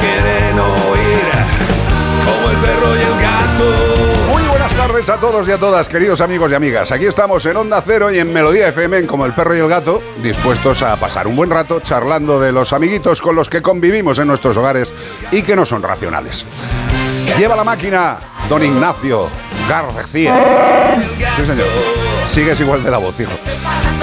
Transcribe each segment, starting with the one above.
Quieren oír como el perro y el gato. Muy buenas tardes a todos y a todas, queridos amigos y amigas. Aquí estamos en Onda Cero y en Melodía FM, como el perro y el gato, dispuestos a pasar un buen rato charlando de los amiguitos con los que convivimos en nuestros hogares y que no son racionales. Lleva la máquina don Ignacio García. Sí, señor. Sigues igual de la voz, hijo.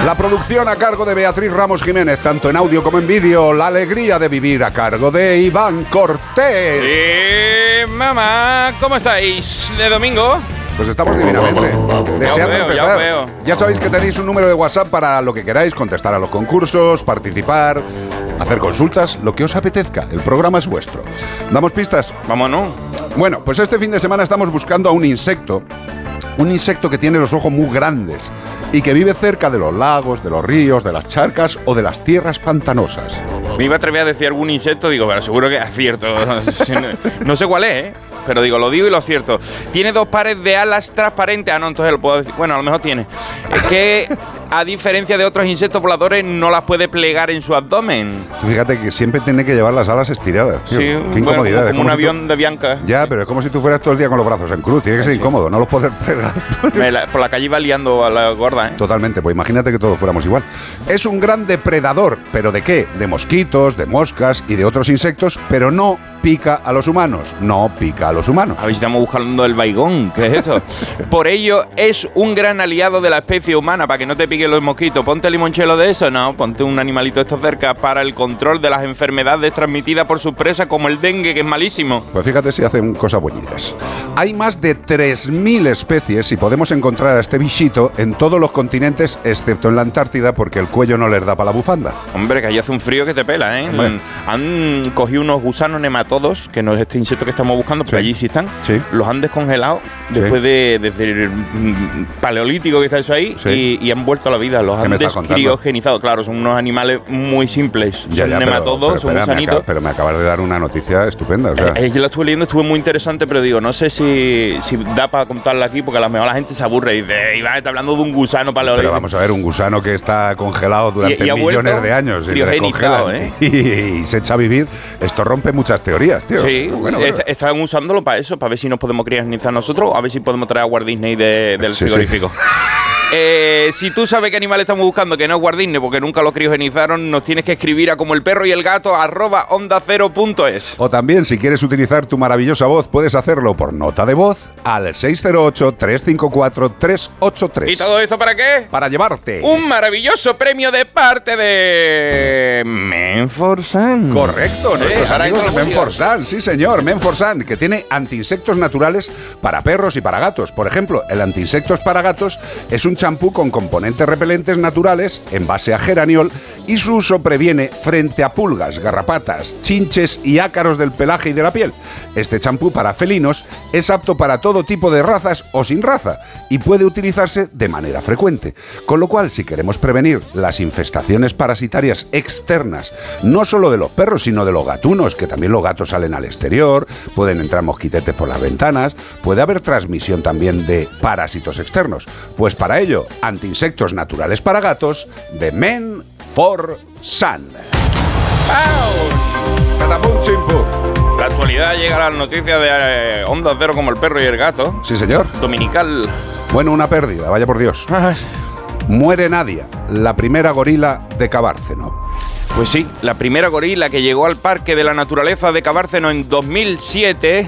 La producción a cargo de Beatriz Ramos Jiménez, tanto en audio como en vídeo. La alegría de vivir a cargo de Iván Cortés. Eh, mamá, ¿cómo estáis? ¿De domingo? Pues estamos divinamente. Deseando veo, ya empezar. veo. Ya sabéis que tenéis un número de WhatsApp para lo que queráis, contestar a los concursos, participar, hacer consultas, lo que os apetezca. El programa es vuestro. ¿Damos pistas? Vámonos. Bueno, pues este fin de semana estamos buscando a un insecto. Un insecto que tiene los ojos muy grandes y que vive cerca de los lagos, de los ríos, de las charcas o de las tierras pantanosas. Me iba a atrever a decir algún insecto, digo, pero seguro que acierto. no sé cuál es, ¿eh? Pero digo, lo digo y lo acierto. Tiene dos pares de alas transparentes. Ah, no, entonces lo puedo decir. Bueno, a lo mejor tiene. Es que, a diferencia de otros insectos voladores, no las puede plegar en su abdomen. Tú Fíjate que siempre tiene que llevar las alas estiradas. tío. Sí, Qué bueno, incomodidad. es como un si tú- avión de Bianca. Ya, pero es como si tú fueras todo el día con los brazos en cruz. Tiene que ser incómodo, no los poder la- por la calle iba liando a la gorda, ¿eh? Totalmente, pues imagínate que todos fuéramos igual. Es un gran depredador, pero ¿de qué? De mosquitos, de moscas y de otros insectos, pero no pica a los humanos. No pica a los humanos. A ver si estamos buscando el baigón, ¿qué es eso? Por ello, es un gran aliado de la especie humana para que no te piquen los mosquitos. Ponte limonchelo de eso, no, ponte un animalito esto cerca para el control de las enfermedades transmitidas por sus presas, como el dengue, que es malísimo. Pues fíjate si hacen cosas buenitas. Hay más de 3.000 especies y podemos encontrar a este bichito en todos los continentes, excepto en la Antártida, porque el cuello no les da para la bufanda. Hombre, que ahí hace un frío que te pela, ¿eh? Hombre. Han cogido unos gusanos nematodos, que no es este insecto que estamos buscando, pero Sí. allí sí están. Sí. Los han descongelado después de, desde el mm, paleolítico que está eso ahí y, y han vuelto a la vida. Los ¿Qué han descriogenizado. Claro, son unos animales muy simples. son pero- nematodos, pero, son espera, me gusanitos. acaba- pero me acabas de dar una noticia estupenda. o sea. Eh, yo la estuve leyendo, estuvo muy interesante, pero digo, no sé si, si da para contarla aquí, porque a lo mejor la gente se aburre y dice, Iván está hablando de un gusano paleolítico. Pero vamos a ver, un gusano que está congelado durante Y- y ha millones de años y, ¿eh? y se echa a vivir, esto rompe muchas teorías, tío. Sí, Bueno, bueno. est- están usándolo para eso, para ver si nos podemos criogenizar nosotros o a ver si podemos traer a Walt Disney de- del Sí, sí. Eh, si tú sabes qué animal estamos buscando, que no es Disney, porque nunca lo criogenizaron, nos tienes que escribir a como el perro y el gato arroba onda cero punto es. O también, si quieres utilizar tu maravillosa voz, puedes hacerlo por nota de voz al 608-354-383. ¿Y todo esto para qué? Para llevarte. Un maravilloso premio de parte de Menforsan. Correcto, amigos música. Menforsan, sí señor, Menforsan, que tiene antiinsectos naturales para perros y para gatos. Por ejemplo, el antiinsectos para gatos es un champú con componentes repelentes naturales en base a geraniol y su uso previene frente a pulgas, garrapatas, chinches y ácaros del pelaje y de la piel. Este champú para felinos es apto para todo tipo de razas o sin raza y puede utilizarse de manera frecuente. Con lo cual, si queremos prevenir las infestaciones parasitarias externas, no solo de los perros, sino de los gatunos, que también los gatos salen al exterior, pueden entrar mosquitetes por las ventanas, puede haber transmisión también de parásitos externos. Pues para ello, antiinsectos naturales para gatos de Men for Sun. La actualidad llega a las noticias de eh, Onda Cero como el perro y el gato. Sí, señor. Dominical. Bueno, una pérdida, vaya por Dios. Muere Nadia, la primera gorila de Cabárceno. Pues sí, la primera gorila que llegó al Parque de la Naturaleza de Cabárceno en 2007,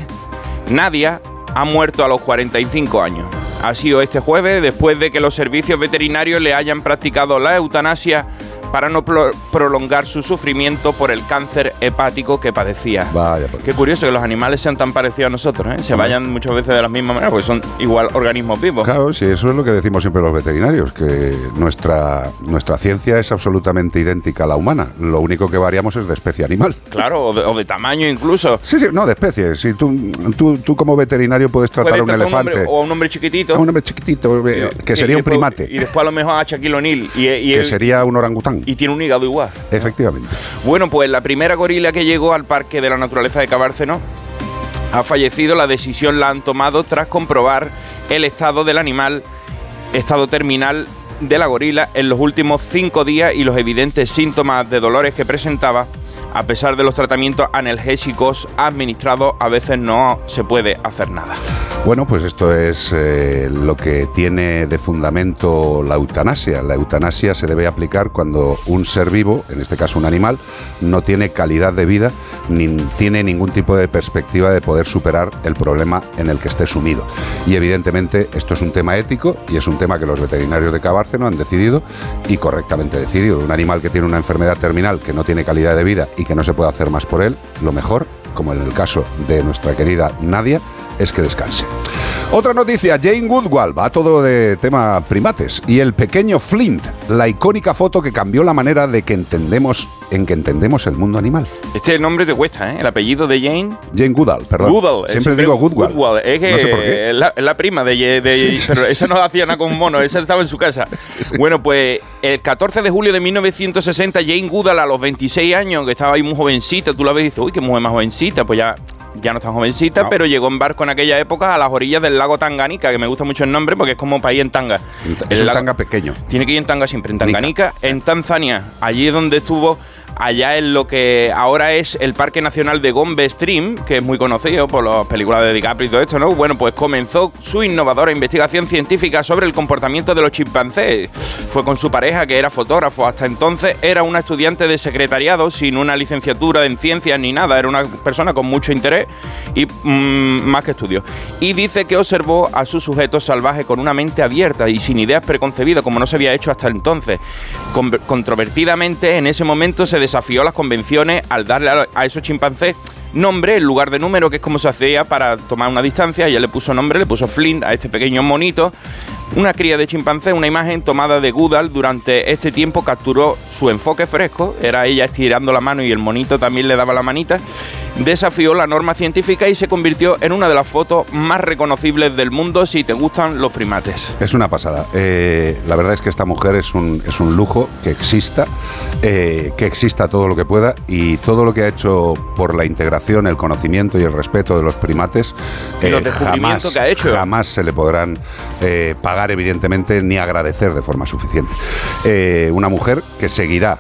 Nadia, ha muerto a los 45 años. Ha sido este jueves después de que los servicios veterinarios le hayan practicado la eutanasia para no pro- prolongar su sufrimiento por el cáncer hepático que padecía. Vaya, por Qué curioso que los animales sean tan parecidos a nosotros, ¿eh? se vayan muchas veces de la misma manera, porque son igual organismos vivos. Claro, sí, eso es lo que decimos siempre los veterinarios, que nuestra, nuestra ciencia es absolutamente idéntica a la humana. Lo único que variamos es de especie animal. Claro, o de, o de tamaño incluso. Sí, sí, no, de especie. Si tú, tú, tú como veterinario puedes tratar a un elefante, hombre- o a un hombre chiquitito. a un hombre chiquitito, eh, que sería un primate, Y después a lo mejor a Shaquille O'Neal. Y, y- que sería un orangután. Y tiene un hígado igual. Efectivamente. Bueno, pues la primera gorila que llegó al Parque de la Naturaleza de Cabárceno ha fallecido. La decisión la han tomado tras comprobar el estado del animal, estado terminal de la gorila en los últimos cinco días y los evidentes síntomas de dolores que presentaba. A pesar de los tratamientos analgésicos administrados, a veces no se puede hacer nada. Bueno, pues esto es eh, lo que tiene de fundamento la eutanasia. La eutanasia se debe aplicar cuando un ser vivo, en este caso un animal, no tiene calidad de vida ni tiene ningún tipo de perspectiva de poder superar el problema en el que esté sumido. Y evidentemente esto es un tema ético y es un tema que los veterinarios de Cabárceno han decidido y correctamente decidido. Un animal que tiene una enfermedad terminal, que no tiene calidad de vida que no se puede hacer más por él, lo mejor, como en el caso de nuestra querida Nadia, es que descanse. Otra noticia, Jane Goodall, va todo de tema primates. Y el pequeño Flint, la icónica foto que cambió la manera de que entendemos, en que entendemos el mundo animal. Este nombre te cuesta, ¿eh? El apellido de Jane. Jane Goodall, perdón. Goodall. eh, Siempre digo Goodall. Es que no sé por qué. es la, prima de, de Sí, pero esa no hacía nada con mono, esa estaba en su casa. Bueno, pues el 14 de julio de 1960 Jane Goodall a los 26 años, que estaba ahí muy jovencita, tú la ves y dices, uy, qué mujer más jovencita, pues ya ya no tan jovencita, No. pero llegó en barco en aquella época a las orillas del lago Tanganica, que me gusta mucho el nombre porque es como país en tanga. Es El un lago- tanga pequeño. tiene que ir en Tanga siempre, en Nica. Tanganica, en Tanzania, allí es donde estuvo, allá en lo que ahora es el Parque Nacional de Gombe Stream, que es muy conocido por las películas de DiCaprio y todo esto, ¿no? Bueno, pues comenzó su innovadora investigación científica sobre el comportamiento de los chimpancés. Fue con su pareja, que era fotógrafo hasta entonces, era una estudiante de secretariado sin una licenciatura en ciencias ni nada, era una persona con mucho interés y mm, más que estudio. Y dice que observó a su sujeto salvaje con una mente abierta y sin ideas preconcebidas, como no se había hecho hasta entonces. Con- controvertidamente, en ese momento se desafió las convenciones al darle a, esos chimpancés nombre en lugar de número, que es como se hacía para tomar una distancia. Ella le puso nombre, le puso Flint a este pequeño monito. Una cría de chimpancé, una imagen tomada de Goodall durante este tiempo capturó su enfoque fresco. Era ella estirando la mano y el monito también le daba la manita. Desafió la norma científica y se convirtió en una de las fotos más reconocibles del mundo si te gustan los primates. Es una pasada. Eh, la verdad es que esta mujer es un, es un lujo que exista, eh, que exista todo lo que pueda y todo lo que ha hecho por la integración, el conocimiento y el respeto de los primates, los eh, jamás, que ha hecho. jamás se le podrán eh, evidentemente, ni agradecer de forma suficiente. Eh, una mujer que seguirá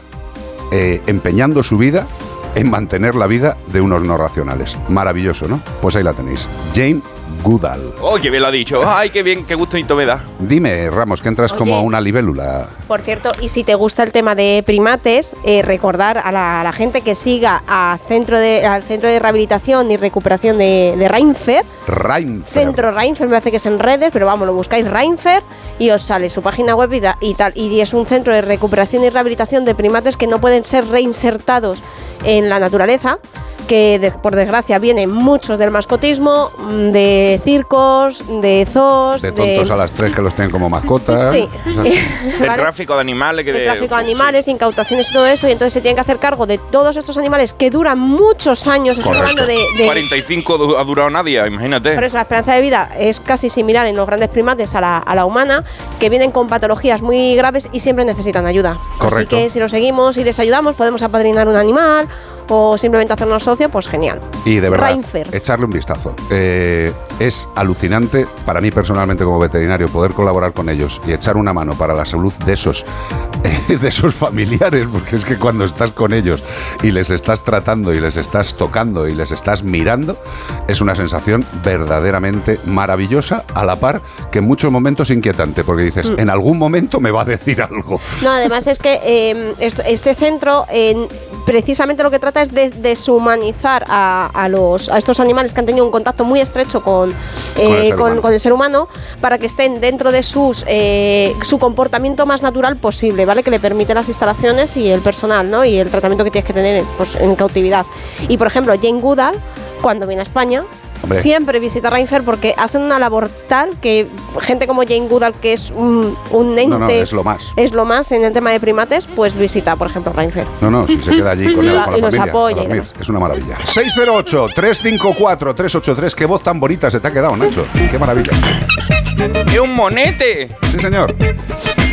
eh, empeñando su vida en mantener la vida de unos no racionales. Maravilloso, ¿no? Pues ahí la tenéis. Jane Goodall. ¡Oh, qué bien lo ha dicho! ¡Ay, qué bien! ¡Qué gustito me da! Dime, Ramos, que entras Oye. como una libélula. Por cierto, y si te gusta el tema de primates, eh, recordar a la, a la gente que siga a centro de, al Centro de Rehabilitación y Recuperación de, de Reinfer, Reinfer. Centro Reinfer, me hace que es en redes, pero vamos, lo buscáis Reinfer y os sale su página web y, da- y tal. Y es un centro de recuperación y rehabilitación de primates que no pueden ser reinsertados en la naturaleza. Que de- por desgracia vienen muchos del mascotismo, mm, de circos, de zoos, De tontos a las tres que los tienen como mascotas. Sí. El ¿Vale? tráfico de animales que de de- tráfico de animales, incautaciones y todo eso, y entonces se tienen que hacer cargo de todos estos animales que duran muchos años. Estoy hablando de, Sí. de- 45 du- ha durado nadie, imagínate. por eso la esperanza de vida es casi similar en los grandes primates a la, a la humana, que vienen con patologías muy graves y siempre necesitan ayuda. Correcto. Así que si los seguimos y les ayudamos, podemos apadrinar un animal o simplemente hacernos socio, pues genial. Y de verdad, Reinfer. echarle un vistazo. Eh, es alucinante para mí personalmente como veterinario poder colaborar con ellos y echar una mano para la salud de esos, de esos familiares, porque es que cuando estás con ellos y les estás tratando y les estás tocando y les estás mirando, es una sensación verdaderamente maravillosa, a la par que en muchos momentos inquietante, porque dices, Mm. en algún momento me va a decir algo. No, además es que eh, este centro precisamente lo que trata es de a, a los, a estos animales que han tenido un contacto muy estrecho con, Con el eh, ser con, humano. con el ser humano para que estén dentro de sus eh, su comportamiento más natural posible, ¿vale? Que le permite las instalaciones y el personal, ¿no? Y el tratamiento que tienes que tener pues, en cautividad. Y por ejemplo, Jane Goodall, cuando viene a España, Hombre. siempre visita Reinfer porque hacen una labor tal que gente como Jane Goodall, que es un, un ente, No, no, es lo más. es lo más en el tema de primates, pues visita, por ejemplo, Reinfer. No, no, si se queda allí con, él, con la y familia, apoya a y. Es una maravilla. 608-354-383. Qué voz tan bonita se te ha quedado, Nacho. Qué maravilla. ¡Es un monete! Sí, señor.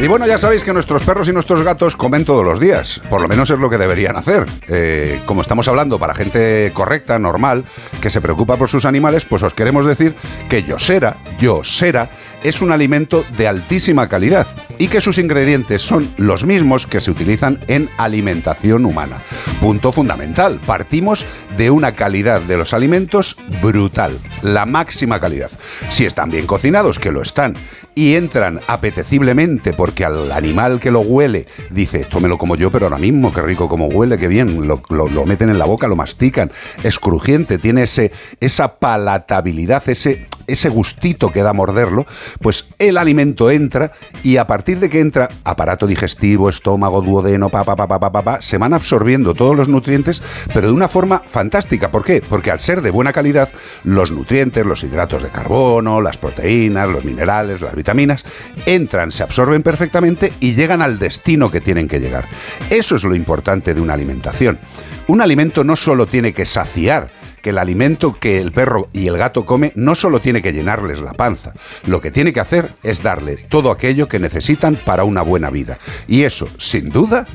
Y bueno, ya sabéis que nuestros perros y nuestros gatos comen todos los días. Por lo menos es lo que deberían hacer. Eh, como estamos hablando para gente correcta, normal, que se preocupa por sus animales, pues os queremos decir que Yosera, Yosera, es un alimento de altísima calidad y que sus ingredientes son los mismos que se utilizan en alimentación humana. Punto fundamental. Partimos de una calidad de los alimentos brutal, la máxima calidad. Si están bien cocinados, que lo están, y entran apeteciblemente porque al animal que lo huele dice, esto me lo como yo, pero ahora mismo, qué rico como huele, qué bien, lo, lo- lo meten en la boca, lo mastican, es crujiente, tiene ese, esa palatabilidad, ese, ese gustito que da morderlo, pues el alimento entra y a partir de que entra aparato digestivo, estómago, duodeno, pa, pa, pa, pa, pa, pa, se van absorbiendo todos los nutrientes, pero de una forma fantástica. ¿Por qué? Porque al ser de buena calidad, los nutrientes, los hidratos de carbono, las proteínas, los minerales, las vitaminas, entran, se absorben perfectamente y llegan al destino que tienen que llegar. Eso es lo importante de una alimentación. Un alimento no solo tiene que saciar, que el alimento que el perro y el gato come no solo tiene que llenarles la panza, lo que tiene que hacer es darle todo aquello que necesitan para una buena vida. Y eso, sin duda,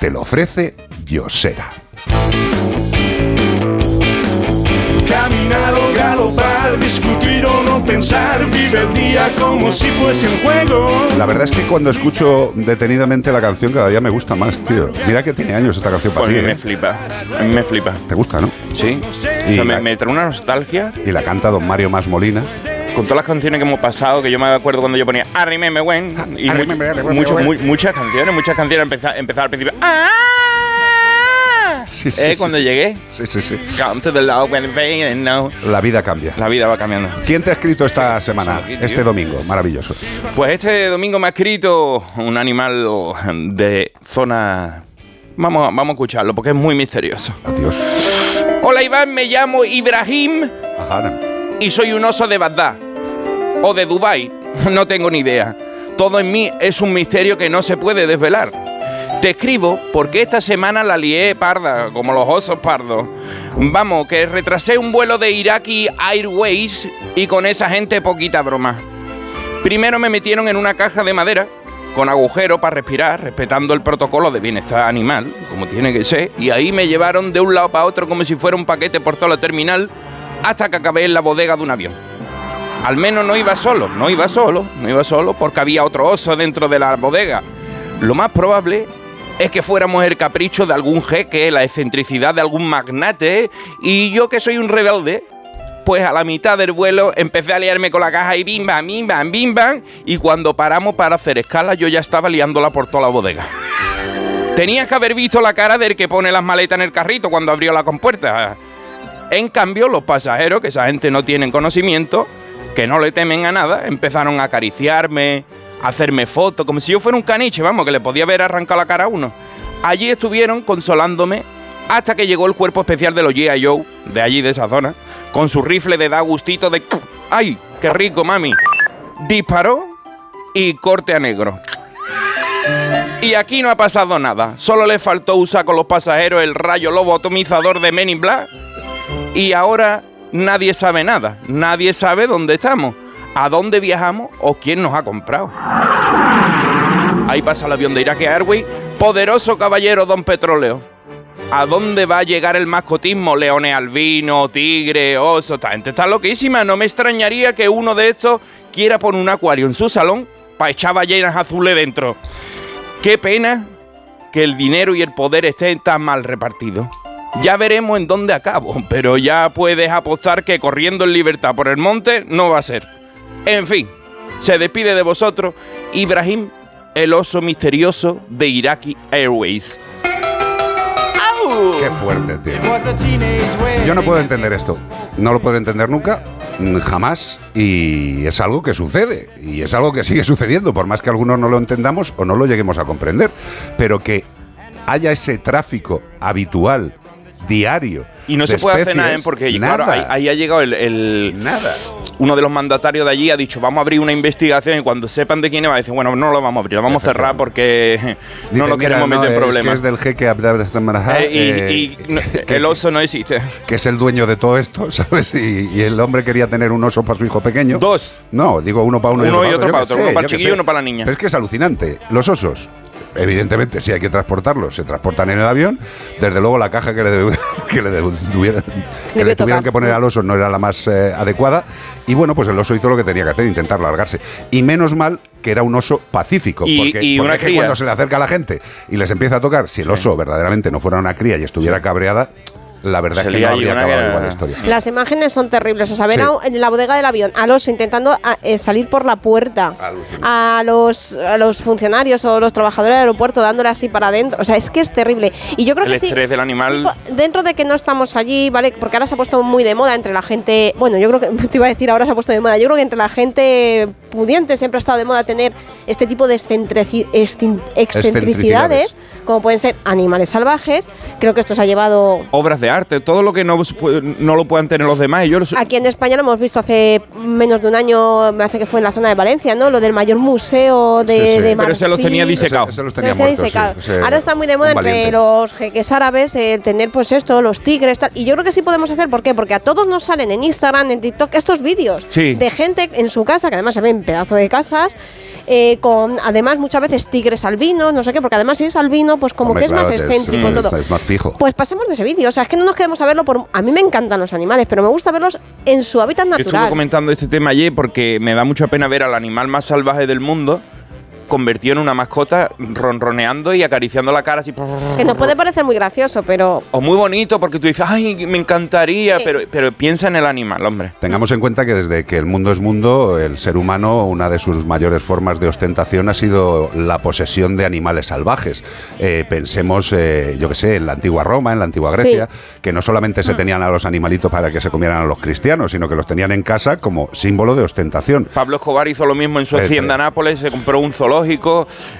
te lo ofrece Yosera. Caminar o galopar, discutir o no pensar, vive el día como si fuese un juego. La verdad es que cuando escucho detenidamente la canción cada día me gusta más, tío. Mira que tiene años esta canción para Pues a ti, mí me ¿eh? flipa. Me flipa. Te gusta, ¿no? Sí. Y O sea, me, me trae una nostalgia Y la canta don Mario Más Molina. con todas las canciones que hemos pasado, que yo me acuerdo cuando yo ponía I remember when. Y muchas canciones, muchas canciones empezar, empezar al principio. ¡Ah! Sí, sí, eh, cuando llegué. Sí, sí, sí. Come to the love when the fading now. La vida cambia. La vida va cambiando. ¿Quién te ha escrito esta semana, este domingo? Maravilloso. Pues este domingo me ha escrito un animal de zona. Vamos, a- vamos a escucharlo porque es muy misterioso. Adiós. Hola Iván, me llamo Ibrahim Ajá. y soy un oso de Bagdad. O de Dubai, no tengo ni idea. Todo en mí es un misterio que no se puede desvelar. Te escribo porque esta semana la lié parda, como los osos pardos. Vamos, que retrasé un vuelo de Iraqi Airways y con esa gente poquita broma. Primero me metieron en una caja de madera con agujero para respirar, respetando el protocolo de bienestar animal, como tiene que ser, y ahí me llevaron de un lado para otro como si fuera un paquete por toda la terminal hasta que acabé en la bodega de un avión. Al menos no iba solo, no iba solo, no iba solo porque había otro oso dentro de la bodega. Lo más probable es que fuéramos el capricho de algún jeque, la excentricidad de algún magnate, y yo que soy un rebelde, pues a la mitad del vuelo empecé a liarme con la caja y bim bam, bim bam, bim bam, y cuando paramos para hacer escala yo ya estaba liándola por toda la bodega. Tenías que haber visto la cara del que pone las maletas en el carrito cuando abrió la compuerta. En cambio, los pasajeros, que esa gente no tienen conocimiento, que no le temen a nada, empezaron a acariciarme, hacerme fotos, como si yo fuera un caniche, vamos, que le podía haber arrancado la cara a uno. Allí estuvieron consolándome hasta que llegó el cuerpo especial de los G.I. Joe, de allí, de esa zona, con su rifle de da gustito de... ¡Ay, qué rico, mami! Disparó y corte a negro. Y aquí no ha pasado nada. Solo le faltó usar con los pasajeros el rayo lobo atomizador de Men in Black. Y ahora nadie sabe nada. Nadie sabe dónde estamos, a dónde viajamos o quién nos ha comprado. Ahí pasa el avión de Iraq Airways. Poderoso caballero Don Petróleo. ¿A dónde va a llegar el mascotismo? Leones albino, tigre, oso. Esta gente está loquísima. No me extrañaría que uno de estos quiera poner un acuario en su salón para echar ballenas azules dentro. Qué pena que el dinero y el poder estén tan mal repartidos. Ya veremos en dónde acabo, pero ya puedes apostar que corriendo en libertad por el monte no va a ser. En fin, se despide de vosotros Ibrahim, el oso misterioso de Iraqi Airways. ¡Au! Qué fuerte, tío. Yo no puedo entender esto. No lo puedo entender nunca, jamás. Y es algo que sucede. Y es algo que sigue sucediendo, por más que algunos no lo entendamos o no lo lleguemos a comprender. Pero que haya ese tráfico habitual, diario. Y no se puede hacer nada, ¿eh? porque nada, claro, ahí, ahí ha llegado el, el- Nada. uno de los mandatarios de allí ha dicho vamos a abrir una investigación y cuando sepan de quién es va decir bueno no lo vamos a abrir, lo vamos a cerrar porque no lo "Mira, queremos no, meter en es problemas. que es del jeque Samaraja, Eh, y eh, y no, que- el oso no existe. que es el dueño de todo esto, ¿sabes? Y, y el hombre quería tener un oso para su hijo pequeño. Dos. No, digo uno para uno, Uno y otro para otro, uno para el chiquillo y uno para la niña. Pero es que es alucinante. Los osos, evidentemente, si hay que transportarlos, se transportan en el avión. Desde luego, la caja que le, de- que le, de- que Debió le tuvieran tocar. que poner al oso no era la más eh, adecuada. Y bueno, pues el oso hizo lo que tenía que hacer, intentar largarse. Y menos mal que era un oso pacífico. Y- porque y porque una es que cría. cuando se le acerca a la gente y les empieza a tocar, si el oso verdaderamente no fuera una cría y estuviera cabreada, la verdad es que no habría una acabado igual la historia. Las imágenes son terribles. O sea, Sí. a- en la bodega del avión al oso intentando a- eh, salir por la puerta. A los, a los funcionarios o los trabajadores del aeropuerto dándole así para adentro. O sea, es que es terrible. Y yo creo El que sí- estrés del animal- sí, dentro de que no estamos allí, ¿vale? Porque ahora se ha puesto muy de moda entre la gente. Bueno, yo creo que te iba a decir ahora se ha puesto de moda. Yo creo que entre la gente pudiente siempre ha estado de moda tener este tipo de excentricidades, como pueden ser animales salvajes. Creo que esto se ha llevado Obras de arte, todo lo que no, no lo puedan tener los demás. Y yo lo sé- Aquí en España lo hemos visto hace menos de un año, me hace que fue en la zona de Valencia, ¿no? Lo del mayor museo de, Sí, sí. de Pero los tenía disecado. Se tenía los tenía sí, disecado. Ahora está muy de moda entre los jeques árabes el tener pues esto, los tigres, tal. Y yo creo que sí podemos hacer, ¿por qué? Porque a todos nos salen en Instagram, en TikTok, estos vídeos Sí. de gente en su casa, que además se ven pedazo de casas, eh, con además muchas veces tigres albinos, no sé qué, porque además si es albino, pues como Hombre, que es más excéntrico es, todo. es más fijo. Pues pasemos de ese vídeo. O sea, es que no nos quedemos a verlo por. A mí me encantan los animales, pero me gusta verlos en su hábitat Yo estuve natural. comentando este tema ayer porque me da mucha pena ver al animal más salvaje del mundo convertido en una mascota ronroneando y acariciando la cara así. Que nos puede parecer muy gracioso, pero. O muy bonito porque tú dices, ay, me encantaría, Sí. pero, pero piensa en el animal, hombre. Tengamos en cuenta que desde que el mundo es mundo, el ser humano, una de sus mayores formas de ostentación ha sido la posesión de animales salvajes. Eh, pensemos, eh, yo que sé, en la antigua Roma, en la antigua Grecia, que no solamente Mm. se tenían a los animalitos para que se comieran a los cristianos, sino que los tenían en casa como símbolo de ostentación. Pablo Escobar hizo lo mismo en su Este. hacienda Nápoles, se compró un zoológico.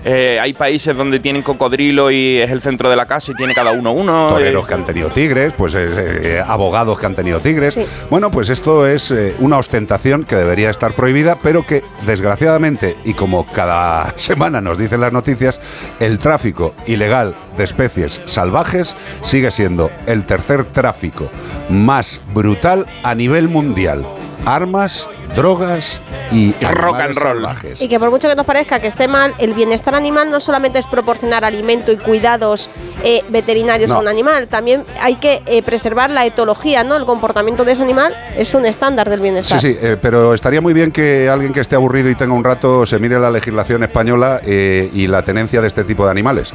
Eh, hay países donde tienen cocodrilo y es el centro de la casa y tiene cada uno uno. Toreros eh, que han tenido tigres, pues eh, eh, abogados que han tenido tigres. Sí. Bueno, pues esto es eh, una ostentación que debería estar prohibida, pero que desgraciadamente, y como cada semana nos dicen las noticias, el tráfico ilegal de especies salvajes sigue siendo el tercer tráfico más brutal a nivel mundial. Armas, drogas y rock and roll. salvajes. Y que por mucho que nos parezca que esté mal, el bienestar animal no solamente es proporcionar alimento y cuidados eh, veterinarios No. a un animal, también hay que eh, preservar la etología, ¿no? El comportamiento de ese animal es un estándar del Sí, bienestar. sí, eh, pero estaría muy bien que alguien que esté aburrido y tenga un rato se mire la legislación española eh, y la tenencia de este tipo de animales,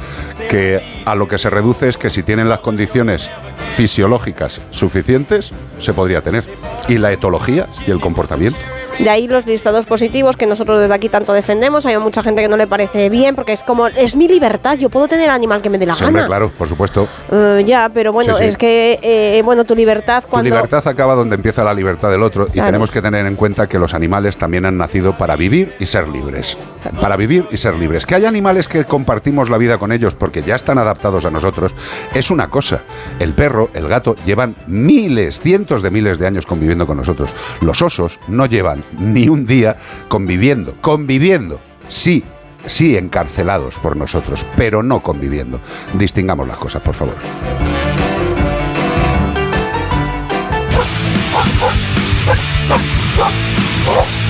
que a lo que se reduce es que si tienen las condiciones fisiológicas suficientes, se podría tener. Y la etología y el comportamiento. De ahí los listados positivos que nosotros desde aquí tanto defendemos. Hay mucha gente que no le parece bien porque es como, es mi libertad, yo puedo tener animal que me dé la gana. claro, por supuesto. Eh, ya, pero bueno, Sí, sí. es que, eh, bueno, tu libertad Tu cuando... libertad acaba donde empieza la libertad del otro y tenemos que tener en cuenta que los animales también han nacido para vivir y ser libres. Para vivir y ser libres. Que haya animales que compartimos la vida con ellos porque ya están adaptados a nosotros es una cosa. El perro, el gato llevan miles, cientos de miles de años conviviendo con nosotros. Los osos no llevan ni un día conviviendo, conviviendo. Sí, sí encarcelados por nosotros, pero no conviviendo. Distingamos las cosas, por favor.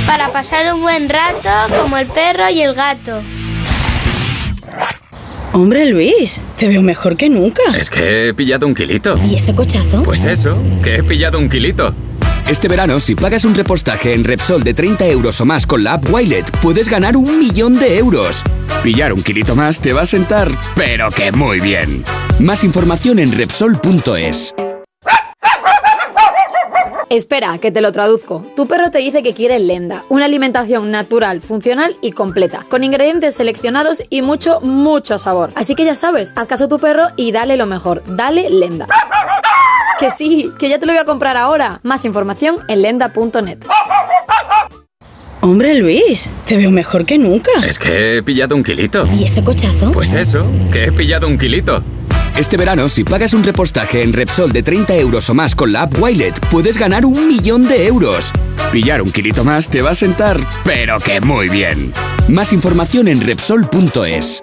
Para pasar un buen rato como el perro y el gato. Hombre, Luis, te veo mejor que nunca. Es que he pillado un kilito. ¿Y ese cochazo? Pues eso, que he pillado un kilito. Este verano, si pagas un repostaje en Repsol de 30 euros o más con la app Wilet, puedes ganar un millón de euros. Pillar un kilito más te va a sentar, pero que muy bien. Más información en Repsol.es. Espera, que te lo traduzco. Tu perro te dice que quiere Lenda, una alimentación natural, funcional y completa, con ingredientes seleccionados y mucho, mucho sabor. Así que ya sabes, haz caso a tu perro y dale lo mejor, dale Lenda. Que sí, que ya te lo voy a comprar ahora. Más información en lenda.net. Hombre, Luis, te veo mejor que nunca. Es que he pillado un kilito. ¿Y ese cochazo? Pues eso, que he pillado un kilito. Este verano, si pagas un repostaje en Repsol de 30 euros o más con la app Wilet, puedes ganar un millón de euros. Pillar un kilito más te va a sentar, pero que muy bien. Más información en Repsol.es.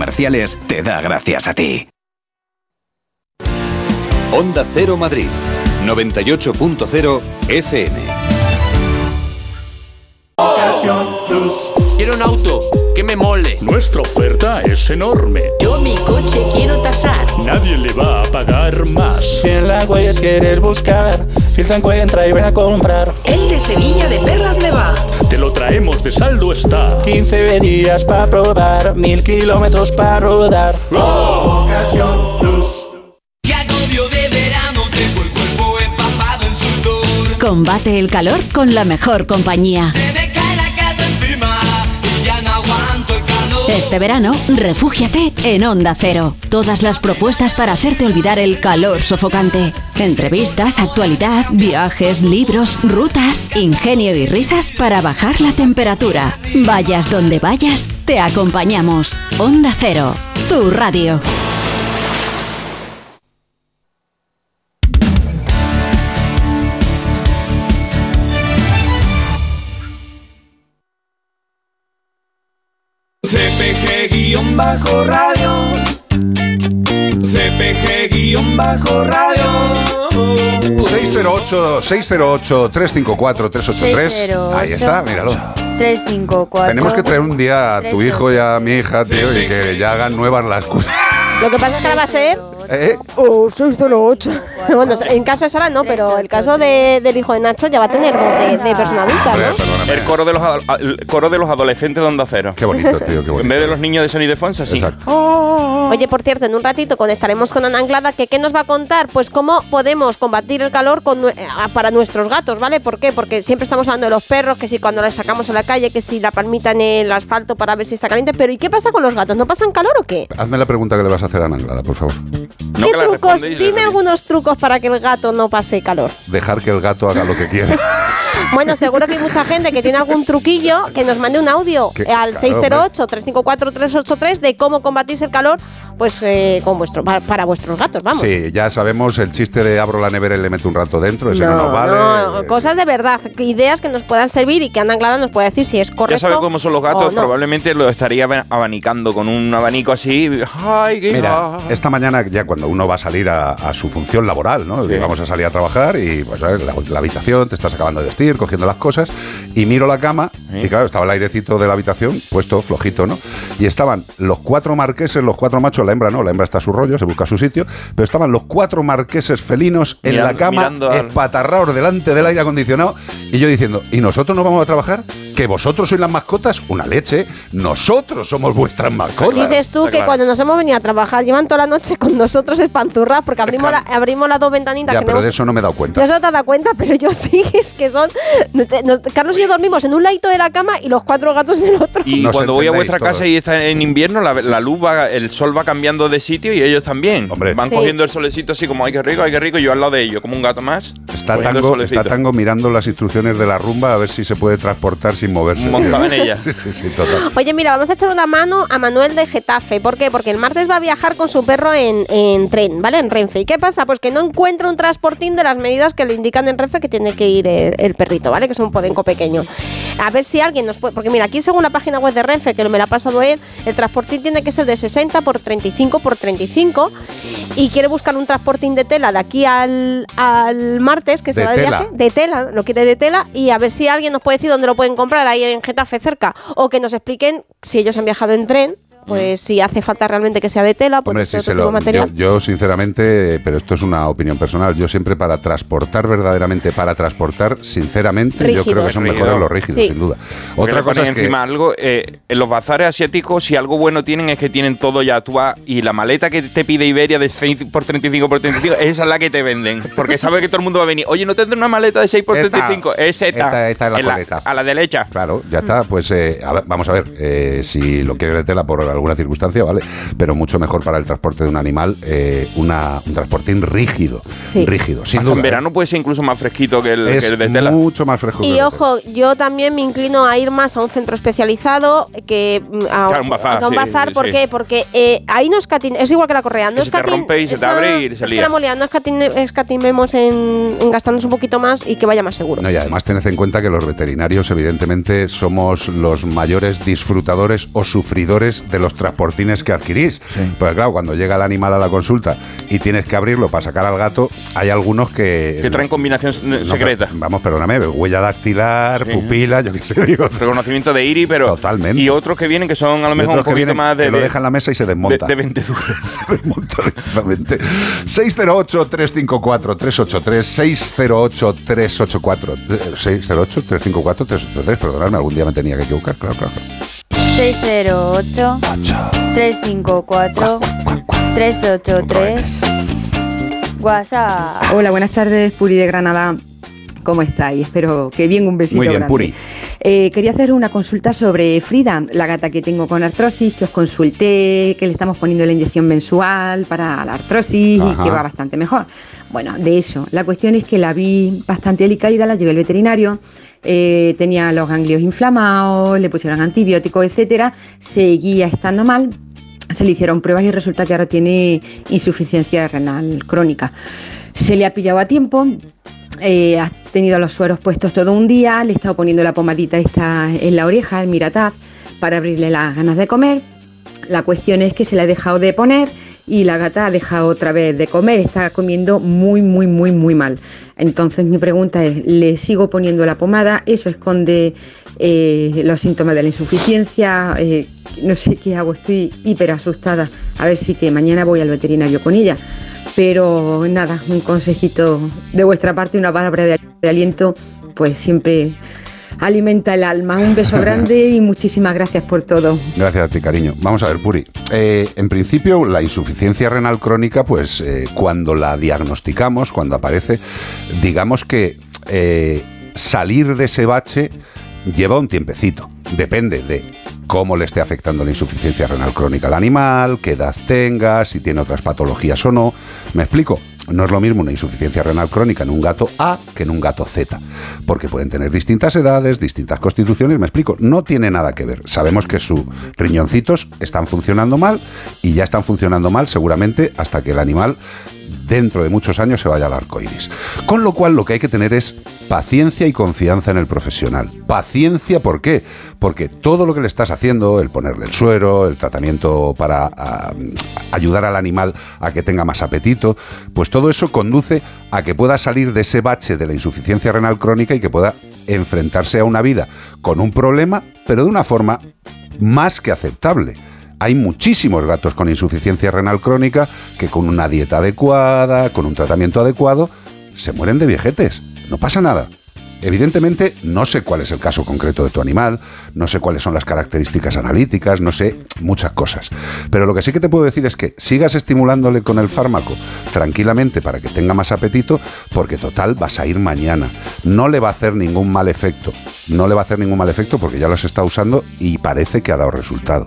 Comerciales, te da gracias a ti. Onda Cero Madrid, 98.0 FM. Quiero un auto que me mole. Nuestra oferta es enorme. Yo mi coche quiero tasar. Nadie le va a pagar más. Si en la huellas quieres buscar, filtra, encuentra y ven a comprar. El de Sevilla de Perlas me va. Te lo traemos de saldo está. 15 días para probar, mil kilómetros para rodar. Ocasión Plus. Qué agobio de verano, tengo el cuerpo empapado en sudor. Combate el calor con la mejor compañía. Este verano, refúgiate en Onda Cero. Todas las propuestas para hacerte olvidar el calor sofocante. Entrevistas, actualidad, viajes, libros, rutas, ingenio y risas para bajar la temperatura. Vayas donde vayas, te acompañamos. Onda Cero, tu radio. CPG-radio. CPG-radio. 608 608 354 383. Ahí está, míralo. 354. Tenemos que traer un día a tu hijo y a mi hija, tío, y que ya hagan nuevas las cosas. Lo que pasa es que ahora va a ser. ¿Eh? Oh, 608. bueno, en caso de Sara no, pero el caso de- del hijo de Nacho ya va a tener voz de, de persona adulta, ¿no? El coro de los el coro de los adolescentes de Onda Cero. Qué bonito, tío, qué bonito. En vez de los niños de Sony de Fonsa, sí. Oye, por cierto, en un ratito conectaremos con Ana Anglada, que ¿qué nos va a contar? Pues cómo podemos combatir el calor con, eh, para nuestros gatos, ¿vale? ¿Por qué? Porque siempre estamos hablando de los perros, que si cuando les sacamos a la calle, que si la palmita en el asfalto para ver si está caliente, pero ¿y qué pasa con los gatos? ¿No pasan calor o qué? Hazme la pregunta que le vas a hacer a Ana Anglada, por favor. ¿Qué trucos? Dime algunos trucos para que el gato no pase calor. Dejar que el gato haga lo que quiera. Bueno, seguro que hay mucha gente que tiene algún truquillo que nos mande un audio al claro, 608-354-383 de cómo combatís el calor pues eh, con vuestro, para, vuestros gatos, vamos. Sí, ya sabemos el chiste de abro la nevera y le meto un rato dentro, ese no, nos vale. no, cosas de verdad, ideas que nos puedan servir y que Ana Anglada nos pueda decir si es correcto. Ya sabes cómo son los gatos, no. probablemente lo estaría aba- abanicando con un abanico así. ¡Ay, qué Mira, esta mañana ya cuando uno va a salir a, a su función laboral, ¿no? Vamos a salir a trabajar y pues la, la habitación, te estás acabando de vestir, cogiendo las cosas y miro la cama y claro, estaba el airecito de la habitación puesto flojito, ¿no? Y estaban los cuatro marqueses, los cuatro machos, la hembra no, la hembra está a su rollo, se busca su sitio, pero estaban los cuatro marqueses felinos en la cama, al- espatarrados delante del aire acondicionado y yo diciendo, ¿y nosotros no vamos a trabajar? ¿Que vosotros sois las mascotas? Una leche. Nosotros somos vuestras mascotas. Dices tú que cuando nos hemos venido a trabajar llevan toda la noche con nosotros espanzurras porque abrimos, la, abrimos las dos ventanitas Ya, que pero de eso no me he dado cuenta. No se te has dado cuenta, pero yo sí, es que son. nos- Carlos y yo dormimos en un ladito de la cama y los cuatro gatos en el otro. Y Nos cuando voy a vuestra casa y está en invierno, la, la luz va, el sol va cambiando de sitio y ellos también. Van Sí. cogiendo el solecito así como, ay, qué rico, ay, qué rico, y yo al lado de ellos, como un gato más. Está tango, está Tango mirando las instrucciones de la rumba a ver si se puede transportar sin sin moverse. Montado en ella. Sí, sí, sí, total. Oye, mira, vamos a echar una mano a Manuel de Getafe. ¿Por qué? Porque el martes va a viajar con su perro en, en tren, ¿vale? En Renfe. ¿Y qué pasa? Pues que no encuentra un transportín de las medidas que le indican en Renfe que tiene que ir el, el perrito, ¿vale? Que es un podenco pequeño. A ver si alguien nos puede... Porque mira, aquí según la página web de Renfe, que me la ha pasado él, el transportín tiene que ser de 60 por 35 por 35 y quiere buscar un transportín de tela de aquí al, al martes, que se De va de tela. viaje, de tela, lo quiere de tela, y a ver si alguien nos puede decir dónde lo pueden comprar ahí en Getafe cerca, o que nos expliquen si ellos han viajado en tren, pues si hace falta realmente que sea de tela, pues Hombre, otro se tipo lo- material. yo, yo, sinceramente, pero esto es una opinión personal, yo siempre para transportar verdaderamente, para transportar sinceramente, yo creo que son Rígidos. mejores los rígidos, Sí. sin duda. Porque Otra cosa es que... encima algo, eh, en los bazares asiáticos, si algo bueno tienen es que tienen todo ya tú vas y la maleta que te pide Iberia de 6 por 35 por 35, esa es la que te venden. Porque sabe que todo el mundo va a venir. Oye, ¿no tendrás una maleta de 6 por Esta. 35? Es esta. Esta- esta es la En coleta. a la derecha. Claro, ya está. Pues eh, a ver, vamos a ver, eh, si lo quieres de tela por alguna circunstancia, ¿vale? Pero mucho mejor para el transporte de un animal, eh, una, un transportín rígido. Sí. Rígido, sin Hasta duda. en verano puede ser incluso más fresquito que el, ¿eh? que es el de tela. mucho más fresco. que el Y de ojo, yo también me inclino a ir más a un centro especializado que mm, a, Claro, un bazar, a un bazar. sí, ¿Por sí. qué? Porque eh, ahí no escatin es igual que la correa, no Que se te rompe y se te abre y se es lía. que la molía, no escatin- escatimemos en, en gastarnos un poquito más y que vaya más seguro. No, y además tened en cuenta que los veterinarios, evidentemente, somos los mayores disfrutadores o sufridores de los transportines que adquirís. Porque claro, cuando llega el animal a la consulta y tienes que abrirlo para sacar al gato, hay algunos que... Que traen combinación No, vamos, perdóname, huella dactilar, pupila, yo qué sé, digo. Reconocimiento de Iri, pero. Totalmente. Y otros que vienen que son a lo mejor un poquito vienen, más de. que lo de- dejan en la mesa y se desmonta. de- de vendedura. se desmonta directamente. 608-354-383, 608-384, 608-354-383, perdonadme, algún día me tenía que equivocar, claro, claro. 608 354 383 WhatsApp. Hola, buenas tardes, Puri de Granada. ¿Cómo estáis? Espero que bien, un besito Muy bien, grande. Puri. Eh, quería hacer una consulta sobre Frida, la gata que tengo con artrosis, que os consulté, que le estamos poniendo la inyección mensual para la artrosis y que va bastante mejor. Bueno, de eso. La cuestión es que la vi bastante alicaída, la llevé al veterinario, eh, tenía los ganglios inflamados, le pusieron antibióticos, etcétera, seguía estando mal, se le hicieron pruebas y resulta que ahora tiene insuficiencia renal crónica. Se le ha pillado a tiempo, eh, ha tenido los sueros puestos todo un día, le he estado poniendo la pomadita esta en la oreja, el mirataz, para abrirle las ganas de comer. La cuestión es que se la he dejado de poner y la gata ha dejado otra vez de comer, está comiendo muy, muy, muy, muy mal. Entonces mi pregunta es, ¿le sigo poniendo la pomada? ¿Eso esconde eh, los síntomas de la insuficiencia? Eh, no sé qué hago, estoy hiper asustada. A ver si que mañana voy al veterinario con ella. Pero nada, un consejito de vuestra parte, una palabra de, de aliento, pues siempre alimenta el alma. Un beso grande y muchísimas gracias por todo. Gracias a ti, cariño. Vamos a ver, Puri. Eh, en principio, la insuficiencia renal crónica, pues eh, cuando la diagnosticamos, cuando aparece, digamos que eh, salir de ese bache lleva un tiempecito. Depende de cómo le esté afectando la insuficiencia renal crónica al animal, qué edad tenga, si tiene otras patologías o no. ¿Me explico? No es lo mismo una insuficiencia renal crónica en un gato A que en un gato Z, porque pueden tener distintas edades, distintas constituciones, me explico, no tiene nada que ver. Sabemos que sus riñoncitos están funcionando mal y ya están funcionando mal seguramente hasta que el animal dentro de muchos años se vaya al arco iris. Con lo cual, lo que hay que tener es paciencia y confianza en el profesional. Paciencia, ¿por qué? Porque todo lo que le estás haciendo, el ponerle el suero, el tratamiento para a, ayudar al animal a que tenga más apetito, pues todo eso conduce a que pueda salir de ese bache de la insuficiencia renal crónica y que pueda enfrentarse a una vida con un problema, pero de una forma más que aceptable. Hay muchísimos gatos con insuficiencia renal crónica que con una dieta adecuada, con un tratamiento adecuado, se mueren de viejetes. No pasa nada. Evidentemente, no sé cuál es el caso concreto de tu animal, no sé cuáles son las características analíticas, no sé muchas cosas. Pero lo que sí que te puedo decir es que sigas estimulándole con el fármaco tranquilamente para que tenga más apetito, porque total vas a ir mañana. No le va a hacer ningún mal efecto. No le va a hacer ningún mal efecto porque ya los está usando y parece que ha dado resultado.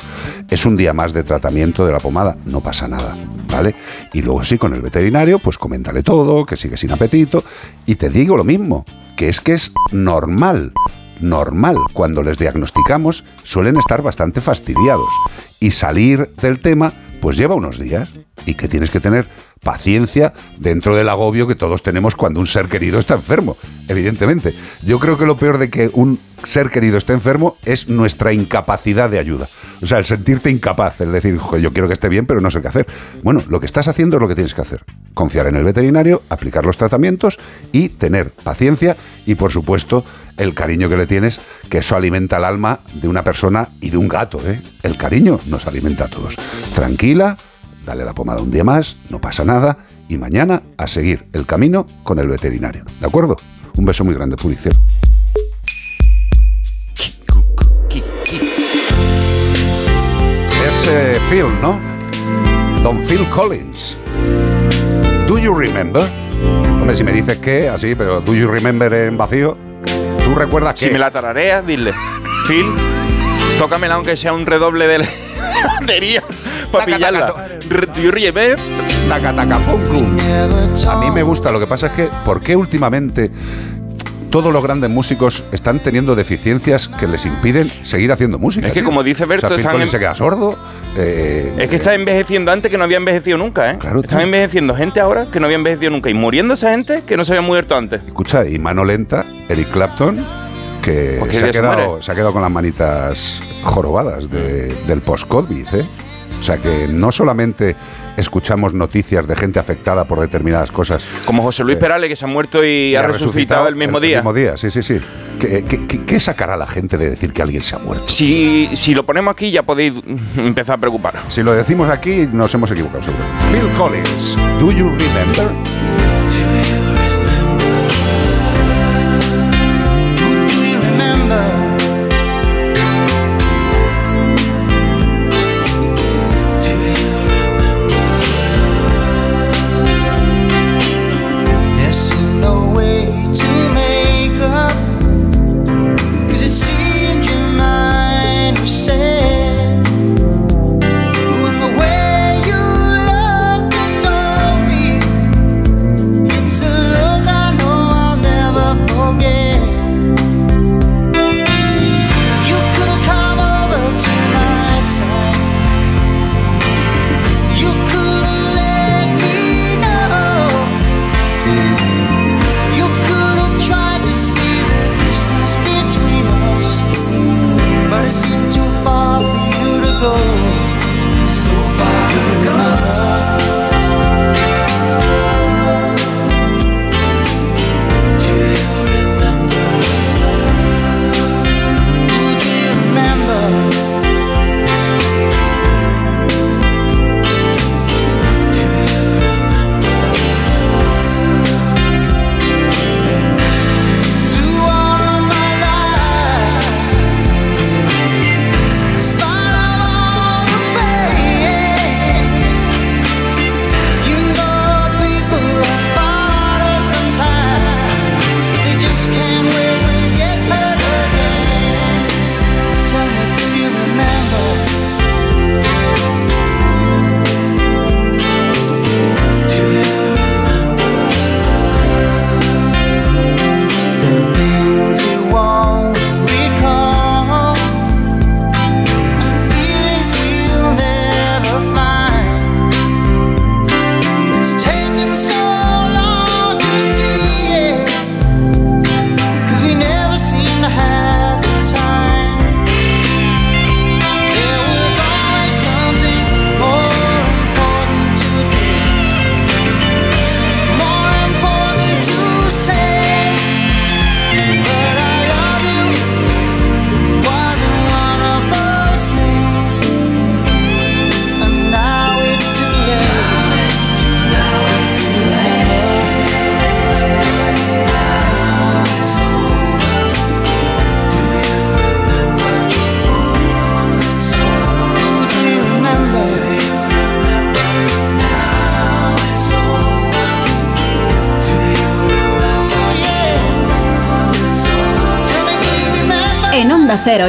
Es un día más de tratamiento de la pomada, no pasa nada, ¿vale? Y luego sí, con el veterinario, pues coméntale todo, que sigue sin apetito. Y te digo lo mismo, que es que es normal normal. Cuando les diagnosticamos suelen estar bastante fastidiados. Y salir del tema pues lleva unos días. Y que tienes que tener paciencia dentro del agobio que todos tenemos cuando un ser querido está enfermo, evidentemente. Yo creo que lo peor de que un ser querido esté enfermo es nuestra incapacidad de ayuda. O sea, el sentirte incapaz, el decir, "Jo, yo quiero que esté bien, pero no sé qué hacer. Bueno, lo que estás haciendo es lo que tienes que hacer. Confiar en el veterinario, aplicar los tratamientos y tener paciencia y, por supuesto, el cariño que le tienes, que eso alimenta el alma de una persona y de un gato. ¿eh? El cariño nos alimenta a todos. Tranquila, dale la pomada un día más, no pasa nada, y mañana a seguir el camino con el veterinario. ¿De acuerdo? Un beso muy grande, Pudicero. Es eh, Phil, ¿no? Don Phil Collins. Do you remember? Hombre, si me dices que, así, pero do you remember en vacío, ¿tú recuerdas que? Si me la tarareas, dile. Phil, tócamela aunque sea un redoble de la batería para pillarla. Taca, taca. A mí me gusta, lo que pasa es que, ¿por qué últimamente todos los grandes músicos están teniendo deficiencias que les impiden seguir haciendo música? Es que tío? como dice Berto, o sea, están en- se queda sordo. eh, Es que está envejeciendo antes que no había envejecido nunca, ¿eh? Claro, Están tío. envejeciendo gente ahora que no había envejecido nunca y muriendo esa gente que no se había muerto antes. Escucha, y mano lenta, Eric Clapton, que Cualquier se ha, se quedado, se ha quedado con las manitas jorobadas de- del post-COVID, ¿eh? O sea que no solamente escuchamos noticias de gente afectada por determinadas cosas. Como José Luis Perales que se ha muerto y, ha resucitado el mismo día. El mismo día, sí, sí, sí. ¿Qué, qué- qué- qué sacará la gente de decir que alguien se ha muerto? Si, si lo ponemos aquí ya podéis empezar a preocupar. Si lo decimos aquí, nos hemos equivocado, seguro. Phil Collins, ¿Do you remember?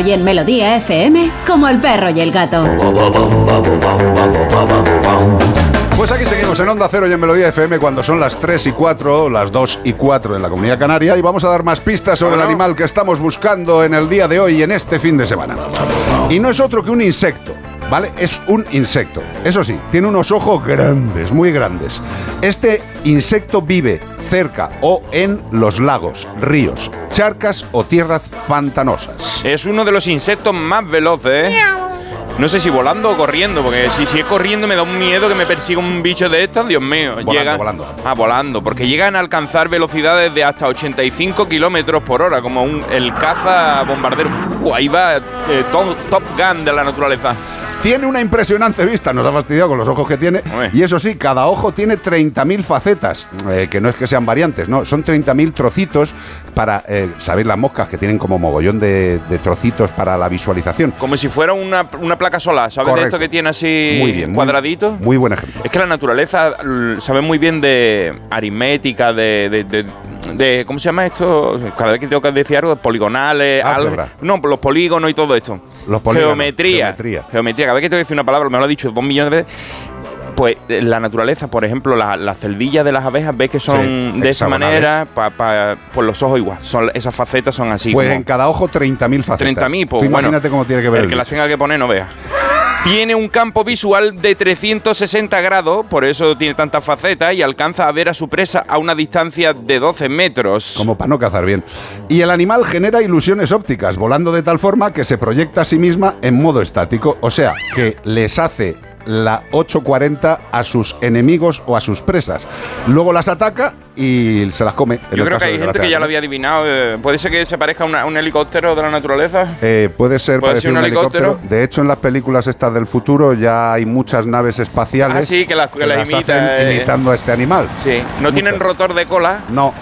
Y en Melodía FM, como el perro y el gato. Pues aquí seguimos en Onda Cero y en Melodía FM cuando son las 3 y 4, las 2 y 4 en la Comunidad Canaria y vamos a dar más pistas sobre el animal que estamos buscando en el día de hoy y en este fin de semana. Y no es otro que un insecto. ¿Vale? Es un insecto. Eso sí, tiene unos ojos grandes, muy grandes. Este insecto vive cerca o en los lagos, ríos, charcas o tierras pantanosas. Es uno de los insectos más veloces, ¿eh? No sé si volando o corriendo, porque si, si es corriendo me da un miedo que me persiga un bicho de estos, Dios mío. Volando, Llega- volando. Ah, volando, porque llegan a alcanzar velocidades de hasta 85 kilómetros por hora, como un, el caza bombardero. Ahí va eh, top, top Gun de la naturaleza. Tiene una impresionante vista, nos ha fastidiado con los ojos que tiene. Y eso sí, cada ojo tiene 30.000 facetas, eh, que no es que sean variantes, no, son 30.000 trocitos para, eh, ¿sabéis las moscas que tienen como mogollón de, de trocitos para la visualización? Como si fuera una, una placa solar, ¿sabes? De esto que tiene así Muy bien, muy- cuadradito. Muy buen ejemplo. Es que la naturaleza sabe muy bien de aritmética, de, de- de- de- ¿Cómo se llama esto? Cada vez que tengo que decir algo, poligonales, Álgebra. algo- No, los polígonos y todo esto. Los polígonos, Geometría. geometría. Geometría. Cada vez que tengo que decir una palabra, me lo ha dicho dos millones de veces. Pues eh, la naturaleza, por ejemplo, la- las celdillas de las abejas, ves que son Sí, de esa manera, pa, pa- pues los ojos igual. Son, esas facetas son así. Pues como- en cada ojo 30.000 facetas. 30.000, pues Tú bueno. imagínate cómo tiene que ver El el que las tenga que poner no vea. Tiene un campo visual de 360 grados, por eso tiene tantas facetas y alcanza a ver a su presa a una distancia de 12 metros. Como para no cazar bien. Y el animal genera ilusiones ópticas, volando de tal forma que se proyecta a sí misma en modo estático. O sea, que les hace la 840 a sus enemigos o a sus presas. Luego las ataca y se las come. Yo creo que hay gente que ya lo había adivinado. eh, ¿Puede ser que se parezca a un helicóptero de la naturaleza? Eh, puede ser ¿Puede ser un un helicóptero. helicóptero? De hecho, en las películas estas del futuro ya hay muchas naves espaciales Ah, sí, que las- que las las imita, hacen eh. imitando a este animal. Sí. No tienen rotor de cola. No.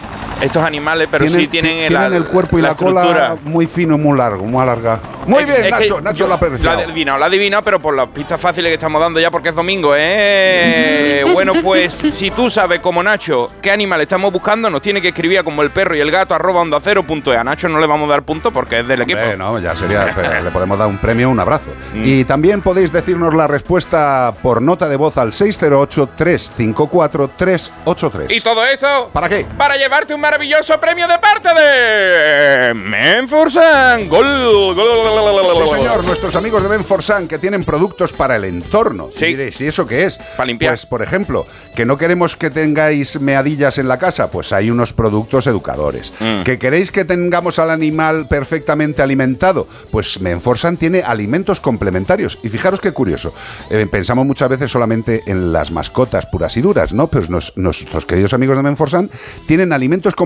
Estos animales, pero sí tienen, el- tienen el cuerpo y la, cola estructura. muy fino, muy largo, muy alargado. Muy Es- bien, es Nacho, Nacho apreciado. Lo ha adivinado, lo ha adivinado, pero por las pistas fáciles que estamos dando ya porque es domingo, ¿eh? bueno, pues si tú sabes como Nacho qué animal estamos buscando, nos tiene que escribir a como el perro y el gato arroba onda cero punto e. A Nacho no le vamos a dar punto porque es del equipo. Hombre, no, ya sería, le podemos dar un premio, un abrazo. Mm. Y también podéis decirnos la respuesta por nota de voz al 608-354-383. ¿Y todo eso? ¿Para qué? Para llevarte un maravilloso premio de parte de Menforsan. Gol, gol, gol, gol, gol, gol, Sí, señor, nuestros amigos de Benforsan que tienen productos para el entorno. Sí. Diréis, ¿y eso qué es? Para limpiar. Pues, por ejemplo, que no queremos que tengáis meadillas en la casa, pues hay unos productos educadores. Mm. Que queréis que tengamos al animal perfectamente alimentado, pues Menforsan tiene alimentos complementarios. Y fijaros qué curioso, eh, pensamos muchas veces solamente en las mascotas puras y duras, ¿no? Pues nos- nuestros queridos amigos de Menforsan tienen alimentos complementarios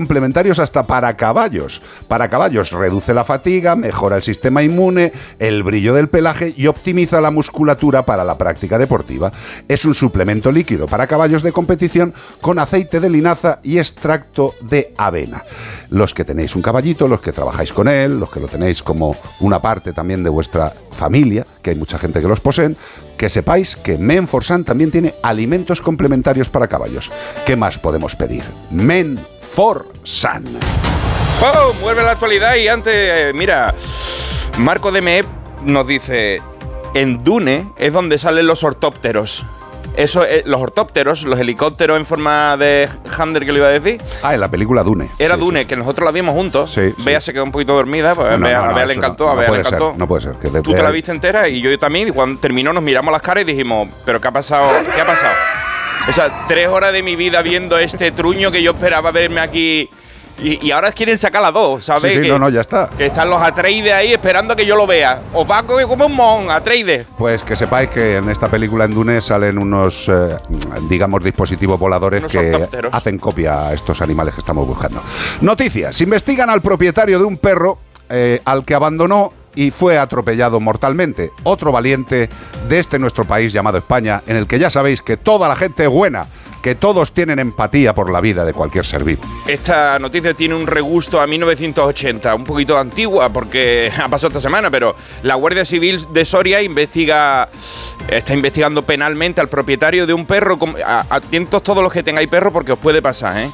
hasta para caballos. Para caballos reduce la fatiga, mejora el sistema inmune, el brillo del pelaje y optimiza la musculatura para la práctica deportiva. Es un suplemento líquido para caballos de competición con aceite de linaza y extracto de avena. Los que tenéis un caballito, los que trabajáis con él, los que lo tenéis como una parte también de vuestra familia, que hay mucha gente que los poseen, que sepáis que Menforsan también tiene alimentos complementarios para caballos. ¿Qué más podemos pedir? Menforsan. ¡Oh! Vuelve la actualidad y antes, eh, mira, Marco de MEP nos dice, en Dune es donde salen los ortópteros. Eso, eh, los ortópteros, los helicópteros en forma de Hander que le iba a decir, Ah, en la película Dune. era Sí, Dune, que nosotros la vimos juntos. Bea se quedó un poquito dormida, pues No, no, a no, Bea le encantó, a Bea le puede ser, encantó. no puede ser, que Tú te la viste entera y yo, yo también, y cuando terminó nos miramos las caras y dijimos, ¿pero qué ha pasado? ¿Qué ha pasado? O sea, tres horas de mi vida viendo este truño que yo esperaba verme aquí. Y, y ahora quieren sacar las dos, ¿sabes? Sí, sí, que, no, no, ya está. que están los Atreides ahí esperando que yo lo vea. Os va como un mon, Atreides. Pues que sepáis que en esta película en Dune salen unos, eh, digamos, dispositivos voladores Unos que hacen copia a estos animales que estamos buscando. Noticias. Investigan al propietario de un perro eh, al que abandonó y fue atropellado mortalmente. Otro valiente de este nuestro país llamado España, en el que ya sabéis que toda la gente es buena, que todos tienen empatía por la vida de cualquier ser vivo. Esta noticia tiene un regusto a 1980, un poquito antigua porque ha pasado esta semana, pero la Guardia Civil de Soria investiga, está investigando penalmente al propietario de un perro. Atentos todos los que tengáis perro porque os puede pasar, ¿eh?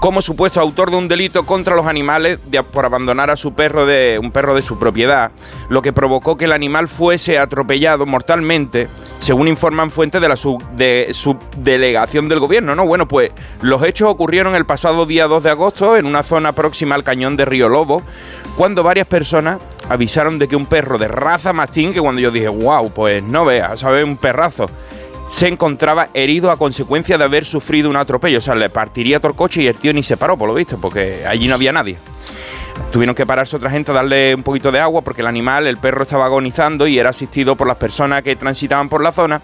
Como supuesto autor de un delito contra los animales por abandonar a su perro de un perro de su propiedad, lo que provocó que el animal fuese atropellado mortalmente, según informan fuentes de la sub- de subdelegación del gobierno, ¿no? Bueno, pues los hechos ocurrieron el pasado día 2 de agosto en una zona próxima al cañón de Río Lobo, cuando varias personas avisaron de que un perro de raza mastín, que cuando yo dije, wow, pues no veas, ¿sabes? Un perrazo se encontraba herido a consecuencia de haber sufrido un atropello. O sea, le partiría todo el coche y el tío ni se paró, por lo visto, porque allí no había nadie. Tuvieron que pararse otra gente a darle un poquito de agua porque el animal, el perro estaba agonizando y era asistido por las personas que transitaban por la zona,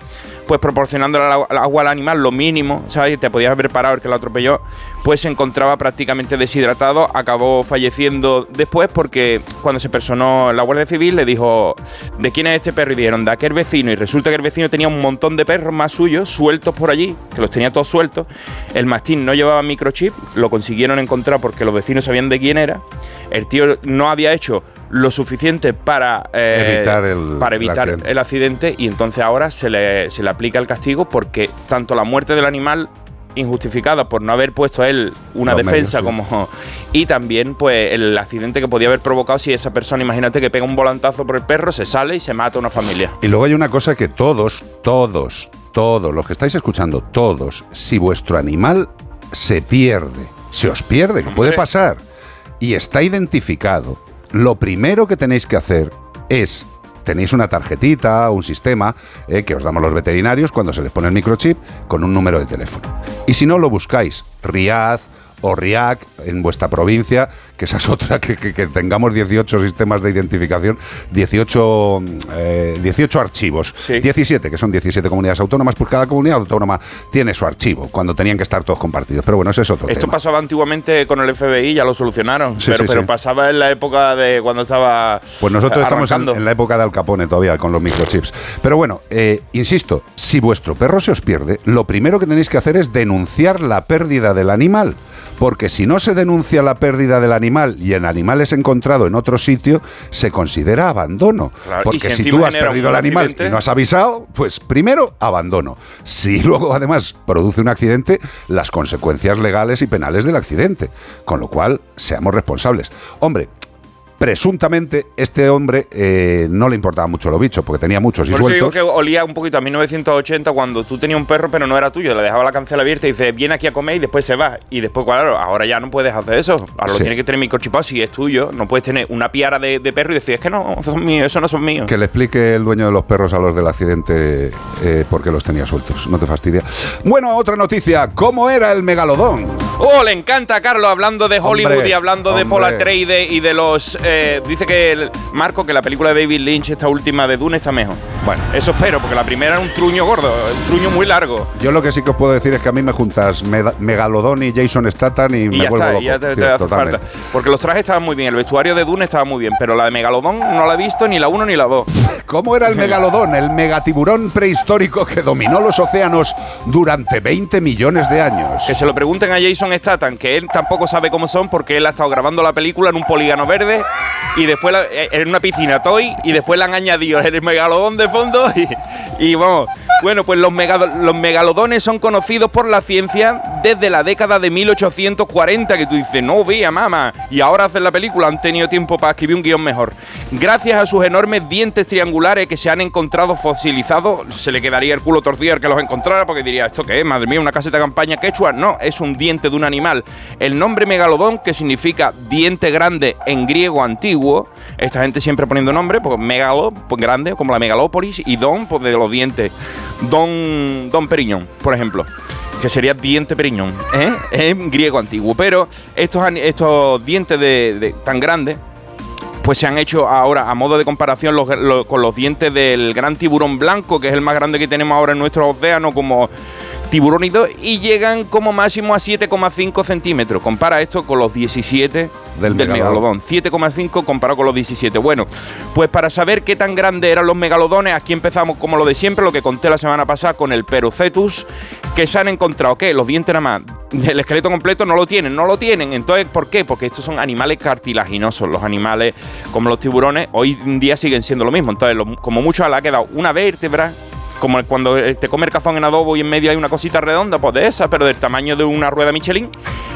pues proporcionando al agua al animal lo mínimo, ¿sabes? Te podías haber parado el que lo atropelló, pues se encontraba prácticamente deshidratado, acabó falleciendo después porque cuando se personó la Guardia Civil le dijo, ¿de quién es este perro? Y dijeron, de aquel vecino, y resulta que el vecino tenía un montón de perros más suyos sueltos por allí, que los tenía todos sueltos, el mastín no llevaba microchip, lo consiguieron encontrar porque los vecinos sabían de quién era, el tío no había hecho lo suficiente para eh, Evitar el- para el evitar accidente. el accidente y entonces ahora se le, se le aplica el castigo porque tanto la muerte del animal injustificada por no haber puesto a él una Los defensa medios, sí. como y también pues el accidente que podía haber provocado si esa persona imagínate que pega un volantazo por el perro se sale y se mata a una familia Y luego hay una cosa que todos, todos, todos, los que estáis escuchando, todos, si vuestro animal se pierde, se os pierde, que puede pasar, y está identificado, lo primero que tenéis que hacer es, tenéis una tarjetita, un sistema eh, que os damos los veterinarios cuando se les pone el microchip con un número de teléfono. Y si no, lo buscáis, RIAD o RIAC en vuestra provincia, que esa es otra, que, que- que tengamos 18 sistemas de identificación, 18, eh, 18 archivos, 17, que son 17 comunidades autónomas, pues cada comunidad autónoma tiene su archivo, cuando tenían que estar todos compartidos. Pero bueno, ese es otro esto tema. pasaba antiguamente con el FBI ya lo solucionaron Sí, pero, sí, pero sí. pasaba en la época de cuando estaba Pues nosotros estamos en la época de Al Capone todavía con los microchips. Pero bueno, eh, insisto, si vuestro perro se os pierde, lo primero que tenéis que hacer es denunciar la pérdida del animal. Porque si no se denuncia la pérdida del animal y el animal es encontrado en otro sitio, se considera abandono. Claro, Porque si tú has perdido el animal accidente- y no has avisado, pues primero abandono. Si luego además produce un accidente, las consecuencias legales y penales del accidente. Con lo cual, seamos responsables. Hombre, presuntamente este hombre eh, no le importaba mucho los bichos, porque tenía muchos y Por eso digo que olía un poquito a 1980 cuando tú tenías un perro pero no era tuyo, le dejaba la cancela abierta y dice, viene aquí a comer y después se va. Y después, claro, ahora ya no puedes hacer eso. Ahora lo Sí. tienes que tener microchipado si es tuyo. No puedes tener una piara de, de perro y decir, es que no, son míos, eso no son míos. Que le explique el dueño de los perros a los del accidente eh, por qué los tenía sueltos. No te fastidia. Bueno, otra noticia. ¿Cómo era el megalodón? Oh, le encanta a Carlos hablando de Hollywood Hombre, y hablando de hombre. Paul Atreides y de los... eh, dice que el- Marco que la película de David Lynch, esta última de Dune, está mejor. Bueno, eso espero, porque la primera era un truño gordo, un truño muy largo. Yo lo que sí que os puedo decir es que a mí me juntas Megalodón y Jason Statham y, Y me ya vuelvo está, loco. ya te, Sí, te hace falta. Porque los trajes estaban muy bien, el vestuario de Dune estaba muy bien, pero la de Megalodón no la he visto ni la 1 ni la 2. ¿Cómo era el megalodón, el megatiburón prehistórico que dominó los océanos durante 20 millones de años? Que se lo pregunten a Jason Statham, que él tampoco sabe cómo son porque él ha estado grabando la película en un polígono verde y después eh, en una piscina toy y después le han añadido el megalodón de fondo y, vamos. Bueno, pues los megalodones son conocidos por la ciencia desde la década de 1840, que tú dices, no vea, mamá, y ahora hacen la película, han tenido tiempo para escribir un guion mejor. Gracias a sus enormes dientes triangulares que se han encontrado fosilizados, se le quedaría el culo torcido al que los encontrara, porque diría, ¿esto qué es? Madre mía, una caseta de campaña quechua. No, es un diente de un animal. El nombre megalodón, que significa diente grande en griego antiguo, esta gente siempre poniendo nombre, pues megalo, pues grande, como la megalópolis, y don, pues de los dientes. Don, don Periñón, por ejemplo que sería diente periñón, ¿eh? en griego antiguo. Pero estos, estos dientes de, de- tan grandes, pues se han hecho ahora, a modo de comparación, con los dientes del gran tiburón blanco, que es el más grande que tenemos ahora en nuestro océano, como tiburónido, y llegan como máximo a 7,5 centímetros. Compara esto con los 17 Del del, megalodón. megalodón. 7,5 comparado con los 17. Bueno, pues para saber qué tan grandes eran los megalodones, aquí empezamos como lo de siempre, lo que conté la semana pasada con el Perocetus, que se han encontrado que los dientes nada más, el esqueleto completo no lo tienen, no lo tienen. Entonces, ¿por qué? Porque estos son animales cartilaginosos. Los animales como los tiburones hoy en día siguen siendo lo mismo. Entonces, como mucho le ha quedado una vértebra como cuando eh, te come el cazón en adobo y en medio hay una cosita redonda, pues de esa, pero del tamaño de una rueda Michelin.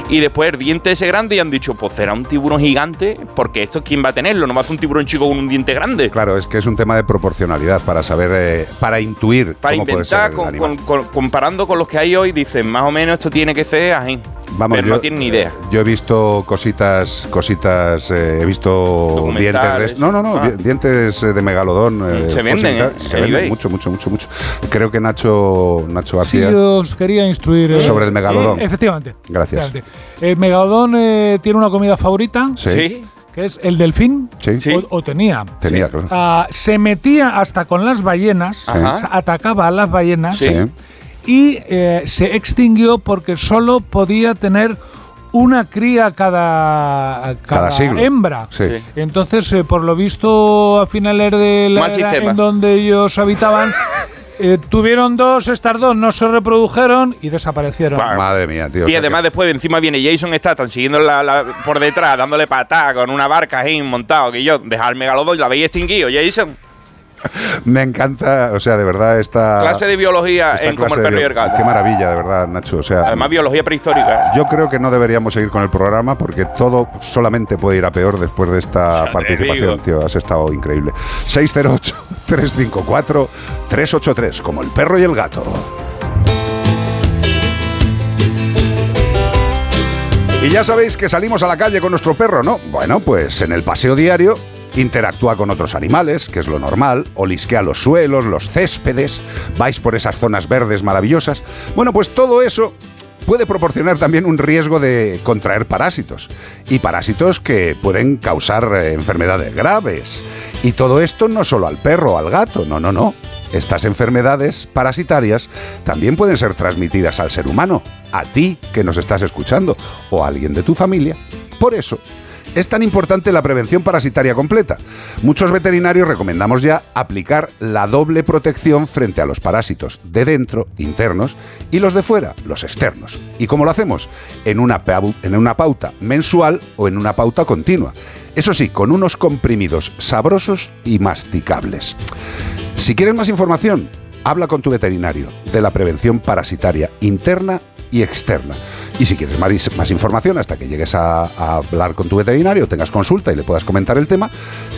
Y después el diente ese grande y han dicho, pues será un tiburón gigante, porque esto quién va a tenerlo, no va a ser un tiburón chico con un diente grande. Claro, es que es un tema de proporcionalidad para saber, eh, para intuir Para cómo puede ser inventar, el con- animal. con- con- comparando con los que hay hoy, dicen, más o menos esto tiene que ser así. Vamos, pero yo- no tienen ni idea. Yo he visto cositas, cositas, eh, he visto dientes de, no, no, no, Ah. di- dientes eh, de megalodón. eh, Se venden. ¿eh? Se En venden mucho, mucho, mucho, mucho. Creo que Nacho, Nacho Sí, García. yo os quería instruir. eh, Sobre el megalodón. eh, efectivamente. Gracias. efectivamente. El megalodón eh, tiene una comida favorita. Sí. Sí. Que es el delfín. Sí. O, o tenía. Tenía, claro. Ah, se metía hasta con las ballenas, o sea, atacaba a las ballenas Sí. Y eh, se extinguió porque solo podía tener una cría cada, Cada siglo. hembra. Sí. Entonces, eh, por lo visto, a finales de la Mal era sistema. en donde ellos habitaban, eh, tuvieron dos, estas dos no se reprodujeron y desaparecieron. Madre mía, tío. o Y sea además después encima viene Jason Statham siguiendo la, la- por detrás, dándole patada con una barca ahí montado, que yo, dejar el megalodón y la veía extinguido, Jason. me encanta, o sea, de verdad esta clase de biología esta en Como el perro y el gato. Qué maravilla, de verdad, Nacho. O sea, Además biología prehistórica. Yo creo que no deberíamos seguir con el programa porque todo solamente puede ir a peor después de esta participación, tío. Has estado increíble. 608-354-383, como el perro y el gato. Y ya sabéis que salimos a la calle con nuestro perro, ¿no? Bueno, pues en el paseo diario interactúa con otros animales, que es lo normal, olisquea los suelos, los céspedes, vais por esas zonas verdes maravillosas. Bueno, pues todo eso puede proporcionar también un riesgo de contraer parásitos. Y parásitos que pueden causar eh, enfermedades graves. Y todo esto no solo al perro al gato, no, no, no. Estas enfermedades parasitarias también pueden ser transmitidas al ser humano, a ti que nos estás escuchando, o a alguien de tu familia. Por eso, es tan importante la prevención parasitaria completa. Muchos veterinarios recomendamos ya aplicar la doble protección frente a los parásitos de dentro, internos, y los de fuera, los externos. ¿Y cómo lo hacemos? En una, en una pauta mensual o en una pauta continua. Eso sí, con unos comprimidos sabrosos y masticables. Si quieres más información, habla con tu veterinario de la prevención parasitaria interna y externa. Y si quieres más, más información hasta que llegues a, a hablar con tu veterinario, tengas consulta y le puedas comentar el tema,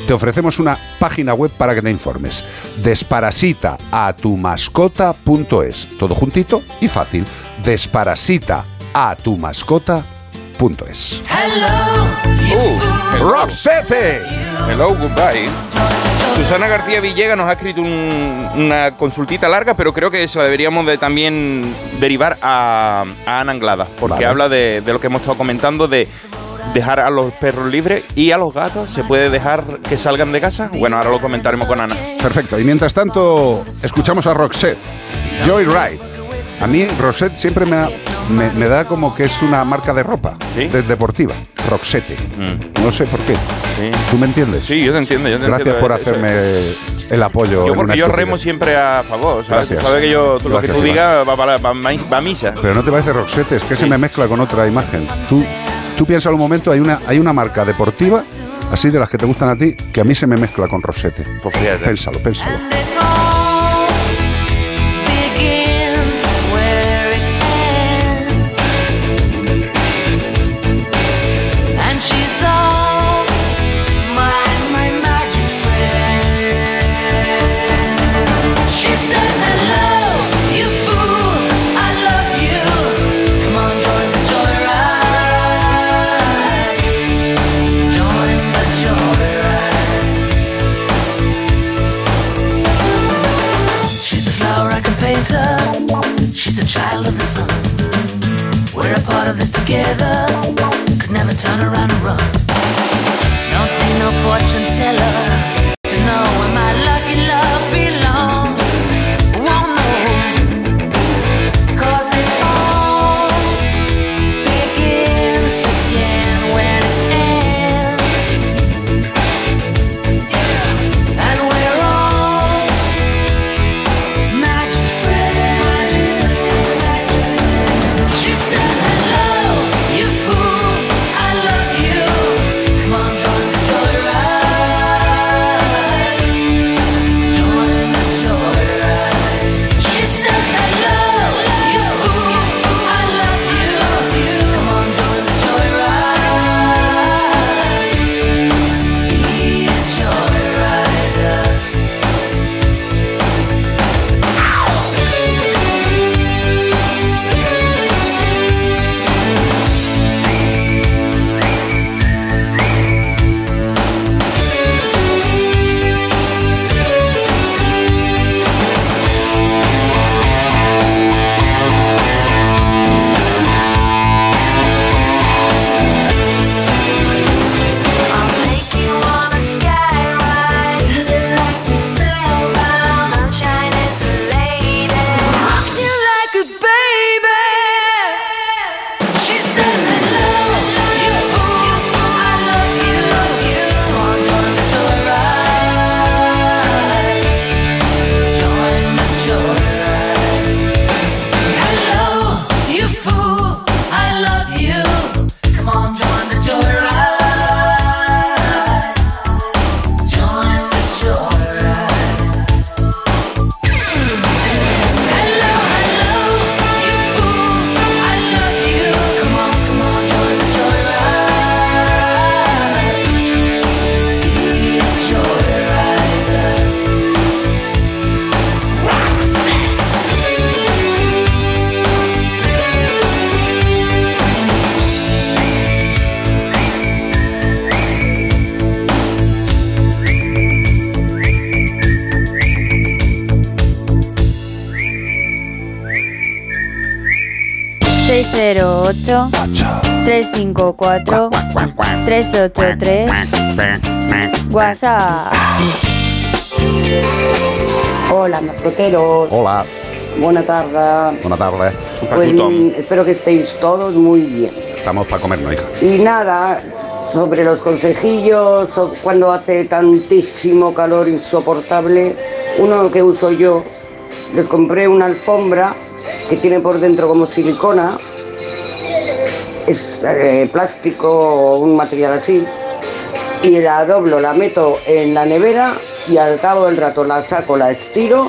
te ofrecemos una página web para que te informes. Desparasita a tu mascota.es. Todo juntito y fácil. Desparasita a tu mascota.es. Uh, ¡Roxette! Hello, goodbye. Susana García Villegas nos ha escrito un- una consultita larga, pero creo que se la deberíamos de también derivar a, a Ana Anglada, porque Vale. habla de, de lo que hemos estado comentando de dejar a los perros libres y a los gatos. ¿Se puede dejar que salgan de casa? Bueno, ahora lo comentaremos con Ana. Perfecto. Y mientras tanto, escuchamos a Roxette. Joyride. A mí Roxette siempre me, ha- me, me da como que es una marca de ropa de- deportiva. Roxette. No sé por qué. ¿Tú me entiendes? Mm. Sí, yo te entiendo. Yo te Gracias entiendo. por hacerme el apoyo. Yo porque yo estupidez. remo siempre a favor, ¿sabes? Gracias. Sabes que yo, tú- lo que tú digas va, para- va, va a misa. Pero no te parece Roxette, es que se me mezcla con otra imagen. Tú, tú piensas un momento, hay una, hay una marca deportiva, así de las que te gustan a ti, que a mí se me mezcla con Rosette. Pues fíjate. Pénsalo, pénsalo. Together. Could never turn around and run. Don't need no fortune 608 354 383 WhatsApp. Hola, mascoteros. Hola. Buena tarde. Buenas tardes. Pues, mm, espero que estéis todos muy bien. Estamos para comernos, hija. Y nada, sobre los consejillos, cuando hace tantísimo calor insoportable, uno que uso yo, les compré una alfombra que tiene por dentro como silicona, es eh, plástico o un material así, y la doblo, la meto en la nevera y al cabo del rato la saco, la estiro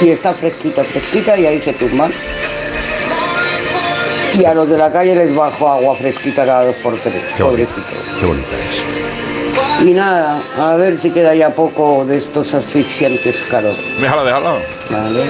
y está fresquita, fresquita y ahí se tumban. Y a los de la calle les bajo agua fresquita cada dos por tres, Qué pobrecitos. Qué bonita es. Y nada, a ver si queda ya poco de estos asfixiantes calor. Déjalo, déjalo. Vale.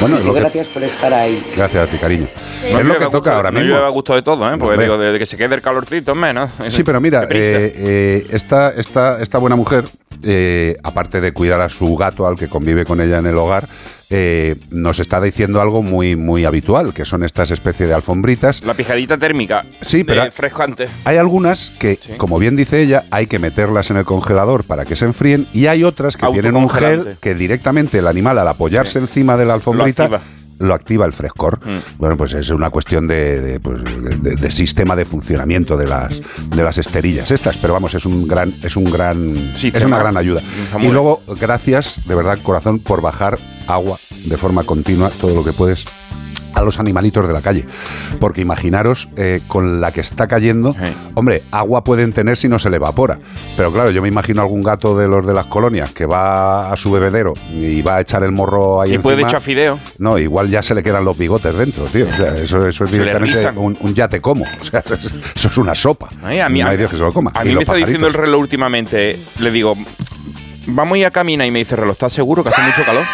Bueno, que- gracias por estar ahí. Gracias a ti, cariño. No es lo que toca gusto- ahora no mismo. llueve a gusto de todo, ¿eh? Porque digo, desde que se quede el calorcito, menos. Sí, pero mira, eh, eh, esta, esta, esta buena mujer, eh, aparte de cuidar a su gato, al que convive con ella en el hogar, eh, nos está diciendo algo muy, muy habitual, que son estas especies de alfombritas. La pijadita térmica. Sí, pero- frescante. Hay algunas que, como bien dice ella, hay que meterlas en el congelador para que se enfríen y hay otras que tienen un gel que directamente el animal al apoyarse encima de la alfombrita. Lo activa el frescor. Mm. Bueno, pues es una cuestión de, de, pues, de- sistema de funcionamiento de las, de las esterillas estas, pero vamos, es un gran, es un gran, es una gran ayuda. Y luego, gracias, de verdad, corazón, por bajar agua de forma continua, todo lo que puedes a los animalitos de la calle. Porque imaginaros eh, con la que está cayendo, hombre, agua pueden tener si no se le evapora. Pero claro, yo me imagino algún gato de los de las colonias que va a su bebedero y va a echar el morro ahí Y puede echar fideo. No, igual ya se le quedan los bigotes dentro, tío. O sea, eso, eso es directamente un, un ya te como. O sea, eso es una sopa. Ay, a mí, no hay Dios que se lo coma. A mí me está diciendo el reloj últimamente, le digo, vamos a ir a caminar y me dice, reloj, ¿estás seguro que hace mucho calor?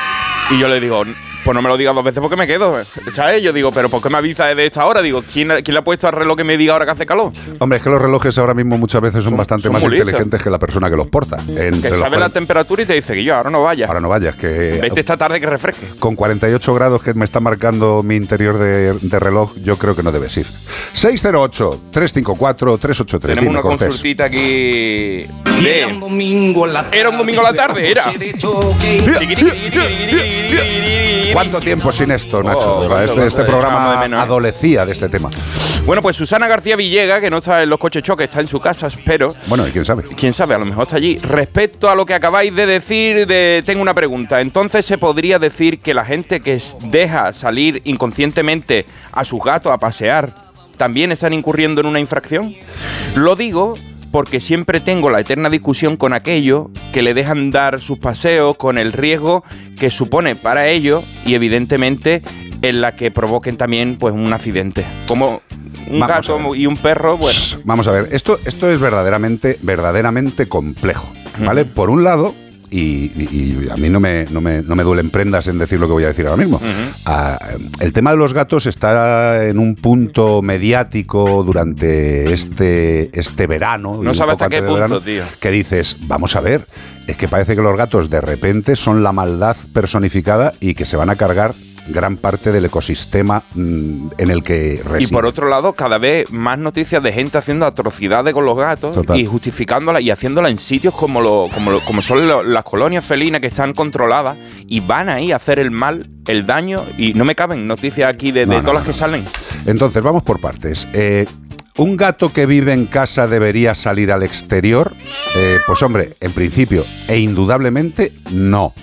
Y yo le digo, pues no me lo digas dos veces porque me quedo. ¿Sabes? Yo digo, pero ¿por qué me avisa de esta hora? Digo, ¿quién, quién le ha puesto al reloj que me diga ahora que hace calor? Hombre, es que los relojes ahora mismo muchas veces son, bastante son más listos. inteligentes que la persona que los porta. Entre Que los sabe la temperatura y te dice que yo ahora no vaya. Ahora no vayas, que Vete esta tarde que refresque. con 48 grados que me está marcando mi interior de, de reloj, yo creo que no debes ir. 608-354-383. Tenemos Dime, una Cortés. consultita aquí. Era un domingo en la tarde. Era un domingo a la tarde, era. ¿Cuánto tiempo sin esto, Nacho? Oh, este cuánto, este programa de ¿eh? adolecía de este tema. Bueno, pues Susana García Villega, que no está en los coches choques, está en su casa, espero. Bueno, ¿y quién sabe? Quién sabe, a lo mejor está allí. Respecto a lo que acabáis de decir, de, tengo una pregunta. Entonces, ¿se podría decir que la gente que deja salir inconscientemente a sus gatos a pasear también están incurriendo en una infracción? Lo digo porque siempre tengo la eterna discusión con aquellos que le dejan dar sus paseos con el riesgo que supone para ellos y evidentemente en la que provoquen también pues un accidente. Como un Vamos gato y un perro, bueno. Vamos a ver, esto, esto es verdaderamente, verdaderamente complejo, ¿vale? Por un lado, y, y- y a mí no me, no, me, no me duelen prendas en decir lo que voy a decir ahora mismo, ah, el tema de los gatos está en un punto mediático durante este, este verano. No un sabe poco hasta qué punto, verano, tío. Que dices, vamos a ver, es que parece que los gatos de repente son la maldad personificada y que se van a cargar gran parte del ecosistema mm, en el que Y residen. por otro lado, cada vez más noticias de gente haciendo atrocidades con los gatos Total. y justificándolas y haciéndolas en sitios como, lo, como, lo- como son lo- las colonias felinas que están controladas y van ahí a hacer el mal, el daño y no me caben noticias aquí de, de No, no, todas las que salen. Entonces, vamos por partes. Eh, ¿Un gato que vive en casa debería salir al exterior? Eh, pues hombre, en principio e indudablemente no.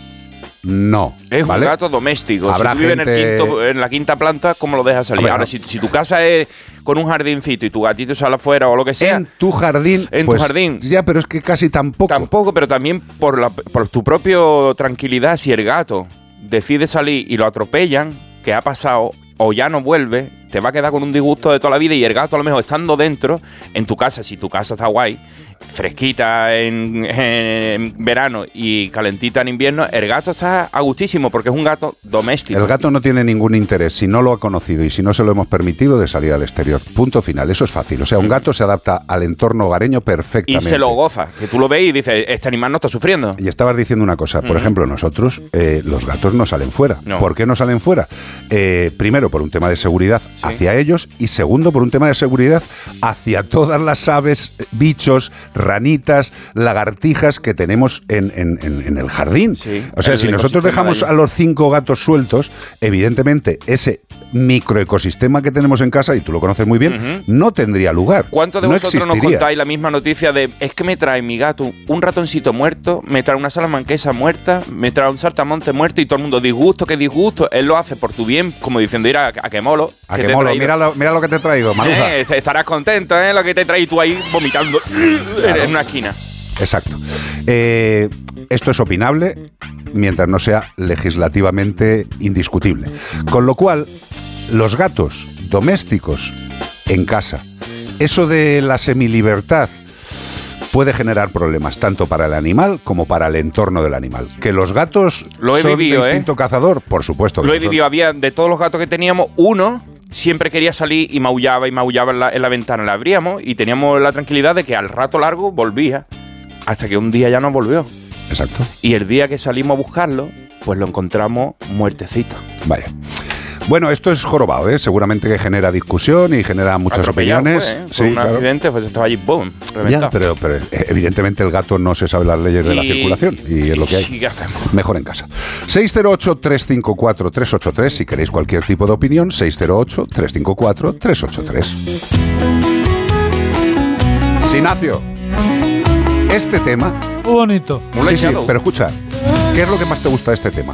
No. Es ¿vale? un gato doméstico. Habrá si tú vives en, el gente- quinto- en la quinta planta, ¿cómo lo dejas salir? Ahora, no. si, si tu casa es con un jardincito y tu gatito sale afuera o lo que sea. En tu jardín. En pues, tu jardín. Ya, pero es que casi tampoco. Tampoco, pero también por, la, por tu propia tranquilidad, si el gato decide salir y lo atropellan, que ha pasado, o ya no vuelve, te va a quedar con un disgusto de toda la vida y el gato a lo mejor estando dentro, en tu casa, si tu casa está guay, fresquita en, en verano y calentita en invierno, el gato está a gustísimo porque es un gato doméstico. El gato no tiene ningún interés, si no lo ha conocido y si no se lo hemos permitido, de salir al exterior. Punto final. Eso es fácil. O sea, un gato se adapta al entorno hogareño y perfectamente. se lo goza, que tú lo ves y dices, este animal no está sufriendo. Y estabas diciendo una cosa, por ejemplo, nosotros, eh, los gatos no salen fuera. No. ¿Por qué no salen fuera? Eh, primero, por un tema de seguridad hacia ellos y segundo, por un tema de seguridad, hacia todas las aves, bichos, ranitas, lagartijas que tenemos en, en- en- en el jardín. o sea, si nosotros dejamos de a los cinco gatos sueltos, evidentemente ese microecosistema que tenemos en casa, y tú lo conoces muy bien, no tendría lugar. ¿Cuántos de no vosotros nos contáis la misma noticia de es que me trae mi gato un ratoncito muerto, me trae una salamanquesa muerta, me trae un saltamonte muerto y todo el mundo disgusto, que disgusto? Él lo hace por tu bien, como diciendo, ir a, a que molo. A que que te he molo, traído". mira lo, mira lo que te he traído, Maruja. Eh, estarás contento, ¿eh? Lo que te trae tú ahí vomitando en una esquina. Exacto. Eh, esto es opinable mientras no sea legislativamente indiscutible. Con lo cual, los gatos domésticos en casa, eso de la semilibertad puede generar problemas tanto para el animal como para el entorno del animal. Que los gatos Lo he son vivido, de ¿eh? instinto cazador, por supuesto. que Lo he vivido, había de todos los gatos que teníamos, uno siempre quería salir y maullaba y maullaba en la, en la ventana. La abríamos y teníamos la tranquilidad de que al rato largo volvía. Hasta que un día ya no volvió. Exacto. Y el día que salimos a buscarlo, pues lo encontramos muertecito. Vaya. Bueno, esto es jorobado, ¿eh? seguramente que genera discusión y genera muchas Atropellado opiniones. fue, ¿eh? Por Sí, un claro. accidente, pues estaba allí, ¡boom! Ya, pero, pero, eh, evidentemente el gato no se sabe las leyes de la circulación y es lo que hay. ¿Y qué hacemos? Mejor en casa. 608-354-383, si queréis cualquier tipo de opinión, 608-354-383. Sinacio, este tema... Muy bonito. Sí, sí, pero escucha, ¿qué es lo que más te gusta de este tema?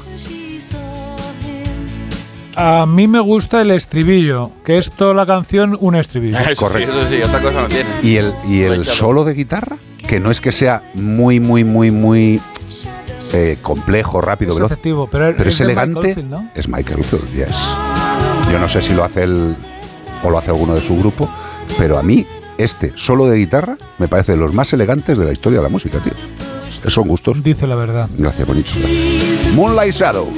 A mí me gusta el estribillo, que es toda la canción un estribillo. Eso sí, eso sí, otra cosa no tiene. ¿Y el, y el solo de guitarra? Que no es que sea muy, muy, muy, muy eh, complejo, rápido, Es veloz. efectivo, pero es es de Michael elegante. Field, ¿no? Es Michael Field, yes. Yo no sé si lo hace él o lo hace alguno de su grupo, pero a mí este solo de guitarra me parece de los más elegantes de la historia de la música, tío. Son gustos. Dice la verdad. Gracias, bonito. Moonlight Shadow,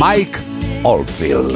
Mike Oldfield.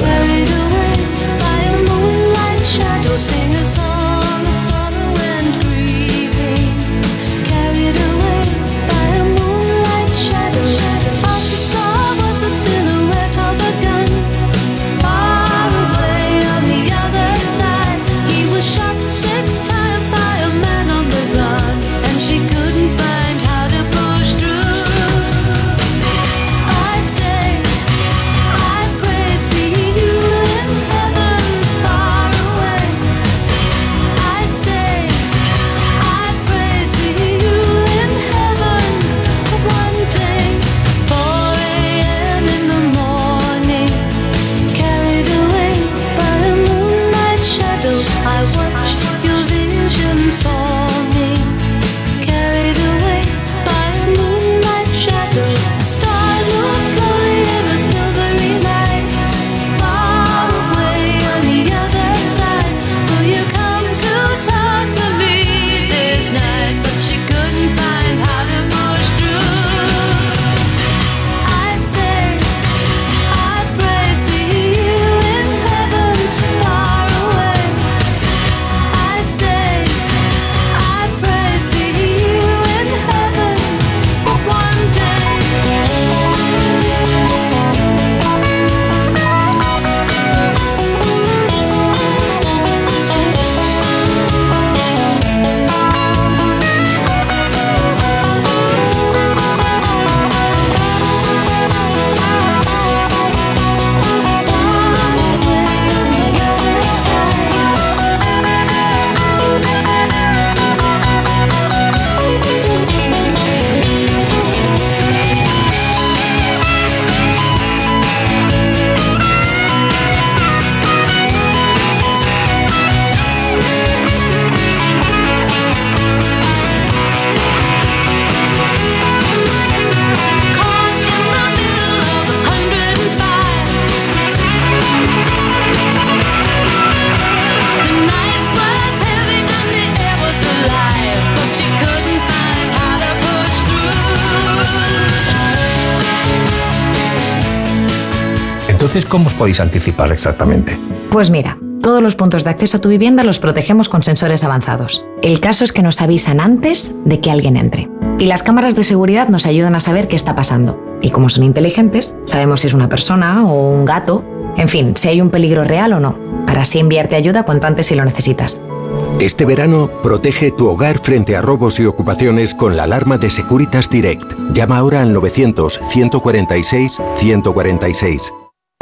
Entonces, ¿cómo os podéis anticipar exactamente? Pues mira, todos los puntos de acceso a tu vivienda los protegemos con sensores avanzados. El caso es que nos avisan antes de que alguien entre. Y las cámaras de seguridad nos ayudan a saber qué está pasando. Y como son inteligentes, sabemos si es una persona o un gato En fin, si hay un peligro real o no, para así enviarte ayuda cuanto antes si lo necesitas. Este verano, protege tu hogar frente a robos y ocupaciones con la alarma de Securitas Direct. Llama ahora al 900-146-146.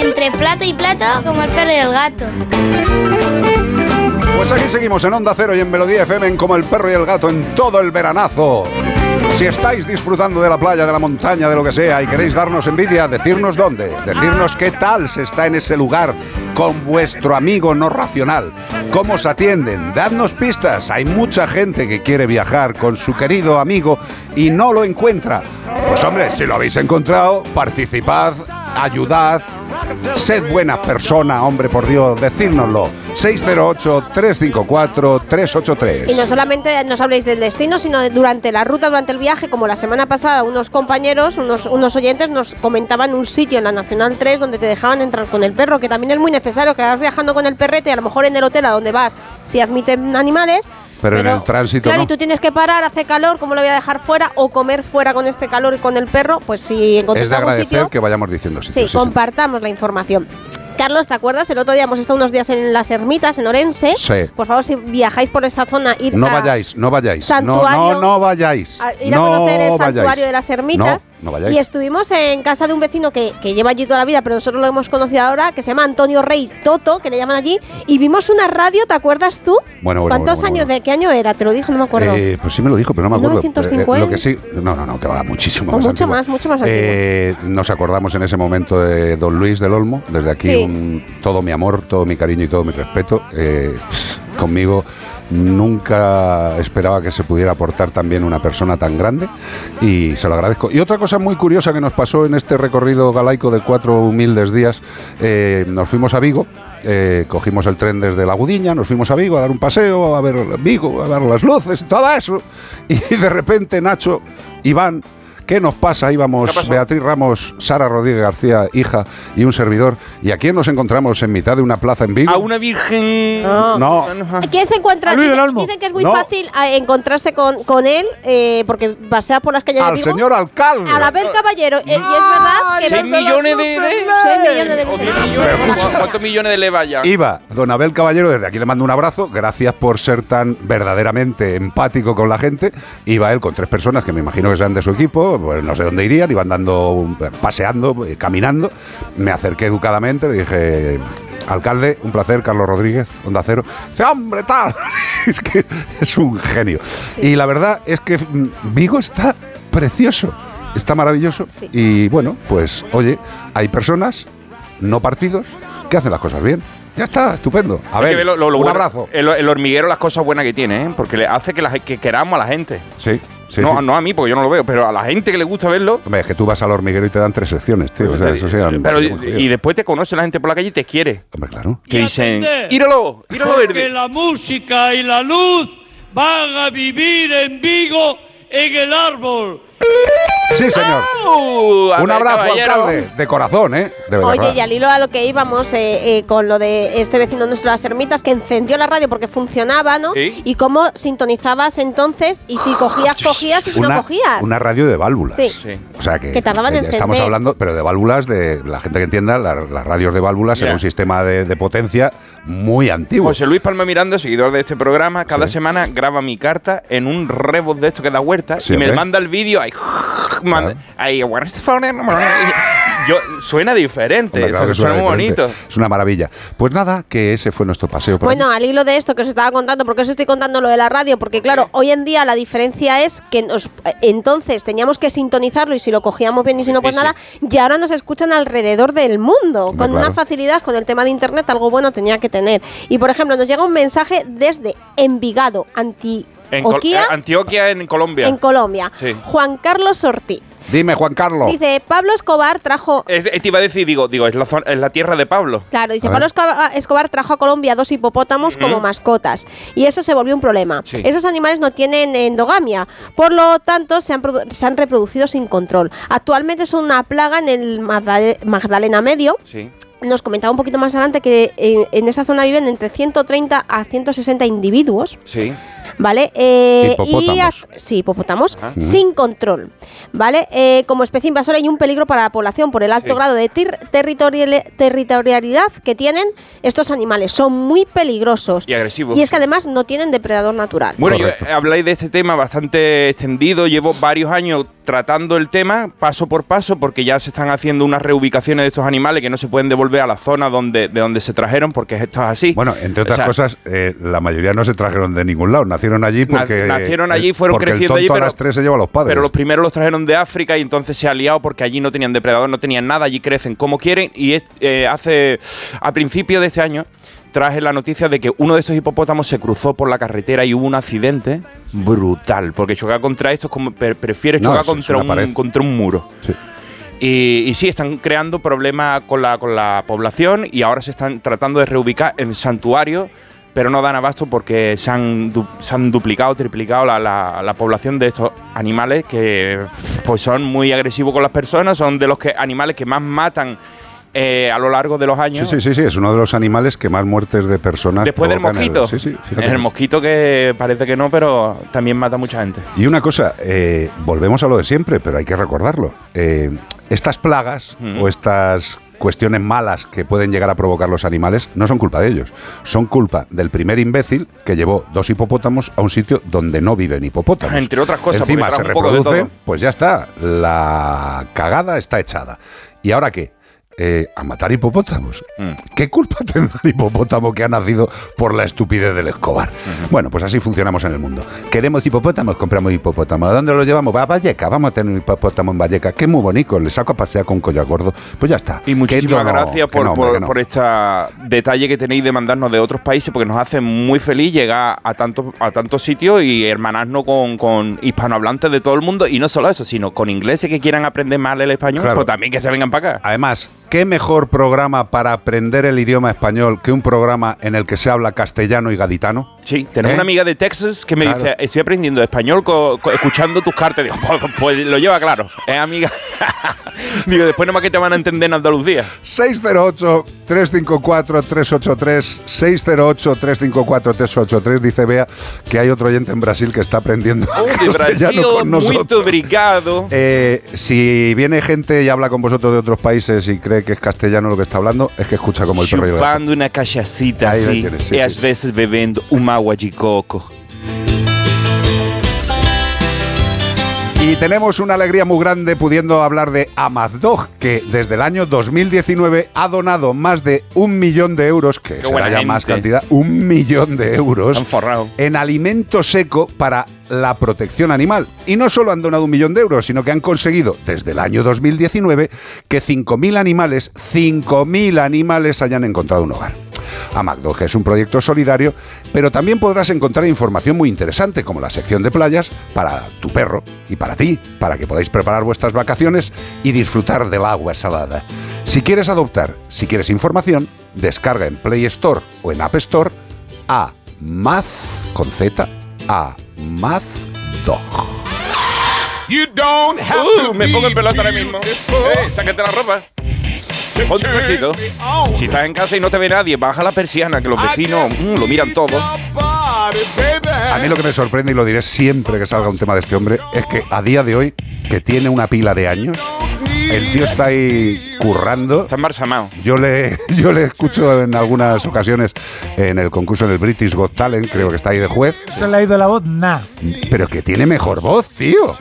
Entre plato y plato, como el perro y el gato. Pues aquí seguimos en Onda Cero y en Melodía FM como el perro y el gato en todo el veranazo. Si estáis disfrutando de la playa, de la montaña, de lo que sea y queréis darnos envidia, decirnos dónde, decirnos qué tal se está en ese lugar con vuestro amigo no racional, cómo os atienden, dadnos pistas. Hay mucha gente que quiere viajar con su querido amigo y no lo encuentra. Pues hombre, si lo habéis encontrado, participad, ayudad, sed buena persona, hombre, por Dios, decírnoslo. 608-354-383. Y no solamente nos habléis del destino, sino de- durante la ruta, durante el viaje, como la semana pasada, unos compañeros, unos, unos oyentes nos comentaban un sitio en la Nacional 3 donde te dejaban entrar con el perro, que también es muy necesario que vas viajando con el perrete, a lo mejor en el hotel a donde vas, si admiten animales. Pero en el tránsito Claro, no. y tú tienes que parar, hace calor, ¿cómo lo voy a dejar fuera? O comer fuera con este calor y con el perro, pues si encontráis Es de agradecer sitio. que vayamos diciendo sí, sí. compartamos la información. Carlos, ¿te acuerdas? El otro día hemos estado unos días en las ermitas, en Orense. Sí. Por favor, si viajáis por esa zona, ir No a, vayáis, no vayáis. No, Santuario- no, no vayáis. a ir a no conocer el vayáis. santuario de las ermitas. No, no vayáis. y estuvimos en casa de un vecino que, que lleva allí toda la vida, pero nosotros lo hemos conocido ahora, que se llama Antonio Rey Toto, que le llaman allí. Y vimos una radio, ¿te acuerdas tú? Bueno, bueno, ¿Cuántos bueno, bueno, años? ¿De qué año era? Te lo dije, no me acuerdo. Eh, pues sí me lo dijo, pero no me acuerdo. 1950. Eh, lo que sí, no, no, no, que va muchísimo O más. mucho antiguo. más, mucho más antiguo. Eh, nos acordamos en ese momento de Don Luis del Olmo. Desde aquí Sí. Un- todo mi amor, todo mi cariño y todo mi respeto. Eh, conmigo nunca esperaba que se pudiera aportar también una persona tan grande y se lo agradezco. Y otra cosa muy curiosa que nos pasó en este recorrido galaico de cuatro humildes días, eh, nos fuimos a Vigo. eh, cogimos el tren desde La Gudiña, nos fuimos a Vigo a dar un paseo, a ver Vigo, a ver las luces, todo eso. Y de repente Nacho, Iván, ¿Qué nos pasa? Íbamos Beatriz Ramos, Sara Rodríguez García, hija, y un servidor. ¿Y a quién nos encontramos en mitad de una plaza en Vigo? A una virgen. No. ¿Quién se encuentra? Dicen, dicen que es muy No. fácil eh, encontrarse con, con él eh, porque pasea por las calles de Al Vigo. señor alcalde. A la Abel Caballero. Eh, y es verdad que... Seis millones de... de- Seis millones de... ¿Cuántos millones de le vaya? Iba don Abel Caballero, desde aquí le mando un abrazo, gracias por ser tan verdaderamente empático con la gente. Iba él con tres personas que me imagino que sean de su equipo, pues no sé dónde irían, iban dando, paseando, eh, caminando. Me acerqué educadamente, le dije, alcalde, un placer, Carlos Rodríguez, Onda Cero. Dice, hombre, tal. es que es un genio. Y la verdad es que mm, Vigo está precioso, está maravilloso. Y bueno, pues oye, hay personas, no partidos, que hacen las cosas bien. Ya está, estupendo. A ver, lo- lo- lo un bueno- abrazo. El, el hormiguero, las cosas buenas que tiene, ¿eh? Porque le hace que, la, que queramos a la gente. Sí, sí. no, sí. no a mí, porque yo no lo veo, pero a la gente que le gusta verlo. Hombre, es que tú vas al hormiguero y te dan tres secciones, tío. O sea, eso sí, Pero, sí, muy y después te conoce la gente por la calle y te quiere. Hombre, claro. Que dicen, íralo, íralo Porque verde. la música y la luz van a vivir en Vigo en el árbol. Sí, señor. Uh, un abrazo, Caballero. alcalde. De corazón, ¿eh? De verdad. Oye, y al hilo a lo que íbamos eh, eh, con lo de este vecino nuestro, las ermitas, que encendió la radio porque funcionaba, ¿no? Sí. Y cómo sintonizabas entonces y si cogías, cogías y si no cogías. una radio de válvulas. Sí. O sea que, Que tardaban en estamos encender. hablando, pero de válvulas, de la gente que entienda, la- las radios de válvulas era un sistema de, de potencia muy antiguo. José Luis Palma Miranda, seguidor de este programa, cada semana graba mi carta en un rebot de esto que da huerta Sí, y me manda el vídeo ahí, ahí, yo, suena diferente, Hombre, claro o sea, que suena muy bonito. Es una maravilla. Pues nada, que ese fue nuestro paseo. por Bueno, al hilo de esto que os estaba contando, porque os estoy contando lo de la radio, porque claro, hoy en día la diferencia es que nos, eh, entonces teníamos que sintonizarlo y si lo cogíamos bien y si no, pues nada, y ahora nos escuchan alrededor del mundo, con una facilidad, con el tema de internet, algo bueno tenía que tener. Y por ejemplo, nos llega un mensaje desde Envigado, En Antioquia, eh, Antioquia en Colombia. en Colombia. Sí. Juan Carlos Ortiz. Dime, Juan Carlos. Dice, Pablo Escobar trajo... Es- eh, te iba a decir, digo, digo es, la, zona- es la tierra de Pablo. Claro, dice, Pablo ver. Escobar, trajo a Colombia dos hipopótamos como mascotas y eso se volvió un problema. Sí. Esos animales no tienen endogamia, por lo tanto se han, se han reproducido sin control. Actualmente son una plaga en el Magdale- Magdalena Medio. Sí. Nos comentaba un poquito más adelante que en, en esa zona viven entre 130 a 160 individuos. Sí. ¿Vale? Eh, Hipopótamos. y sí, hipopótamos, Ajá. sin control. ¿Vale? Eh, como especie invasora hay un peligro para la población por el alto Sí. grado de tir- territorial- territorialidad que tienen estos animales. Son muy peligrosos. Y agresivos. Y es que además no tienen depredador natural. Bueno, yo, eh, habláis de este tema bastante extendido. Llevo varios años tratando el tema paso por paso porque ya se están haciendo unas reubicaciones de estos animales que no se pueden devolver a la zona donde, de donde se trajeron porque esto es así. Bueno, entre otras O sea, cosas, eh, la mayoría no se trajeron de ningún lado. Nacieron allí porque. nacieron eh, allí, fueron porque creciendo allí, tonto a pero, las tres se lleva a los padres. pero los primeros los trajeron de África y entonces se ha liado porque allí no tenían depredador, no tenían nada, allí crecen como quieren y es- eh, hace a principio de este año traje la noticia de que uno de estos hipopótamos se cruzó por la carretera y hubo un accidente brutal, porque chocar contra esto es como pre- prefiere chocar contra, pared. un, contra un muro. Y, y sí, están creando problemas con la, con la población y ahora se están tratando de reubicar en santuarios, pero no dan abasto porque se han, du- se han duplicado, triplicado la, la- la población de estos animales que pues son muy agresivos con las personas, son de los que, animales que más matan eh, a lo largo de los Sí, años. sí, sí, sí, es uno de los animales que más muertes de personas. Después del el- mosquito. sí, sí, fíjate. Es el mosquito que parece que no, pero también mata a mucha gente. Y una cosa, eh, volvemos a lo de siempre, pero hay que recordarlo. Eh, estas plagas Mm. o estas cuestiones malas que pueden llegar a provocar los animales no son culpa de ellos, son culpa del primer imbécil que llevó dos hipopótamos a un sitio donde no viven hipopótamos. Entre otras cosas, Encima se todo. pues ya está, la cagada está echada. ¿Y ahora qué? Eh, a matar hipopótamos. Mm. ¿Qué culpa tendrá el hipopótamo que ha nacido por la estupidez del Escobar? Bueno, pues así funcionamos en el mundo. ¿Queremos hipopótamos? Compramos hipopótamos. ¿A dónde lo llevamos? Va a Valleca. Vamos a tener un hipopótamo en Valleca. Que es muy bonito. Le saco a pasear con collar gordo. Pues ya está. Y muchísimas no, gracias por, no, hombre, por, no. por este detalle que tenéis de mandarnos de otros países, porque nos hace muy feliz llegar a tantos a tantos sitios y hermanarnos con, con hispanohablantes de todo el mundo. Y no solo eso, sino con ingleses que quieran aprender más el español, Claro. pues también que se vengan para acá. Además, ¿qué mejor programa para aprender el idioma español que un programa en el que se habla castellano y gaditano? Sí, tenemos ¿Eh? una amiga de Texas que me Claro. dice, estoy aprendiendo español escuchando tus cartas. Digo, pues, pues lo lleva claro, es amiga. Digo, después nomás que te van a entender en Andalucía. 608-354-383, 608-354-383, dice Bea que hay otro oyente en Brasil que está aprendiendo Oh, de castellano Brasil, con nosotros. muy obrigado. Eh, si viene gente y habla con vosotros de otros países y cree que es castellano lo que está hablando, es que escucha como el perro. Chupando una cachacita así sí, y sí. veces bebendo un agua de coco. Y tenemos una alegría muy grande pudiendo hablar de Amazdog, que desde el año 2019 ha donado más de un millón de euros, que será buena ya gente. más cantidad, un millón de euros en alimento seco para la protección animal. Y no solo han donado un millón de euros, sino que han conseguido desde el año 2019 que 5.000 animales, 5.000 animales hayan encontrado un hogar. Amagdog es un proyecto solidario, pero también podrás encontrar información muy interesante, como la sección de playas, para tu perro y para ti, para que podáis preparar vuestras vacaciones y disfrutar del agua salada. Si quieres adoptar, si quieres información, descarga en Play Store o en App Store a Maz con Z a Mazdog. Uh, me pongo en pelota ahora mismo. Eh, sácate la ropa. Ponte fresquito. Si estás en casa y no te ve nadie, baja la persiana, que los vecinos mm, lo miran todo. A mí lo que me sorprende, y lo diré siempre que salga un tema de este hombre, es que a día de hoy, que tiene una pila de años, el tío está ahí currando. Está embalsamado. Yo le, yo le escucho en algunas ocasiones en el concurso del British Got Talent, creo que está ahí de juez, ¿Se le ha ido la voz? Nah. pero que tiene mejor voz, tío.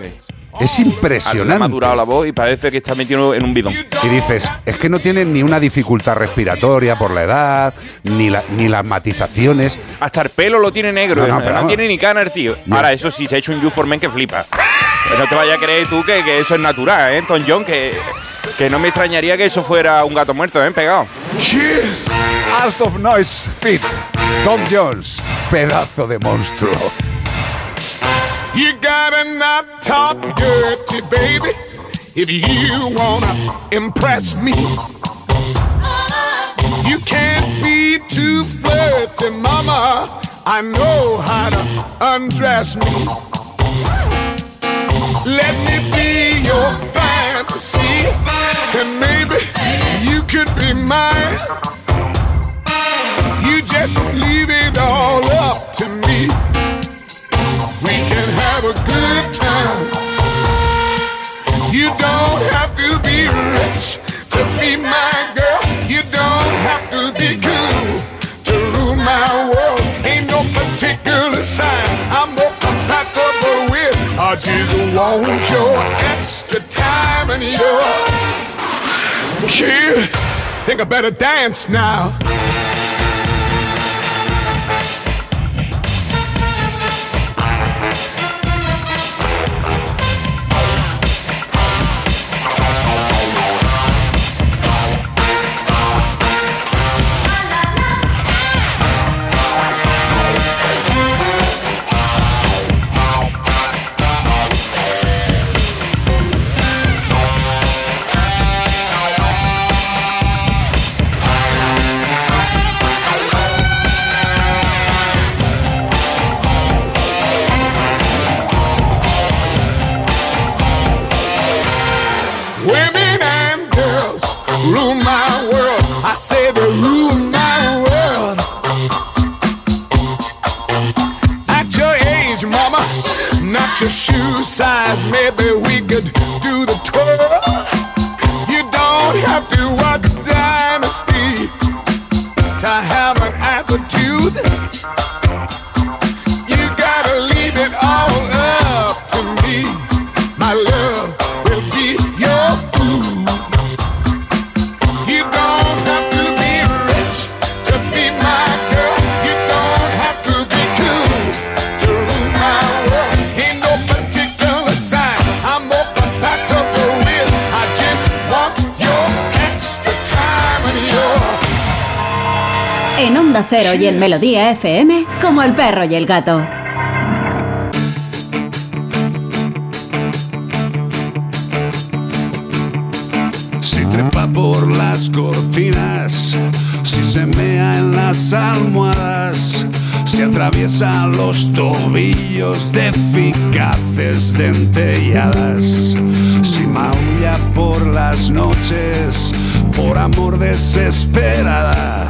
Es ha impresionante. madurado la voz y parece que está metido en un bidón. Y dices, es que no tiene ni una dificultad respiratoria por la edad, ni, la- ni las matizaciones. Hasta el pelo lo tiene negro, No, no, no, pero vamos. tiene ni cana el tío. No. Ahora, eso sí, se ha hecho un You for Men que flipa. Pero no te vayas a creer tú que, que eso es natural, ¿eh, Tom John? Que, que no me extrañaría que eso fuera un gato muerto, ¿eh? Pegado. Out of Noise Fit. Tom Jones, pedazo de monstruo. You gotta not talk dirty, baby. if you wanna impress me. You can't be too flirty, mama. I know how to undress me. Let me be your fantasy, and maybe you could be mine. You just leave it all up to me. A good time. You don't have to be rich to be my girl. You don't have to be cool to rule my world. Ain't no particular sign I'm more compatible with. I just want your extra time and your kid. Think I better dance now. Not your shoe size. Maybe we could do the tour. You don't have to Onda Cero y en Melodía FM, como el perro y el gato. Si trepa por las cortinas, si se mea en las almohadas, si atraviesa los tobillos de eficaces dentelladas, si maulla por las noches, por amor desesperada,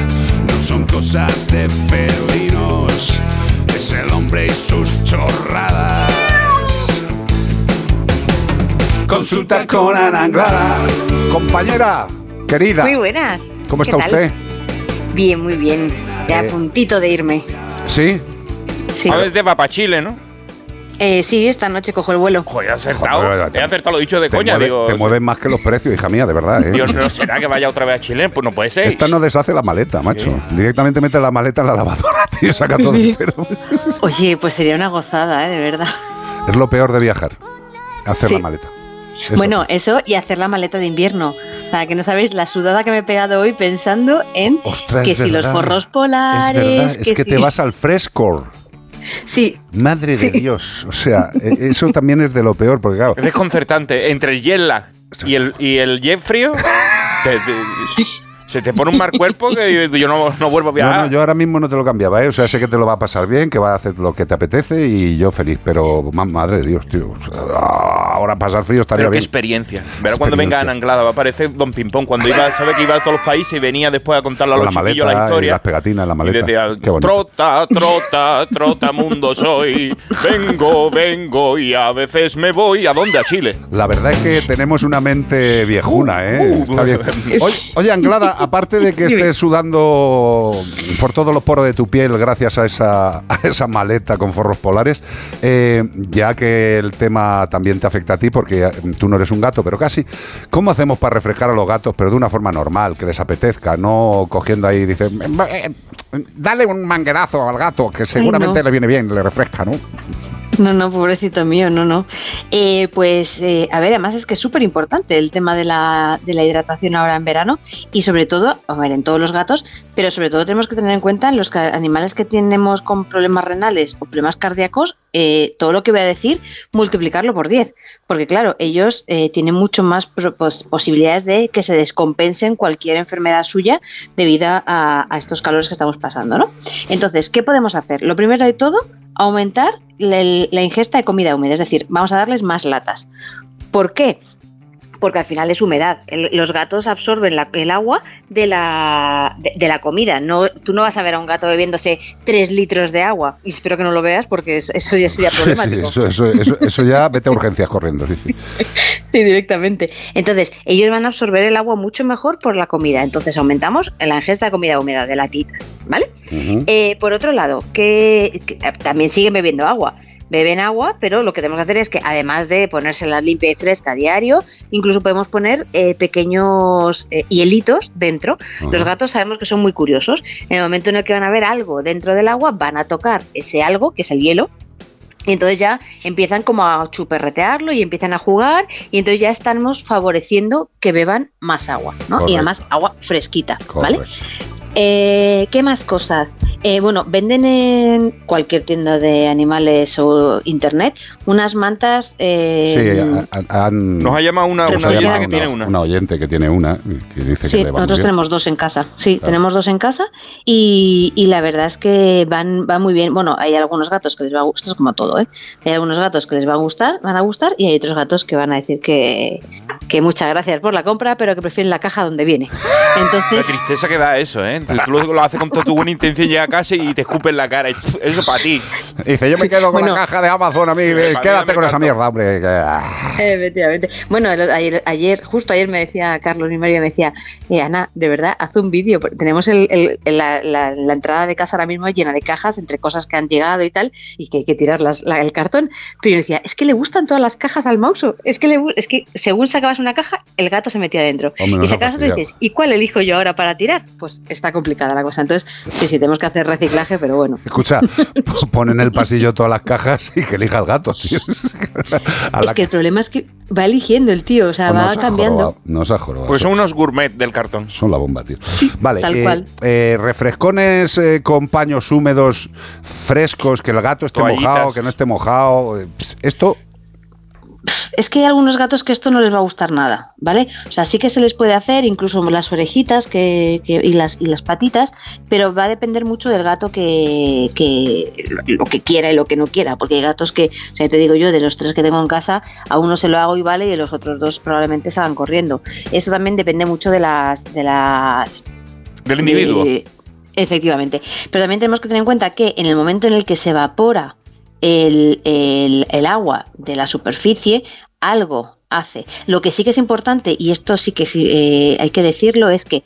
Son cosas de felinos, es el hombre y sus chorradas. Consulta con Ana Anglada. Compañera, querida. Muy buenas. ¿Cómo ¿Qué está tal? usted? Bien, muy bien. Ya a Eh. puntito de irme. ¿Sí? Sí. A ver, te va para Chile, ¿no? Eh, sí, esta noche cojo el vuelo. Joder, he acertado. Joder, he acertado lo dicho de Te, coña, mueve- digo. te mueven más que los precios, hija mía, de verdad. ¿eh? Dios, ¿no será que vaya otra vez a Chile? Pues no puede ser. Esta no deshace la maleta, macho. Directamente mete la maleta en la lavadora tío, y saca todo. Pero Oye, pues sería una gozada, ¿eh? De verdad. es lo peor de viajar, hacer Sí. la maleta. Eso. Bueno, eso y hacer la maleta de invierno. O sea, que no sabéis la sudada que me he pegado hoy pensando en Ostras, que es si los forros Es polares. verdad, es que te si- vas al fresco. Sí. Madre de Dios. O sea, e- eso también es de lo peor, porque claro. Es desconcertante. Entre el jet lag y el, y el jet frío, te- te- se te pone un mal cuerpo que yo no, no vuelvo a No, viajar. no, yo ahora mismo no te lo cambiaba, ¿eh? O sea, sé que te lo va a pasar bien, que va a hacer lo que te apetece y yo feliz, pero ma- madre de Dios, tío. o sea, ahora pasar frío estaría Pero qué bien. experiencia. Verá cuando venga. Ana Anglada, va a aparecer Don Pimpón. Cuando iba, sabe que iba a todos los países y venía después a contarle a los la chiquillos la y historia. las pegatinas la maleta. Y decía, Qué trota, trota, trota mundo soy. Vengo, vengo y a veces me voy. ¿A dónde? A Chile. La verdad es que tenemos una mente viejuna, ¿eh? Uh, Está bien. Oye, oye, Anglada, aparte de que estés sudando por todos los poros de tu piel gracias a esa, a esa maleta con forros polares, eh, ya que el tema también te afecta a ti porque tú no eres un gato, pero casi, ¿cómo hacemos para refrescar a los gatos, pero de una forma normal, que les apetezca, no cogiendo ahí, dice, "Eh, dale un manguerazo al gato, que seguramente no. le viene bien, le refresca, ¿no? No, no, pobrecito mío, no, no. Eh, pues, eh, a ver, además es que es súper importante el tema de la, de la hidratación ahora en verano y sobre todo, a ver, en todos los gatos, pero sobre todo tenemos que tener en cuenta en los animales que tenemos con problemas renales o problemas cardíacos, eh, todo lo que voy a decir, multiplicarlo por 10. Porque claro, ellos eh, tienen mucho más posibilidades de que se descompensen cualquier enfermedad suya debido a, a estos calores que estamos pasando, ¿no? Entonces, ¿qué podemos hacer? Lo primero de todo, aumentar la, ingesta de comida húmeda, es decir, vamos a darles más latas. ¿Por qué? Porque al final es humedad. El- los gatos absorben la- el agua de la, de, de la comida. No, tú no vas a ver a un gato bebiéndose 3 litros de agua. Y espero que no lo veas porque es- eso ya sería Sí, problemático. eso, eso, eso, eso ya vete a urgencias corriendo. Sí, sí. Sí, directamente. Entonces, ellos van a absorber el agua mucho mejor por la comida. Entonces, aumentamos la ingesta de comida húmeda, de latitas, ¿vale? Eh, por otro lado, que, que, eh, también siguen bebiendo agua. Beben agua, pero lo que tenemos que hacer es que además de ponérsela limpia y fresca a diario, incluso podemos poner eh, pequeños eh, hielitos dentro. Los gatos sabemos que son muy curiosos. En el momento en el que van a ver algo dentro del agua, van a tocar ese algo, que es el hielo, y entonces ya empiezan como a chuperretearlo y empiezan a jugar y entonces ya estamos favoreciendo que beban más agua, ¿no? Correcto. Y además agua fresquita, ¿vale? Eh, ¿Qué más cosas? Eh, bueno, venden en cualquier tienda de animales o internet unas mantas. eh, Sí, han- Nos ha llamado una, oyente que tiene una. Una oyente que tiene una, que dice Sí, que le nosotros tenemos dos en casa. Sí, Claro. tenemos dos en casa y, y la verdad es que van, van muy bien. Bueno, hay algunos gatos que les va a gustar, esto es como todo, ¿eh? Hay algunos gatos que les va a gustar, van a gustar y hay otros gatos que van a decir que, que muchas gracias por la compra, pero que prefieren la caja donde viene. La Entonces, tristeza que da eso, ¿eh? Tú lo, lo haces con toda tu buena intención, llega a casa y te escupen la cara. y Eso para ti. Dice, yo me quedo con Bueno. la caja de Amazon a mí, Sí, para mí quédate con esa mierda, hombre. ah. Efectivamente. Bueno, el- ayer, ayer, justo ayer me decía Carlos, mi marido, me decía, eh, Ana, de verdad, haz un vídeo. porque Tenemos el- el- la, la- la entrada de casa ahora mismo llena de cajas entre cosas que han llegado y tal, y que hay que tirar las- la- el cartón. Pero yo decía, es que le gustan todas las cajas al mauso. Es que, le, es que según sacabas una caja, el gato se metía adentro. Hombre, nos y sacabas otra y dices, ¿y cuál elijo yo ahora para tirar? Pues está complicada la cosa. Entonces, sí, sí, tenemos que hacer reciclaje, pero bueno. Escucha, pon en el pasillo todas las cajas y que elija el gato, tío. Es que el problema es que va eligiendo el tío, o sea, Pues va cambiando. Nos ha jorobado. Pues son unos gourmet del cartón. Son la bomba, tío. vale, tal eh, cual. eh, refrescones eh, con paños húmedos, frescos, que el gato esté Toallitas. mojado, que no esté mojado. esto, Es que hay algunos gatos que esto no les va a gustar nada, ¿vale? O sea, sí que se les puede hacer, incluso las orejitas que, que- y, las, y las patitas, pero va a depender mucho del gato que, que lo que quiera y lo que no quiera, porque hay gatos que, o sea, te digo yo, de los tres que tengo en casa, a uno se lo hago y vale, y los otros dos probablemente salgan corriendo. Eso también depende mucho de las, de las Del individuo. de- efectivamente. Pero también tenemos que tener en cuenta que en el momento en el que se evapora el, el- el agua de la superficie, algo hace. Lo que sí que es importante, y esto sí que sí, eh, hay que decirlo, es que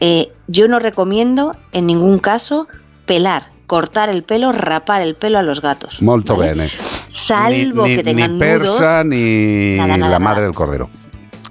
eh, yo no recomiendo en ningún caso pelar, cortar el pelo, rapar el pelo a los gatos. molto ¿vale? bene. Salvo ni, que ni tengan persa nudos. ni Nada, nada, la nada. madre del cordero.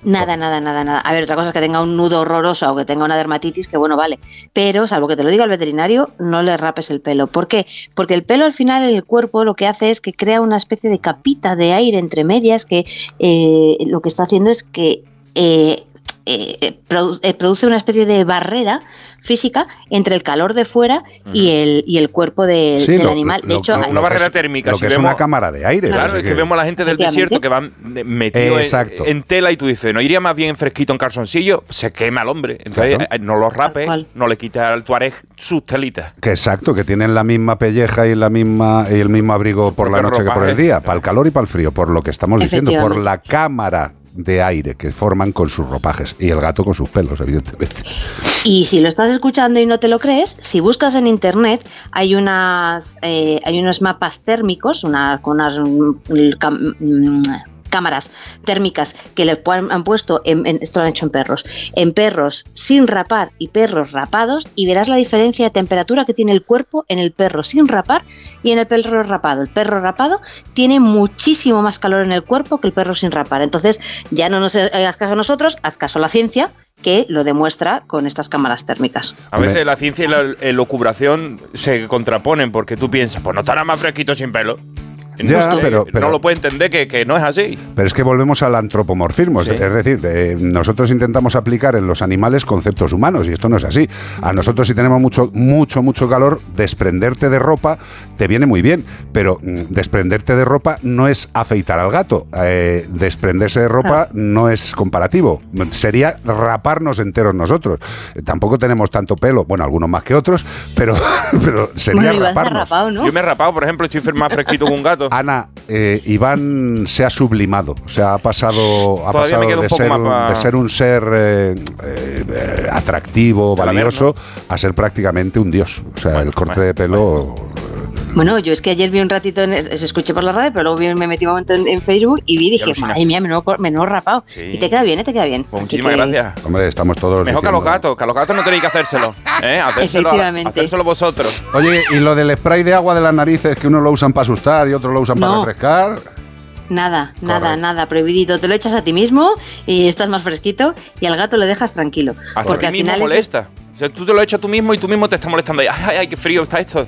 Nada, nada, nada, nada. A ver, otra cosa es que tenga un nudo horroroso o que tenga una dermatitis, que bueno, vale. Pero, salvo que te lo diga el veterinario, no le rapes el pelo. ¿Por qué? Porque el pelo al final en el cuerpo lo que hace es que crea una especie de capita de aire entre medias que eh, lo que está haciendo es que eh, eh, produ- eh, produce una especie de barrera física entre el calor de fuera y, el, y el cuerpo de- Sí, del lo- animal. De lo- hecho, lo- hay- Una barrera es- térmica. Lo si que es una cámara de aire. Claro, es que vemos a la gente del desierto que van Exacto. en, en tela y tú dices, ¿no iría más bien fresquito en calzoncillo? Se quema el hombre. Entonces, Claro. eh, no lo rapes, no le quites al tuareg sus telitas. Que exacto, que tienen la misma pelleja y la misma y el mismo abrigo por la noche que por el día, para el calor y para el frío, por lo que estamos diciendo, por la cámara de aire que forman con sus ropajes y el gato con sus pelos, evidentemente. Y si lo estás escuchando y no te lo crees, si buscas en internet hay unas eh, hay unos mapas térmicos, una, con unas mm, cámaras térmicas que le han puesto, en, en- esto lo han hecho en perros, en perros sin rapar y perros rapados y verás la diferencia de temperatura que tiene el cuerpo en el perro sin rapar y en el perro rapado. El perro rapado tiene muchísimo más calor en el cuerpo que el perro sin rapar. Entonces ya no nos hagas caso a nosotros, haz caso a la ciencia que lo demuestra con estas cámaras térmicas. A veces la ciencia y la elucubración se contraponen porque tú piensas, pues no estará más fresquito sin pelo. Ya, pero- pero- no lo puede entender que, que no es así. Pero es que volvemos al antropomorfismo. Sí. Es decir, eh, nosotros intentamos aplicar en los animales conceptos humanos y esto no es así. A nosotros si tenemos mucho, mucho, mucho calor, desprenderte de ropa te viene muy bien. Pero mm, desprenderte de ropa no es afeitar al gato. Eh, desprenderse de ropa no es comparativo. Sería raparnos enteros nosotros. Eh, tampoco tenemos tanto pelo, bueno, algunos más que otros, pero, pero sería raparnos. Yo me he rapado, por ejemplo, estoy más fresquito que un gato. Ana, eh, Iván se ha sublimado, o sea, ha pasado, ha pasado de, ser, un- pa- de ser un ser eh, eh, atractivo, valioso, a ser prácticamente un dios. O sea, el corte de pelo... Bueno, yo es que ayer vi un ratito, en, se escuché por la radio, pero luego vi- me metí un momento en, en Facebook y vi y dije, madre mía, menudo, menudo rapado. Y te queda bien, ¿eh? te queda bien. Pues muchísimas que- gracias. Hombre, estamos todos Mejor que a los gatos, que a los gatos no tenéis que hacérselo. ¿eh? Hacérselo, Efectivamente. hacérselo vosotros. Oye, ¿y lo del spray de agua de las narices que uno lo usan para asustar y otros lo usan para refrescar? Nada, nada, nada, prohibidito. Te lo echas a ti mismo y estás más fresquito y al gato le dejas tranquilo. Hasta porque a al ti mismo final es- molesta. O sea, tú te lo echas tú mismo y tú mismo te estás molestando. Ay, ay, ay, qué frío está esto.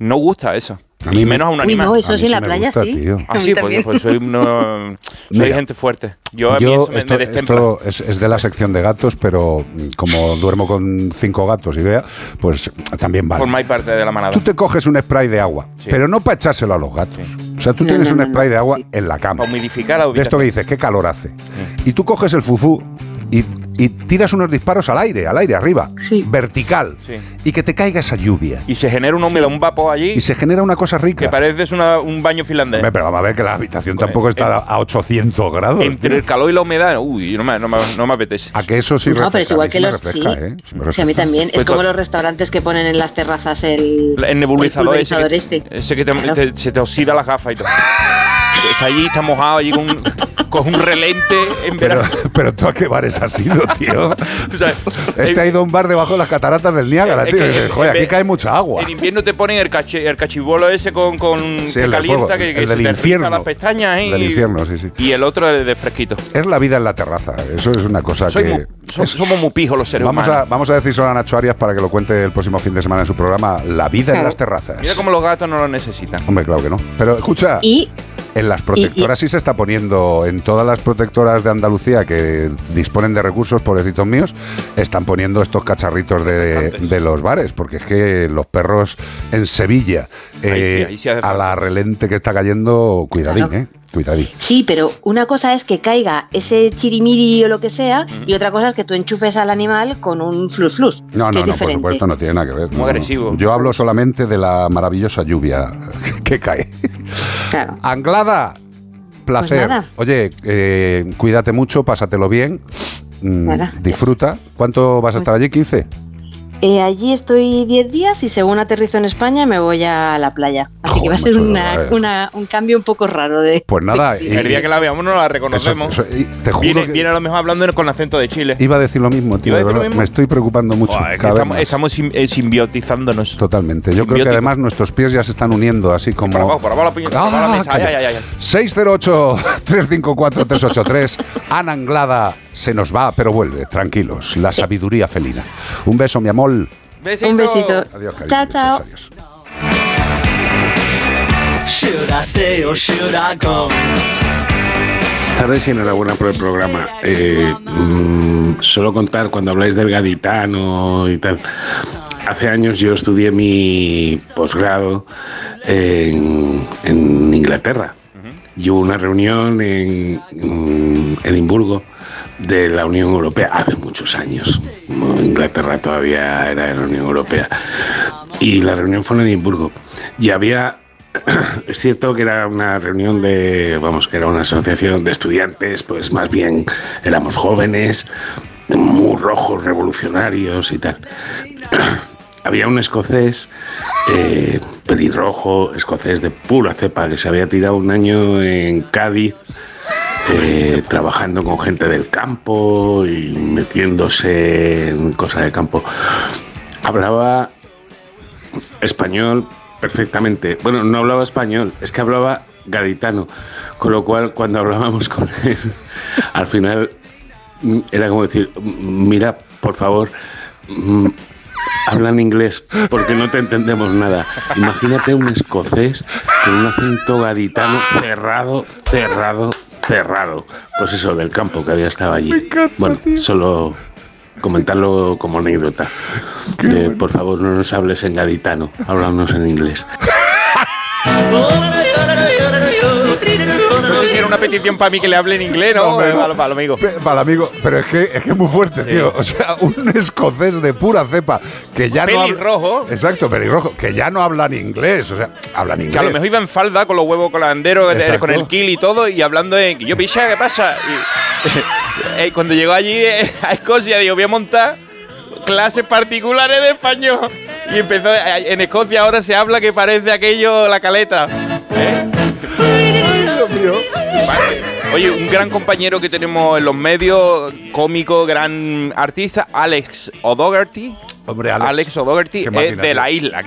No gusta eso. mí y me- menos a un Uy, animal. no, eso A mí sí en la playa gusta, sí. tío. A Ah, mí sí, pues, pues soy, uno- soy Mira, gente fuerte. Yo a mí Yo, eso me, esto, me destempla. esto es, es de la sección de gatos, pero como duermo con cinco gatos y vea, pues también vale. Formáis parte de la manada. Tú te coges un spray de agua, pero no para echárselo a los gatos. O sea, tú No, tienes no, un no, spray no, de agua en la cama. Para humidificar la De esto que dices, qué calor hace. Y tú coges el fufú y, y tiras unos disparos al aire, al aire, arriba, vertical, Sí. y que te caiga esa lluvia. Y se genera una humedad, un vapor allí Y se genera una cosa rica. que parece una- un baño finlandés. Pero vamos a ver que la habitación tampoco está a a 800 grados. Entre el calor y la humedad, uy, no me, no me, no me apetece. A que eso sí No, pero es refresca, igual que los. refresca, sí. ¿eh? Sí me Sí, a mí también. Pues es como to- los restaurantes que ponen en las terrazas el. El nebulizador, el ese, que, este. ese que te- Claro. te- se te oxida la gafa y todo. Está allí, está mojado allí con, un- con un relente en Pero, verano. pero tú a qué bares has ido, tío. Tú sabes, Este ha ido a un bar debajo de las cataratas del Niágara, tío. que- Joder, aquí cae mucha agua. En invierno te ponen el, cachi- el cachibolo ese con, con Sí, que el calienta, fuego, que, que el se del te infierno. las pestañas ¿eh? Del y, infierno, sí, sí. y el otro es de fresquito. Es la vida en la terraza. Eso es una cosa Soy que. so- somos muy pijos los seres Vamos a, humanos. vamos a decir solo a Nacho Arias para que lo cuente el próximo fin de semana en su programa La vida en las terrazas. Mira cómo los gatos no lo necesitan. Hombre, claro que no. Pero escucha, Y en las protectoras sí se está poniendo, en todas las protectoras de Andalucía que disponen de recursos, pobrecitos míos, están poniendo estos cacharritos de, de los bares, porque es que los perros en Sevilla, Ahí sí, eh, ahí sí hace a la relente que está cayendo, cuidadín, Claro. ¿eh? Sí, pero una cosa es que caiga ese chirimiri o lo que sea, y otra cosa es que tú enchufes al animal con un flus flus. No, que no, es no, por supuesto no tiene nada que ver. Muy no, no. agresivo. Yo hablo solamente de la maravillosa lluvia que cae. Claro. Anglada, placer. Pues nada. Oye, eh, cuídate mucho, pásatelo bien, mm, Nada, disfruta. ¿Cuánto vas a estar allí? ¿15? Eh, allí estoy 10 días y según aterrizo en España me voy a la playa. Así que va a ser una- una- un cambio un poco raro de... Pues nada, de- y- El día que la veamos no la reconocemos. Eso- eso- y te juro viene, que- viene a lo mejor hablando con acento de Chile. Iba a decir lo mismo, tío. Lo mismo. Me estoy preocupando mucho. Es que estamos, estamos sim- eh, simbiotizándonos. Totalmente. Yo creo que además nuestros pies ya se están uniendo así como. Por abajo, por abajo la piña, Ah, mesa. Ay, calla. ay, ay, ay. 608-354-383. Ana Anglada se nos va, pero vuelve, tranquilos. La sabiduría felina. Un beso, mi amor. Un besito. Adiós, cariño. Chao, chao. Should I stay or should I go? tardes y enhorabuena por el programa. Eh, mm, solo contar cuando habláis del gaditano y tal. Hace años yo estudié mi posgrado en, en Inglaterra y hubo una reunión en Edimburgo de la Unión Europea hace muchos años. Inglaterra todavía era de la Unión Europea. Y la reunión fue en Edimburgo. Y había es cierto que era una reunión de, vamos, que era una asociación de estudiantes, pues más bien éramos jóvenes, muy rojos, revolucionarios y tal. Había un escocés, eh, pelirrojo, escocés de pura cepa, que se había tirado un año en Cádiz eh, trabajando con gente del campo y metiéndose en cosas de campo. Hablaba español perfectamente. Bueno, no hablaba español, es que hablaba gaditano. Con lo cual, cuando hablábamos con él, al final era como decir, "Mm, mira, por favor, mm, habla en inglés porque no te entendemos nada. Imagínate un escocés con un acento gaditano cerrado, cerrado, cerrado. Pues eso, del campo que había estado allí. Bueno, solo comentarlo como anécdota. De, por favor, no nos hables en gaditano, háblanos en inglés. No sé si era una petición para mí que le hable en inglés, ¿no? no. Para, el amigo. Para el amigo, pero es que es que es muy fuerte, tío. O sea, un escocés de pura cepa que ya no habla- Pelirrojo. Exacto, pelirrojo, que ya no hablan inglés, o sea, hablan inglés. Que a lo mejor iba en falda con los huevos colanderos, Exacto. con el kill y todo, y hablando en. Yo, picha, ¿qué pasa? Y, eh, cuando llegó allí eh, a Escocia, digo, voy a montar clases particulares de español. Y empezó. eh, En Escocia ahora se habla que parece aquello la caleta. ¿eh? Oye, un gran compañero que tenemos en los medios, cómico, gran artista, Alex O'Doherty. Hombre, Alex, O'Doherty Qué es máquina, de la isla,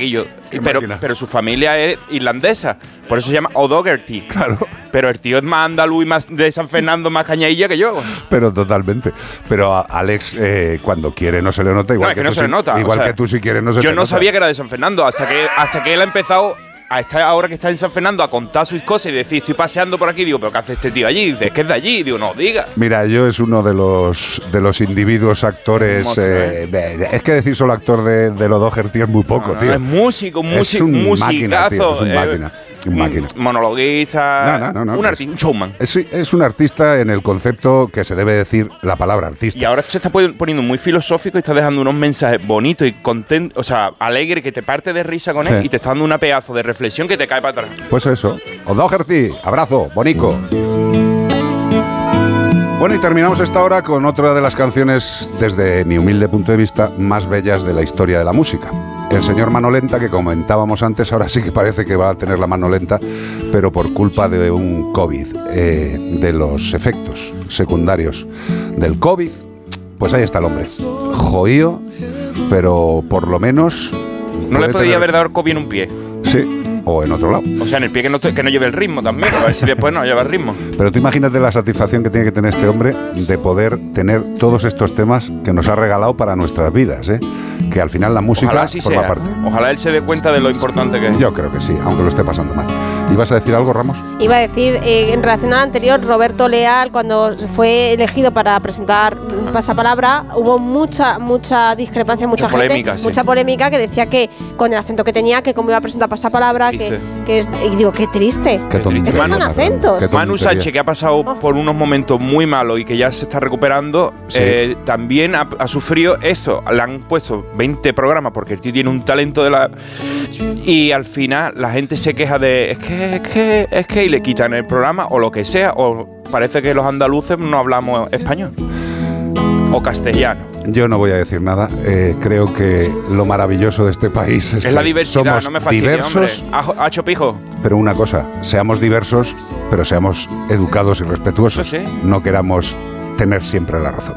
Pero, máquina. pero su familia es irlandesa, por eso se llama O'Doherty. Claro. Pero el tío es más andaluz y más de San Fernando, más cañadilla que yo. Pero totalmente. Pero a Alex, eh, cuando quiere, no se le nota. Igual no, es que, no se le nota. Igual o sea, que tú, si quieres, no se Yo te no nota. sabía que era de San Fernando, hasta que, hasta que él ha empezado a estar ahora que está en San Fernando a contar sus cosas y decir, estoy paseando por aquí, digo, pero ¿qué hace este tío allí? Dice, es que es de allí, digo, no, diga. Mira, yo es uno de los de los individuos actores. Monstruo, eh, de- es que decir solo actor de, de lo Doherty es muy poco, No, tío. es músico, músico, un máquina, tío, musicazo. es un eh, máquina, máquina. Monologuista. No, no, no, un es- artista, un showman. Es, es un artista en el concepto que se debe decir la palabra artista. Y ahora se está poni- poniendo muy filosófico y está dejando unos mensajes bonitos y contentos, o sea, alegre, que te parte de risa con él Sí. y te está dando una pedazo de reflexión que te cae para atrás. Pues eso. O'Doherty, abrazo, bonico. Bueno, y terminamos esta hora con otra de las canciones, desde mi humilde punto de vista, más bellas de la historia de la música. El señor Mano Lenta, que comentábamos antes, ahora sí que parece que va a tener la mano lenta, pero por culpa de un COVID, eh, de los efectos secundarios del COVID, pues ahí está el hombre. Joío, pero por lo menos... No le podía tener- haber dado COVID en un pie. Sí, o en otro lado. O sea, en el pie que no, que no lleve el ritmo también, a ver si después no lleva el ritmo. Pero tú imagínate la satisfacción que tiene que tener este hombre de poder tener todos estos temas que nos ha regalado para nuestras vidas, ¿eh? Que al final la música Ojalá así forma sea. parte. Ojalá él se dé cuenta de lo importante que es. Yo creo que sí, aunque lo esté pasando mal. ¿Ibas a decir algo, Ramos? Iba a decir, eh, en relación al anterior, Roberto Leal, cuando fue elegido para presentar Pasapalabra, hubo mucha, mucha discrepancia, mucha, Mucha gente, polémica, sí. mucha polémica que decía que con el acento que tenía, que cómo iba a presentar Pasapalabra, que, que es, y digo, qué triste. Qué tontería. Es que son acentos. Manu Sánchez, que ha pasado por unos momentos muy malos y que ya se está recuperando, Sí. eh, también ha, ha sufrido eso. Le han puesto 20 programas porque el tío tiene un talento de la. Y al final la gente se queja de. Es que, es que, es que. Y le quitan el programa o lo que sea. O parece que los andaluces no hablamos español. O castellano. Yo no voy a decir nada. Eh, creo que lo maravilloso de este país es, Es la que diversidad, somos no me fastidia, diversos. Ajo- Hacho pijo. pero una cosa, seamos diversos, pero seamos educados y respetuosos. Sí. No queramos tener siempre la razón.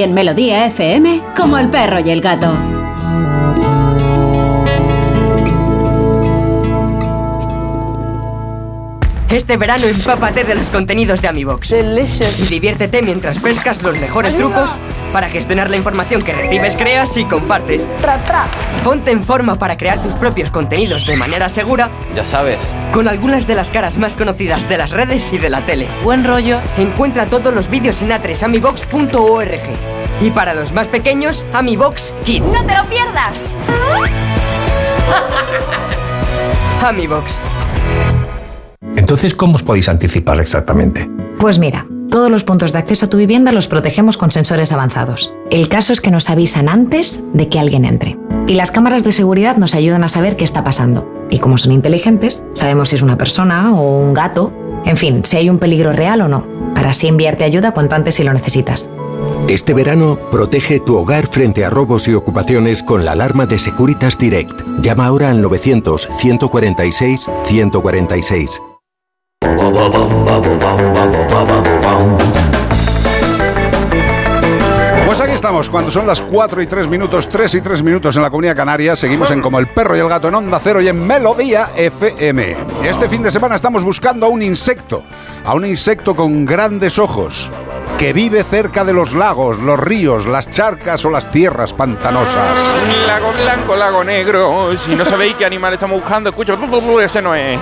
En Melodía FM, como el perro y el gato. Este verano empápate de los contenidos de AmiBox. Y diviértete mientras pescas los mejores trucos para gestionar la información que recibes, creas y compartes. Ponte en forma para crear tus propios contenidos de manera segura. Ya sabes. Con algunas de las caras más conocidas de las redes y de la tele. Buen rollo. Encuentra todos los vídeos en atresamibox.org. Y para los más pequeños, AmiBox Kids. ¡No te lo pierdas! AmiBox. Entonces, ¿cómo os podéis anticipar exactamente? Pues mira, todos los puntos de acceso a tu vivienda los protegemos con sensores avanzados. El caso es que nos avisan antes de que alguien entre. Y las cámaras de seguridad nos ayudan a saber qué está pasando. Y como son inteligentes, sabemos si es una persona o un gato, en fin, si hay un peligro real o no, para así enviarte ayuda cuanto antes si lo necesitas. Este verano, protege tu hogar frente a robos y ocupaciones con la alarma de Securitas Direct. Llama ahora al 900-146-146. Estamos, cuando son las 4 y 3 minutos, 3 y 3 minutos en la Comunidad Canaria, seguimos en Como el Perro y el Gato en Onda Cero y en Melodía FM. Este fin de semana estamos buscando a un insecto, a un insecto con grandes ojos, que vive cerca de los lagos, los ríos, las charcas o las tierras pantanosas. Lago blanco, lago negro. Si no sabéis qué animal estamos buscando, escucha. Ese no es.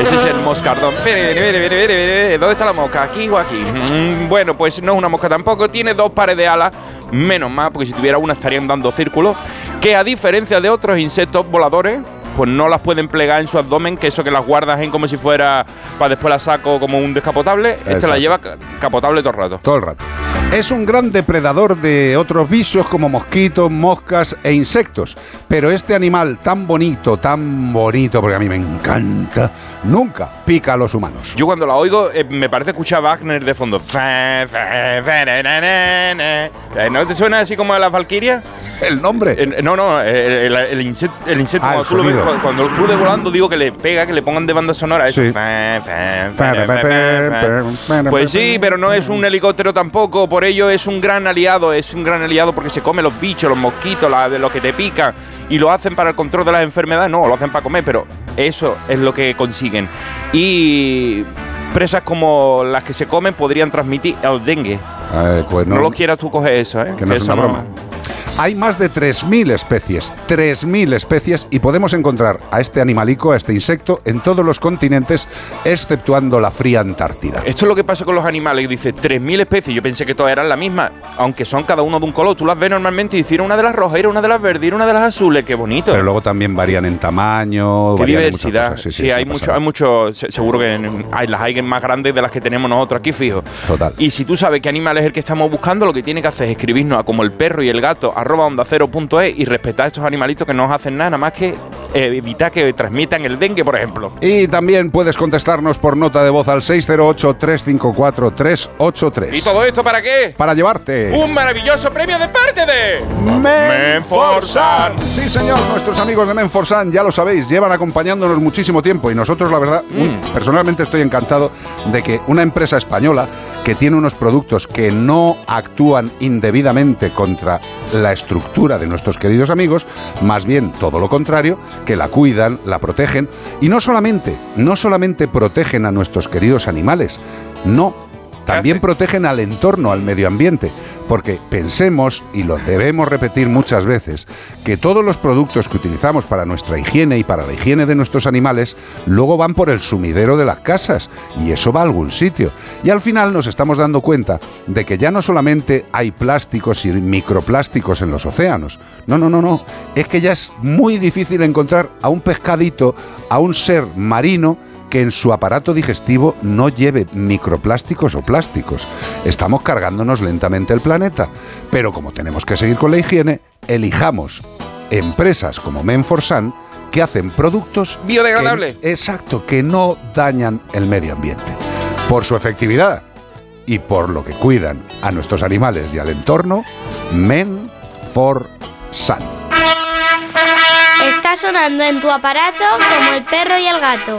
Ese es el moscardón. ¿Dónde está la mosca? ¿Aquí o aquí? Mm, Bueno, pues no es una mosca tampoco. Tiene dos pares de alas. Menos mal, porque si tuviera una estarían dando círculos. Que a diferencia de otros insectos voladores, pues no las pueden plegar en su abdomen, que eso que las guardas en como si fuera para después la saco como un descapotable. Este Exacto. la lleva ca- capotable todo el rato. Todo el rato. Es un gran depredador de otros bichos como mosquitos, moscas e insectos. Pero este animal tan bonito, tan bonito, porque a mí me encanta, nunca pica a los humanos. Yo cuando la oigo eh, me parece escuchar a Wagner de fondo. Eh, ¿No te suena así como a la Valquiria? ¿El nombre? no, no, el, el- el insecto, el insecto Ah, el tú lo ves. Cuando- crude volando, digo que le pega, que le pongan de banda sonora. Eso. Sí. Pues sí, pero no es un helicóptero tampoco, por ello es un gran aliado, es un gran aliado porque se come los bichos, los mosquitos, la- lo que te pican y lo hacen para el control de las enfermedades, no, lo hacen para comer, pero eso es lo que consiguen. Y presas como las que se comen podrían transmitir el dengue. Eh, pues No, lo quieras tú coger eso, ¿eh? Que no es una broma. Hay más de 3.000 especies, 3.000 especies, y podemos encontrar a este animalico, a este insecto, en todos los continentes, exceptuando la fría Antártida. Esto es lo que pasa con los animales. Dice 3.000 especies. Yo pensé que todas eran las mismas, aunque son cada uno de un color. Tú las ves normalmente y hicieron una de las rojas, era una de las verdes, era una de las azules. Qué bonito. Pero luego también varían en tamaño, Qué varían en muchas diversidad. cosas. Sí, eso hay mucho, hay mucho. se- Seguro que en- hay, las hay más grandes de las que tenemos nosotros aquí, fijo. Total. Y si tú sabes qué animal es el que estamos buscando, lo que tiene que hacer es escribirnos a como el perro y el gato, arroba onda cero punto es, y respetar a estos animalitos que no nos hacen nada, nada más que eh, evitar que transmitan el dengue, por ejemplo. Y también puedes contestarnos por nota de voz al 608-354-383. ¿Y todo esto para qué? Para llevarte. Un maravilloso premio de parte de Menforsan. Sí, señor, nuestros amigos de Menforsan, ya lo sabéis, llevan acompañándonos muchísimo tiempo y nosotros, la verdad, Mm. personalmente estoy encantado de que una empresa española que tiene unos productos que no actúan indebidamente contra la estructura de nuestros queridos amigos, más bien todo lo contrario, que la cuidan, la protegen y no solamente, no solamente protegen a nuestros queridos animales, no también protegen al entorno, al medio ambiente. Porque pensemos, y lo debemos repetir muchas veces, que todos los productos que utilizamos para nuestra higiene y para la higiene de nuestros animales, luego van por el sumidero de las casas. Y eso va a algún sitio. Y al final nos estamos dando cuenta de que ya no solamente hay plásticos y microplásticos en los océanos. No, no, no, no. Es que ya es muy difícil encontrar a un pescadito, a un ser marino, que en su aparato digestivo no lleve microplásticos o plásticos. Estamos cargándonos lentamente el planeta, pero como tenemos que seguir con la higiene, elijamos empresas como Menforsan que hacen productos Biodegradable. que- exacto, que no dañan el medio ambiente. Por su efectividad y por lo que cuidan a nuestros animales y al entorno, Menforsan. Está sonando en tu aparato como el perro y el gato.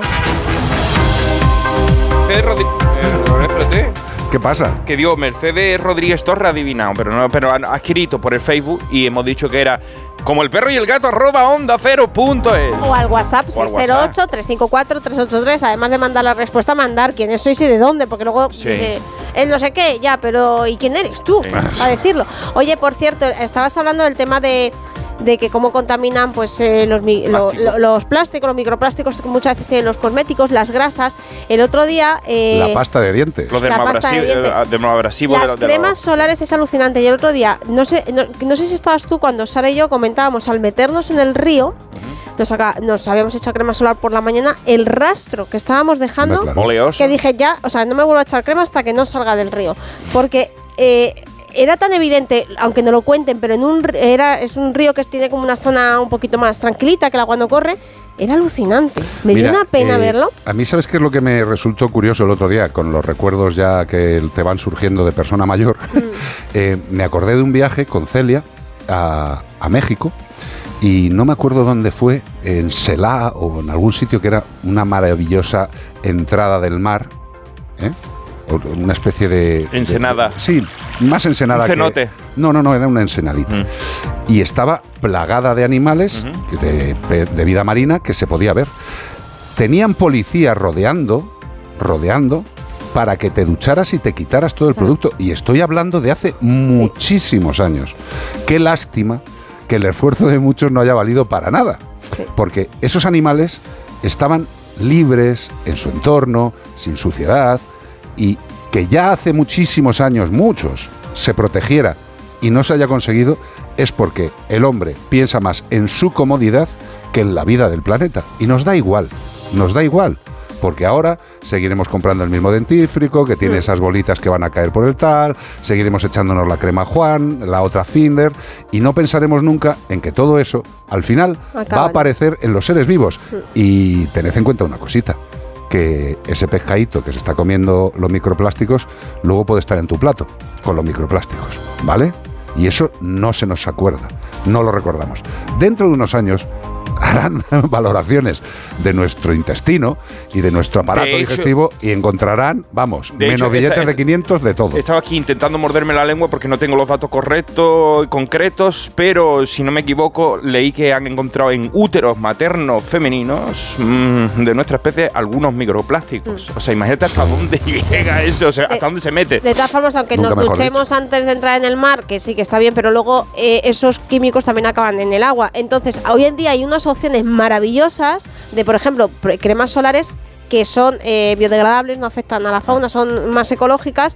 Mercedes Rodri- eh, espérate. ¿Qué pasa? Que digo, Mercedes Rodríguez Torre ha adivinado, pero no, pero ha escrito por el Facebook y hemos dicho que era como el perro y el gato arroba onda cero punto es. O al WhatsApp O al WhatsApp. 608-354-383. Además de mandar la respuesta, mandar quiénes sois y de dónde, porque luego Sí. dice, el no sé qué, ya, pero ¿y quién eres tú? Sí. A decirlo. Oye, por cierto, estabas hablando del tema de de que cómo contaminan pues eh, los, lo- lo- los plásticos, los microplásticos que muchas veces tienen los cosméticos, las grasas. El otro día eh, la pasta de dientes. Los La pasta de Las de cremas los- solares es alucinante. Y el otro día, no sé, no, no sé si estabas tú cuando Sara y yo comentábamos al meternos en el río, nos, saca- nos habíamos hecho crema solar por la mañana, el rastro que estábamos dejando, que dije ya, o sea, no me vuelvo a echar crema hasta que no salga del río. Porque eh, era tan evidente, aunque no lo cuenten, pero en un era es un río que tiene como una zona un poquito más tranquilita que la cuando corre. Era alucinante. Me dio una pena eh, verlo. A mí, ¿sabes qué es lo que me resultó curioso el otro día? Con los recuerdos ya que te van surgiendo de persona mayor. Mm. Eh, me acordé de un viaje con Celia a, a México y no me acuerdo dónde fue, en Selá o en algún sitio que era una maravillosa entrada del mar. ¿eh? Una especie de. de- Ensenada. sí, más ensenada Un que- cenote. no, no, no, era una ensenadita. Y estaba plagada de animales de, de vida marina que se podía ver. Tenían policías rodeando, rodeando, para que te ducharas y te quitaras todo el producto. Y estoy hablando de hace muchísimos años. Qué lástima que el esfuerzo de muchos no haya valido para nada. Porque esos animales estaban libres en su entorno, sin suciedad, y que ya hace muchísimos años, muchos, se protegiera y no se haya conseguido, es porque el hombre piensa más en su comodidad que en la vida del planeta. Y nos da igual, nos da igual. Porque ahora seguiremos comprando el mismo dentífrico que tiene esas bolitas que van a caer por el tal, seguiremos echándonos la crema Juan, la otra Finder, y no pensaremos nunca en que todo eso, al final, va a aparecer en los seres vivos. Y tened en cuenta una cosita, que ese pescadito que se está comiendo los microplásticos, luego puede estar en tu plato con los microplásticos, ¿vale? Y eso no se nos acuerda, no lo recordamos. Dentro de unos años harán valoraciones de nuestro intestino y de nuestro aparato De hecho- digestivo y encontrarán, vamos, menos hecho, billetes esta- de 500 de todo. Estaba aquí intentando morderme la lengua porque no tengo los datos correctos y concretos, pero si no me equivoco, leí que han encontrado en úteros maternos femeninos mm, de nuestra especie algunos microplásticos. O sea, imagínate hasta dónde llega eso, o sea, hasta dónde se mete. De todas formas, aunque Nunca nos duchemos antes de entrar en el mar, que sí que está bien, pero luego eh, esos químicos también acaban en el agua. Entonces, hoy en día hay unas opciones maravillosas de, por ejemplo, cremas solares que son eh, biodegradables, no afectan a la fauna, son más ecológicas.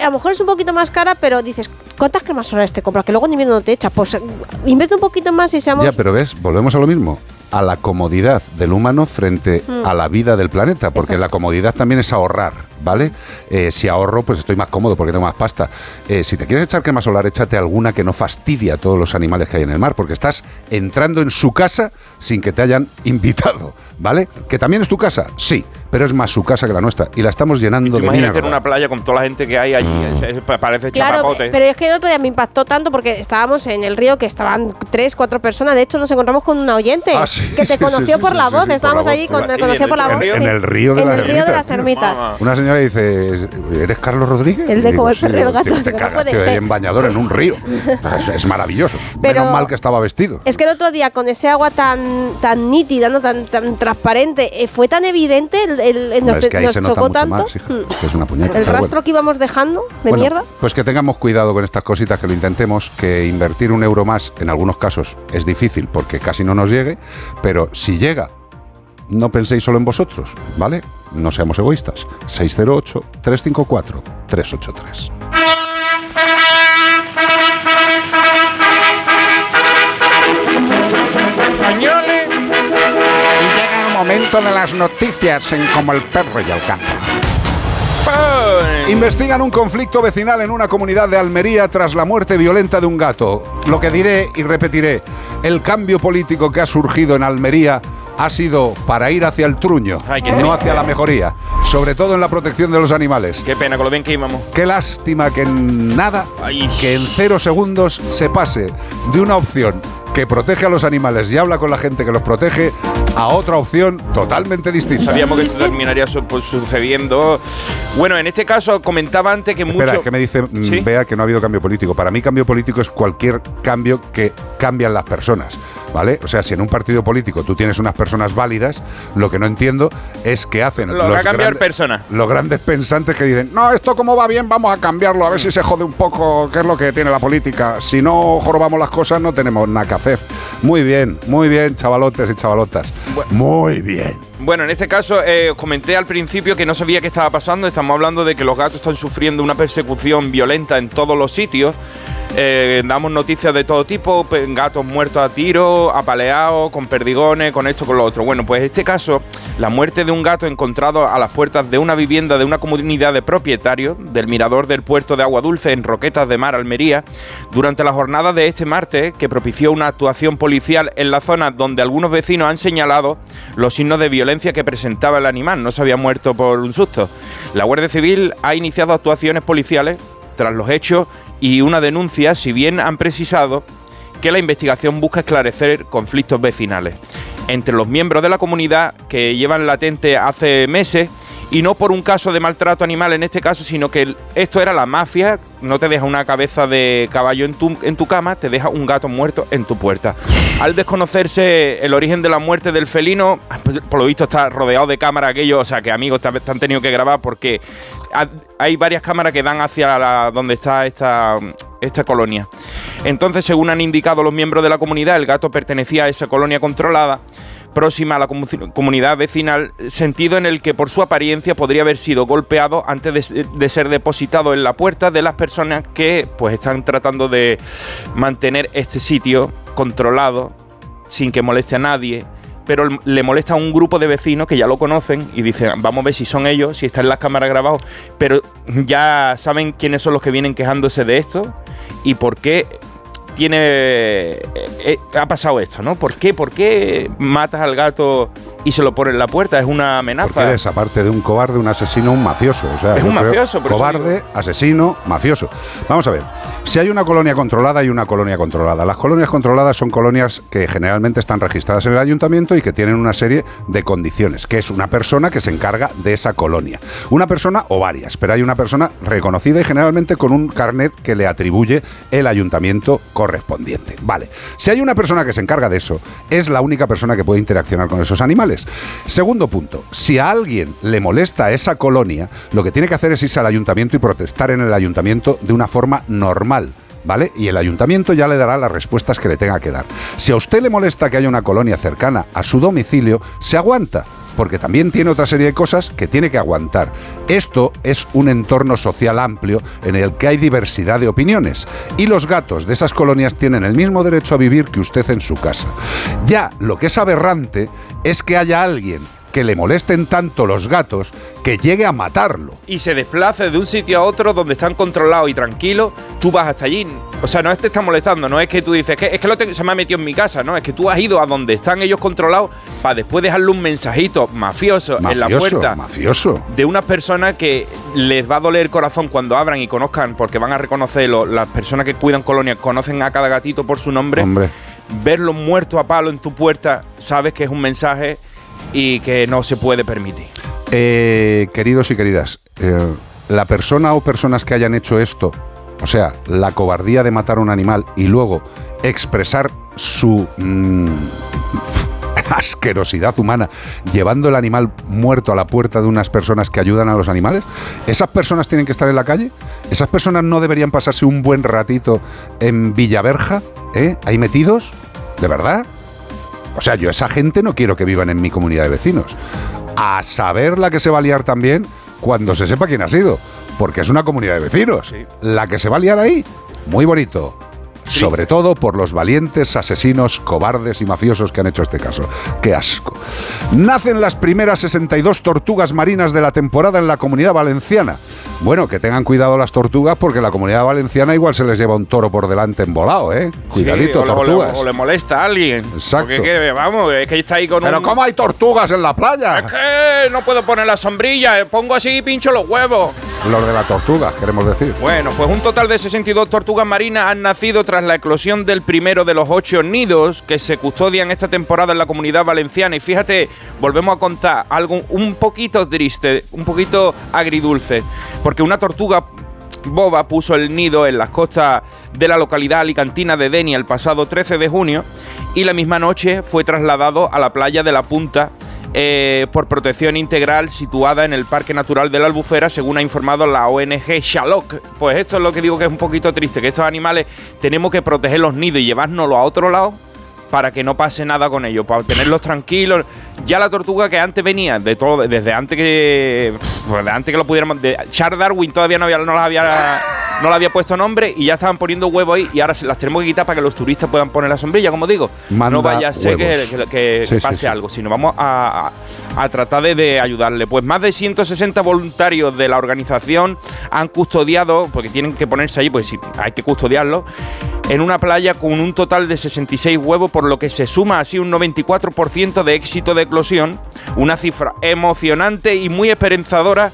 A lo mejor es un poquito más cara, pero dices, ¿cuántas cremas solares te compras? Que luego en invierno no te echas. Pues eh, invierte un poquito más y seamos. Ya, pero ves, volvemos a lo mismo. A la comodidad del humano frente Mm. a la vida del planeta, porque la comodidad también es ahorrar, ¿vale? Eh, si ahorro, pues estoy más cómodo porque tengo más pasta. Eh, si te quieres echar crema solar, échate alguna que no fastidie a todos los animales que hay en el mar, porque estás entrando en su casa sin que te hayan invitado, ¿vale? ¿Que también es tu casa? Sí, pero es más su casa que la nuestra y la estamos llenando de Imagínate en mierda. una playa con toda la gente que hay allí, es- es- parece Claro, chapapote. pero es que el otro día me impactó tanto porque estábamos en el río que estaban tres, cuatro personas. De hecho, nos encontramos con una oyente Ah, sí, que te sí, conoció sí, por sí, la sí, voz. Estábamos allí, con, te En conoció por la en voz. en el río de En las el río de las ermitas. ermitas. Una señora dice, ¿eres Carlos Rodríguez? El de y el gato, te no cagas, tío, ahí en bañador en un río. Es, es maravilloso. Pero- Menos mal que estaba vestido. Es que el otro día, con ese agua tan, tan nítida, ¿no? tan, tan transparente, eh, fue tan evidente el, el- nos, es que ahí nos se nota chocó mucho tanto. más, hija, mm, que es una puñeta. el rastro bueno. que íbamos dejando de Bueno, mierda. Pues que tengamos cuidado con estas cositas, que lo intentemos, que invertir un euro más en algunos casos es difícil porque casi no nos llegue, pero si llega, no penséis solo en vosotros, ¿vale? No seamos egoístas. 608-354-383. Españoles. Y llega el momento de las noticias en Como el perro y el gato. Investigan un conflicto vecinal en una comunidad de Almería tras la muerte violenta de un gato. Lo que diré y repetiré, el cambio político que ha surgido en Almería ha sido para ir hacia el truño, Ay, no hacia la mejoría, sobre todo en la protección de los animales. Qué pena, con lo bien que íbamos. Qué lástima que en nada, Ay. que en cero segundos se pase de una opción que protege a los animales y habla con la gente que los protege a otra opción totalmente distinta. Sabíamos que esto terminaría su- pues, sucediendo. Bueno, en este caso comentaba antes que Espera, mucho. es que me dice mm, ¿Sí? Bea que no ha habido cambio político. Para mí cambio político es cualquier cambio que cambian las personas. ¿Vale? O sea, si en un partido político tú tienes unas personas válidas, lo que no entiendo es que hacen Lo a cambiar grande- persona. los grandes pensantes que dicen, no, esto como va bien, vamos a cambiarlo, a ver si se jode un poco, qué es lo que tiene la política. Si no jorobamos las cosas, no tenemos nada que hacer. Muy bien, muy bien, chavalotes y chavalotas. Muy bien. Bueno, en este caso eh, os comenté al principio que no sabía qué estaba pasando. Estamos hablando de que los gatos están sufriendo una persecución violenta en todos los sitios. Eh, damos noticias de todo tipo, gatos muertos a tiro, apaleados, con perdigones, con esto, con lo otro. Bueno, pues este caso, la muerte de un gato encontrado a las puertas de una vivienda de una comunidad de propietarios del mirador del puerto de Agua Dulce en Roquetas de Mar, Almería, durante la jornada de este martes, que propició una actuación policial en la zona donde algunos vecinos han señalado los signos de violencia que presentaba el animal. No se había muerto por un susto. La Guardia Civil ha iniciado actuaciones policiales tras los hechos y una denuncia, si bien han precisado que la investigación busca esclarecer conflictos vecinales entre los miembros de la comunidad que llevan latente hace meses y no por un caso de maltrato animal en este caso, sino que esto era la mafia, no te deja una cabeza de caballo en tu, en tu cama, te deja un gato muerto en tu puerta. Al desconocerse el origen de la muerte del felino, por lo visto está rodeado de cámaras aquello, o sea que amigos te, han tenido que grabar porque ha- hay varias cámaras que dan hacia la- donde está esta, esta colonia. Entonces, según han indicado los miembros de la comunidad, el gato pertenecía a esa colonia controlada próxima a la comu- comunidad vecinal, sentido en el que por su apariencia podría haber sido golpeado antes de, se- de ser depositado en la puerta de las personas que pues están tratando de mantener este sitio controlado sin que moleste a nadie. Pero le molesta a un grupo de vecinos que ya lo conocen y dicen, vamos a ver si son ellos, si está en las cámaras grabados. Pero ya saben quiénes son los que vienen quejándose de esto y por qué tiene eh, eh, ha pasado esto, ¿no? ¿Por qué? ¿Por qué matas al gato y se lo pones en la puerta? Es una Porque amenaza. eres, aparte de un cobarde, un asesino, un mafioso. O sea, Es un creo- mafioso, por eso Cobarde, asesino, mafioso. Vamos a ver. Si hay una colonia controlada, hay una colonia controlada. Las colonias controladas son colonias que generalmente están registradas en el ayuntamiento y que tienen una serie de condiciones, que es una persona que se encarga de esa colonia. Una persona o varias, pero hay una persona reconocida y generalmente con un carnet que le atribuye el ayuntamiento correspondiente. Vale. Si hay una persona que se encarga de eso, es la única persona que puede interaccionar con esos animales. Segundo punto, si a alguien le molesta esa colonia, lo que tiene que hacer es irse al ayuntamiento y protestar en el ayuntamiento de una forma normal. ¿Vale? Y el ayuntamiento ya le dará las respuestas que le tenga que dar. Si a usted le molesta que haya una colonia cercana a su domicilio, se aguanta, porque también tiene otra serie de cosas que tiene que aguantar. Esto es un entorno social amplio en el que hay diversidad de opiniones y los gatos de esas colonias tienen el mismo derecho a vivir que usted en su casa. Ya lo que es aberrante es que haya alguien que le molesten tanto los gatos que llegue a matarlo. Y se desplace de un sitio a otro donde están controlados y tranquilos, tú vas hasta allí. O sea, no es te está molestando, no es que tú dices, "Es que, es que lo tengo- se me ha metido en mi casa, no, es que tú has ido a donde están ellos controlados para después dejarle un mensajito mafioso, en la puerta. mafioso. de unas personas que les va a doler el corazón cuando abran y conozcan, porque van a reconocerlo, las personas que cuidan colonias conocen a cada gatito por su nombre. Hombre. Verlo muerto a palo en tu puerta, sabes que es un mensaje y que no se puede permitir. Eh, queridos y queridas, eh, la persona o personas que hayan hecho esto, o sea, la cobardía de matar a un animal y luego expresar su... mm, asquerosidad humana, llevando el animal muerto a la puerta de unas personas que ayudan a los animales? ¿Esas personas tienen que estar en la calle? ¿Esas personas no deberían pasarse un buen ratito en Villaverja? ¿Eh? ¿Ahí metidos? ¿De verdad? O sea, yo a esa gente no quiero que vivan en mi comunidad de vecinos. A saber la que se va a liar también cuando se sepa quién ha sido. Porque es una comunidad de vecinos. La que se va a liar ahí, muy bonito. Sobre todo por los valientes asesinos, cobardes y mafiosos que han hecho este caso. ¡Qué asco! Nacen las primeras 62 tortugas marinas de la temporada en la comunidad valenciana. Bueno, que tengan cuidado las tortugas porque la comunidad valenciana igual se les lleva un toro por delante embolado, ¿eh? Cuidadito, Sí, o le- o le- tortugas. O le molesta a alguien. Exacto. Porque, que, vamos, es que está ahí con Pero un... ¿cómo hay tortugas en la playa? Es que no puedo poner la sombrilla, eh, pongo así y pincho los huevos. Los de la tortuga, queremos decir. Bueno, pues un total de 62 tortugas marinas han nacido tras la eclosión del primero de los ocho nidos que se custodian esta temporada en la comunidad valenciana. Y fíjate, volvemos a contar algo un poquito triste, un poquito agridulce, porque una tortuga boba puso el nido en las costas de la localidad alicantina de Denia el pasado 13 de junio y la misma noche fue trasladado a la playa de la Punta eh, por protección integral situada en el Parque Natural de la Albufera, según ha informado la ONG Shalok. Pues esto es lo que digo que es un poquito triste, que estos animales tenemos que proteger los nidos y llevárnoslos a otro lado para que no pase nada con ellos, para tenerlos tranquilos. Ya la tortuga que antes venía, de todo, desde antes que. Desde antes que lo pudiéramos. De, Charles Darwin todavía no, había, no las había. No le había puesto nombre y ya estaban poniendo huevos ahí y ahora se las tenemos que quitar para que los turistas puedan poner la sombrilla, como digo. Manda no vaya a ser que, que- que Sí, sí, pase sí. algo, sino vamos a, a- a tratar de, de ayudarle. Pues más de 160 voluntarios de la organización han custodiado, porque tienen que ponerse allí, pues sí, hay que custodiarlo, en una playa con un total de 66 huevos, por lo que se suma así un 94% de éxito de eclosión, una cifra emocionante y muy esperanzadora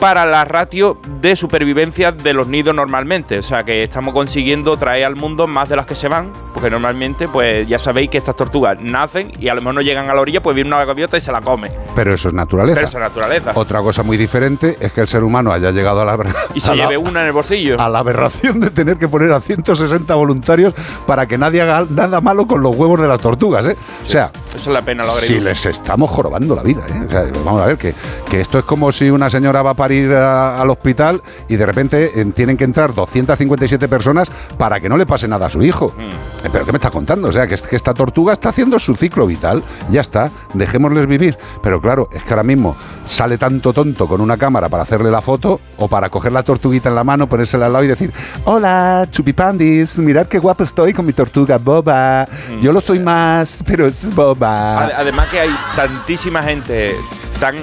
para la ratio de supervivencia de los nidos normalmente. O sea que estamos consiguiendo traer al mundo más de las que se van, porque normalmente, pues ya sabéis que estas tortugas nacen y a lo mejor no llegan a la orilla, pues viene una gaviota y se la come. Pero eso es naturaleza. Pero esa es naturaleza. Otra cosa muy diferente es que el ser humano haya llegado a la, Y se la- lleve una en el bolsillo. a la aberración de tener que poner a 160 voluntarios para que nadie haga nada malo con los huevos de las tortugas, ¿eh? O sea, Esa es la pena, lo si les estamos jorobando la vida, ¿eh? O sea, vamos a ver, que, que esto es como si una señora va a parir a- al hospital y de repente eh, tienen que entrar 257 personas para que no le pase nada a su hijo. Mm. Eh, ¿Pero qué me estás contando? O sea, que, que esta tortuga está haciendo su ciclo vital, ya está, dejémosles vivir. Pero claro, es que ahora mismo sale tanto tonto con una cámara para hacerle la foto o para coger la tortuguita en la mano, ponérsela al lado y decir, hola, chupipandis, mirad qué guapo estoy con mi tortuga boba. Yo lo soy más, pero es boba. Ade- Además que hay tantísima gente tan,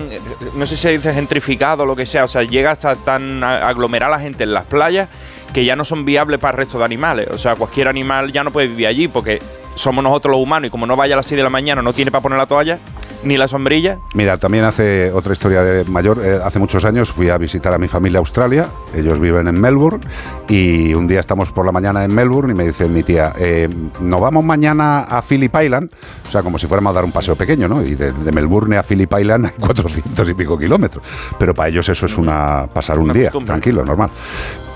no sé si se dice gentrificado o lo que sea, o sea, llega hasta tan aglomerar la gente en las playas que ya no son viables para el resto de animales. O sea, cualquier animal ya no puede vivir allí porque somos nosotros los humanos y como no vaya a las 6 de la mañana no tiene para poner la toalla ni la sombrilla. Mira, también hace otra historia de mayor. eh, hace muchos años fui a visitar a mi familia a Australia. Ellos viven en Melbourne. Y un día estamos por la mañana en Melbourne y me dice mi tía, eh, nos vamos mañana a Phillip Island. O sea, como si fuéramos a dar un paseo pequeño, ¿no? Y de, de Melbourne a Phillip Island hay 400 y pico kilómetros. Pero para ellos eso es una pasar un día, costumbre. tranquilo, normal.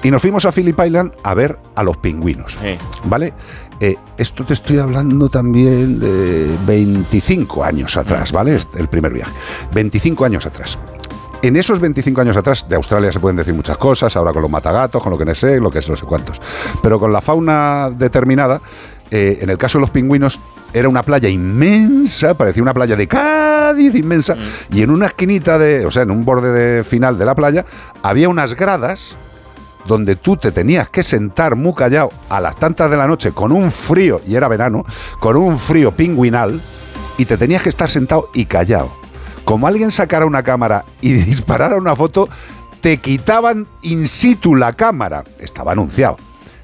Y nos fuimos a Phillip Island a ver a los pingüinos. ¿Vale? Eh, esto te estoy hablando también de 25 años atrás, ¿vale? El primer viaje. 25 años atrás. En esos 25 años atrás, de Australia se pueden decir muchas cosas, ahora con los matagatos, con lo que no sé, lo que es no sé cuántos. Pero con la fauna determinada, eh, en el caso de los pingüinos, era una playa inmensa, parecía una playa de Cádiz inmensa, y en una esquinita de, o sea, en un borde de final de la playa, había unas gradas donde tú te tenías que sentar muy callado a las tantas de la noche con un frío, y era verano, con un frío pingüinal, y te tenías que estar sentado y callado. Como alguien sacara una cámara y disparara una foto, te quitaban in situ la cámara. Estaba anunciado.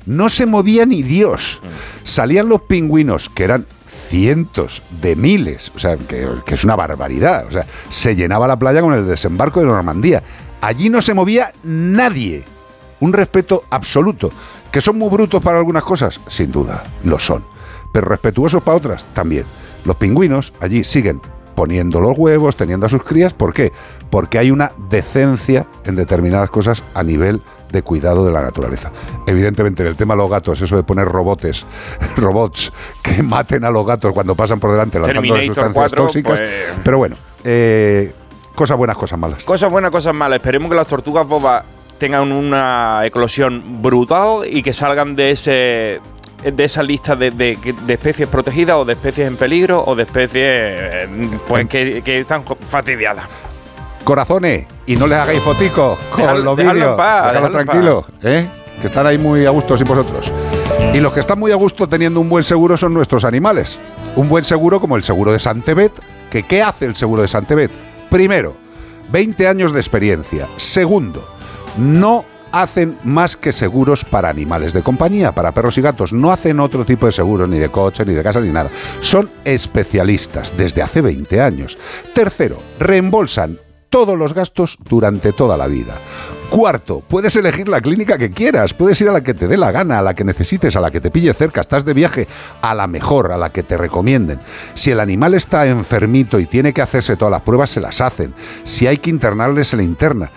No se movía ni Dios. Salían los pingüinos, que eran cientos de miles, o sea, que, es una barbaridad. O sea, se llenaba la playa con el desembarco de Normandía. Allí no se movía nadie. Un respeto absoluto. ¿Que son muy brutos para algunas cosas? Sin duda, lo son. Pero respetuosos para otras, también. Los pingüinos allí siguen poniendo los huevos, teniendo a sus crías. ¿Por qué? Porque hay una decencia en determinadas cosas a nivel de cuidado de la naturaleza. Evidentemente, en el tema de los gatos, eso de poner robotes, robots que maten a los gatos cuando pasan por delante lanzando sustancias 4, tóxicas. pues- Pero bueno, eh, cosas buenas, cosas malas. Cosas buenas, cosas malas. Esperemos que las tortugas bobas tengan una eclosión brutal y que salgan de ese de esa lista de, de- de especies protegidas o de especies en peligro o de especies pues que, que están fastidiadas. Corazones, y no les hagáis foticos con Dejad- los vídeos. en tranquilo, ¿eh? que están ahí muy a gusto sin vosotros. Y los que están muy a gusto teniendo un buen seguro son nuestros animales. Un buen seguro como el seguro de Santebet, que ¿qué hace el seguro de Santebet? Primero, 20 años de experiencia. Segundo, no hacen más que seguros para animales de compañía, para perros y gatos. No hacen otro tipo de seguros, ni de coche, ni de casa, ni nada. Son especialistas desde hace 20 años. Tercero, reembolsan todos los gastos durante toda la vida. Cuarto, puedes elegir la clínica que quieras, puedes ir a la que te dé la gana, a la que necesites, a la que te pille cerca, estás de viaje, a la mejor, a la que te recomienden. Si el animal está enfermito y tiene que hacerse todas las pruebas, se las hacen. Si hay que internarle, se le interna.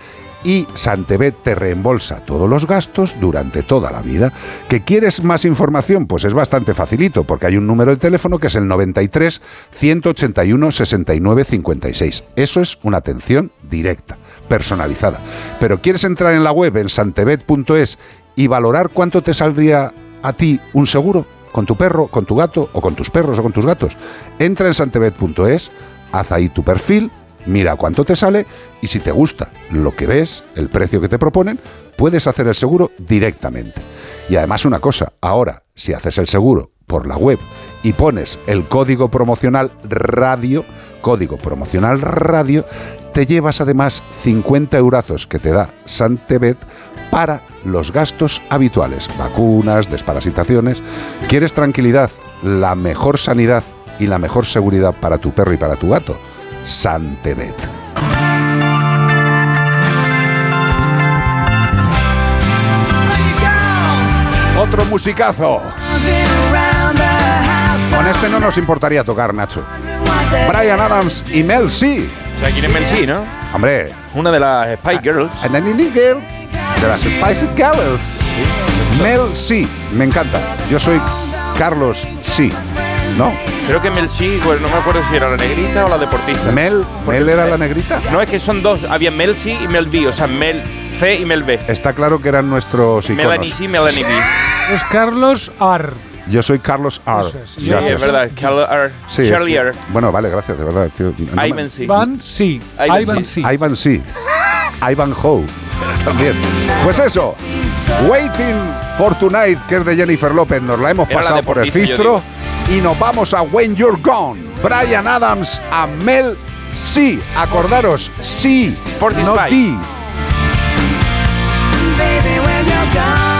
Y Santebet te reembolsa todos los gastos durante toda la vida. ¿Que quieres más información? Pues es bastante facilito, porque hay un número de teléfono que es el 93 181 69 56. Eso es una atención directa, personalizada. Pero ¿quieres entrar en la web en santebet.es y valorar cuánto te saldría a ti un seguro? ¿Con tu perro, con tu gato o con tus perros o con tus gatos? Entra en santebet.es, haz ahí tu perfil, mira cuánto te sale y si te gusta lo que ves, el precio que te proponen, puedes hacer el seguro directamente. Y además una cosa, ahora si haces el seguro por la web y pones el código promocional radio, código promocional radio, te llevas además 50 eurazos que te da Santebet para los gastos habituales, vacunas, desparasitaciones. ¿Quieres tranquilidad, la mejor sanidad y la mejor seguridad para tu perro y para tu gato? Santebet. Otro musicazo. Con este no nos importaría tocar, Nacho. Brian Adams y Mel C. O sea, quién es Mel C, ¿no? Hombre. Una de las Spice Girls. And then the girl de las Spice Girls. Mel C. Me encanta. Yo soy Carlos C. ¿No? Creo que Mel C, pues no me acuerdo si era la negrita o la deportista. Mel, Mel era la negrita. No, es que son dos. Había Mel C y Mel B. O sea, Mel C y Mel B. Está claro que eran nuestros iconos. Melanie C, Melanie B. Es Carlos Ar. Yo soy Carlos R. Eso es. Sí, es verdad. Carl R. Sí, Charlie R. Bueno, vale, gracias, de verdad, tío. No me- Ivan C. Ivan sí. Ivan sí. sí. Ivan sí. Ivan Ho. También. Pues eso. Waiting for Tonight, que es de Jennifer López. Nos la hemos Era la pasado por el filtro. Y nos vamos a When You're Gone. Brian Adams a Mel C. Acordaros, sí. No. D. Baby, when you're gone,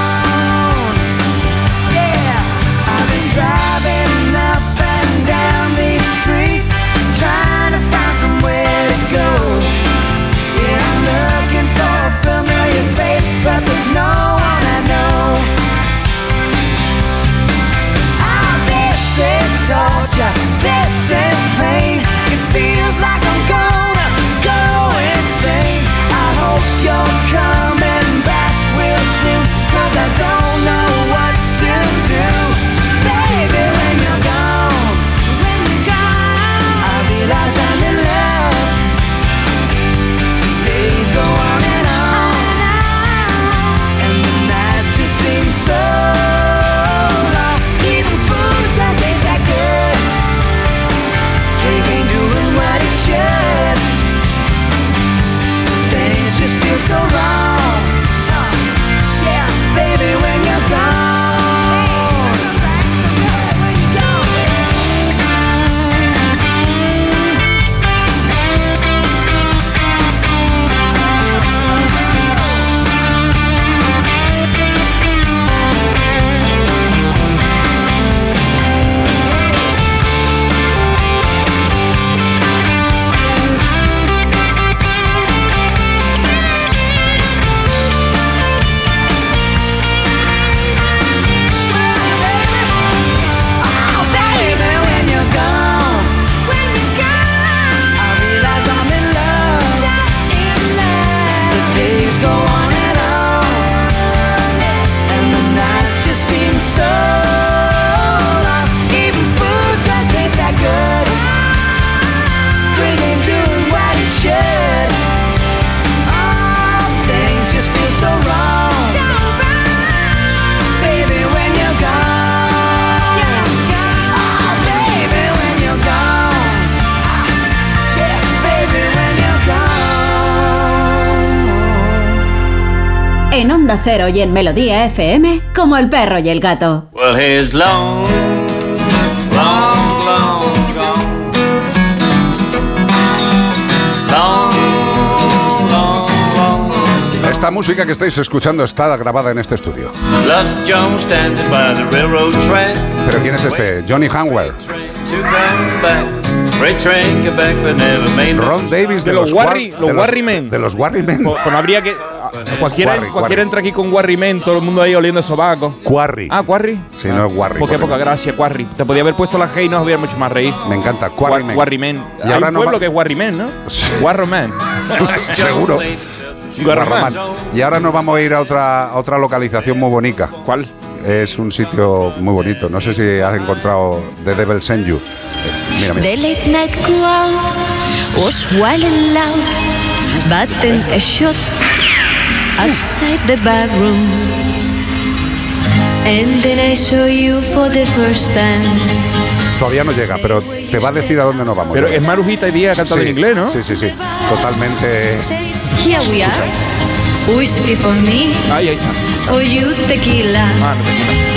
this is pain. It feels like Onda Cero y en Melodía FM, como el perro y el gato. Well, he's long, long, long gone. Long, long, long. Esta música que estáis escuchando está grabada en este estudio. Lost John standing by the railroad track Pero ¿quién es este? Johnny Hanwell. Ron Davis de, De los War- Warry- de los Warry Men. De los Warry Men. Pues, pues no habría que. Cualquiera, Quarry, cualquiera Quarry. entra aquí con Warry Men, todo el mundo ahí oliendo sobaco. Quarry. Ah, Quarry. Sí, no es Warry. Porque poca gracia, Quarry. Te podía haber puesto la G y nos hubiera mucho más reír. Me encanta. Quarry Men. Warry Men. Y Hay ahora un no pueblo va- que es Warry Men, ¿no? Warro Man. Seguro. Guarromán. Y ahora nos vamos a ir a otra, a otra localización muy bonita. ¿Cuál? Es un sitio muy bonito. No sé si has encontrado The Devil Send You. Mira, mira. The late night crowd was wild and loud, but then a shot outside the barroom. And then I saw you for the first time. Todavía no llega, pero te va a decir a dónde nos vamos. Pero es Marujita y Díaz cantando Sí, en inglés, ¿no? Sí, sí, sí. Totalmente. Here we are. Whiskey for me, Ay, ay. for you tequila. Ah, no te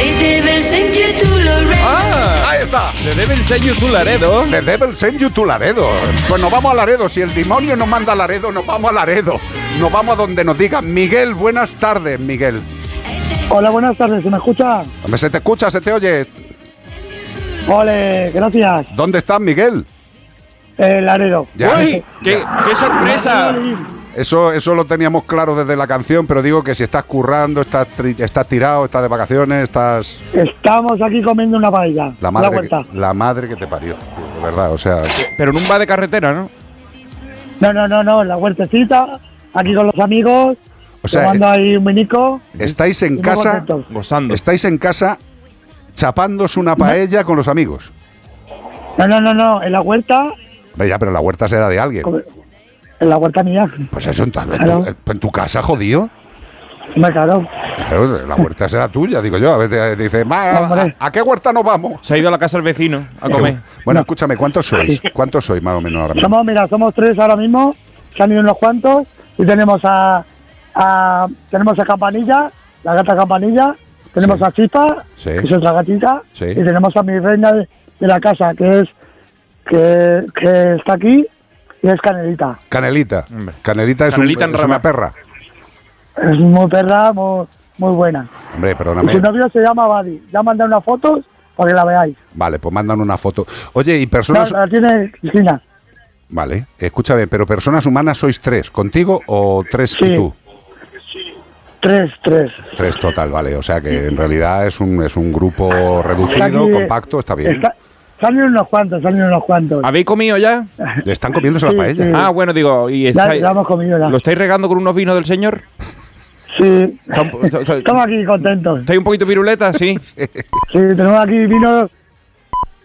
The devil sent you to Lorraine. ¡Ah! Está. The Devil Send You to Laredo. The Devil Send You to Laredo. Pues nos vamos a Laredo. Si el demonio nos manda a Laredo, nos vamos a Laredo. Nos vamos a donde nos digan. Miguel, buenas tardes, Miguel. Hola, buenas tardes, ¿se me escucha? Hombre, se te escucha, se te oye. Ole, gracias. ¿Dónde estás, Miguel? Eh, Laredo. Ya. ¡Uy! ¡Qué, qué sorpresa! Eso, eso lo teníamos claro desde la canción, pero digo que si estás currando, estás, tri- estás tirado, estás de vacaciones, estás... Estamos aquí comiendo una paella. La a madre, vuelta. que, la madre que te parió, tío, de verdad, o sea... Pero en un bar de carretera, ¿no? No, no, no, no, en la huertecita, aquí con los amigos, O sea, tomando ahí un minico. Estáis en casa. Gozando. estáis en casa chapándose una paella con los amigos. No, no, no, no, en la huerta, ya, pero la huerta será de alguien. En la huerta mía. Pues eso, en tu, en tu- en tu casa, jodido. Me claro. Claro, la huerta será tuya, digo yo. A veces dice, "Ma, ¿a, a qué huerta nos vamos? Se ha ido a la casa del vecino a comer. Bueno, escúchame, ¿cuántos sois? ¿Cuántos sois más o menos ahora mismo? Somos, mira, somos tres ahora mismo, se han ido unos cuantos, y tenemos a, a- tenemos a Campanilla, la gata Campanilla, tenemos a Chispa, Sí. que es otra gatita, Sí. y tenemos a mi reina de, de la casa, que es que, que está aquí, y es Canelita. Canelita. Canelita es, un- Canelita en es rama. una perra. Es muy perra, muy, muy buena. Hombre, Y perdóname. su novio se llama Badi. Ya mandé unas fotos para que la veáis. Vale, pues mandan una foto. Oye, y No, personas... la tiene Cristina. Vale, escúchame, pero personas humanas sois tres, ¿contigo o tres y Sí. tú? Tres, tres. Tres total, vale. O sea que en realidad es un, es un grupo reducido, Aquí, compacto, está bien. Está, salen unos cuantos, salen unos cuantos. ¿Habéis comido ya? Le están comiéndose la Sí, paella. sí. Ah, bueno, digo, ¿y Ya, estáis, ya hemos comido ya. ¿lo estáis regando con unos vinos del señor? Sí. Estamos aquí contentos. ¿Estáis un poquito piruleta? Sí. Sí, tenemos aquí vino,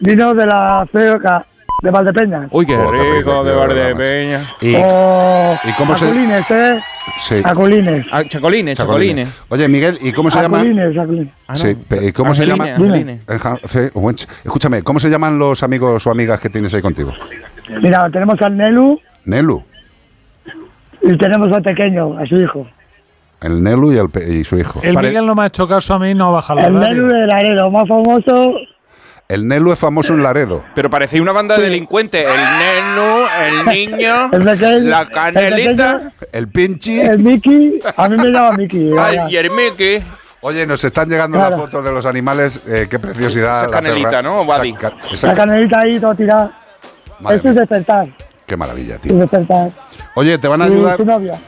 vino de la ceca de Valdepeña. Uy, qué Oh, rico, de Valdepeña. Y, Oh, ¿Y cómo se- ¿eh? Sí. Aculines. Ah, chacolines, chacolines. Oye, Miguel, ¿y cómo se llama? Aculines. Ah, no. Sí, pe- ¿y cómo se llama? Escúchame, ¿cómo se llaman los amigos o amigas que tienes ahí contigo? Mira, tenemos al Nelu Nelu. y tenemos al pequeño, a su hijo. El Nelu y, el pe- y su hijo. El Pare- Miguel no me ha hecho caso a mí, no baja la El radio. Nelu de Laredo, más famoso. El Nelu es famoso en Laredo. Pero parecéis una banda de delincuentes. El neno, el niño, El pequeño, la el canelita El Pinchi. El Mickey, a mí me llama Mickey. ay, y el Mickey. Oye, nos están llegando Claro. las fotos de los animales. eh, qué preciosidad. Esa la canelita. ¿no? Esa ca- esa La ca- canelita ahí, todo tirada. Eso es despertar. Qué maravilla, tío. Oye, ¿te van a ayudar?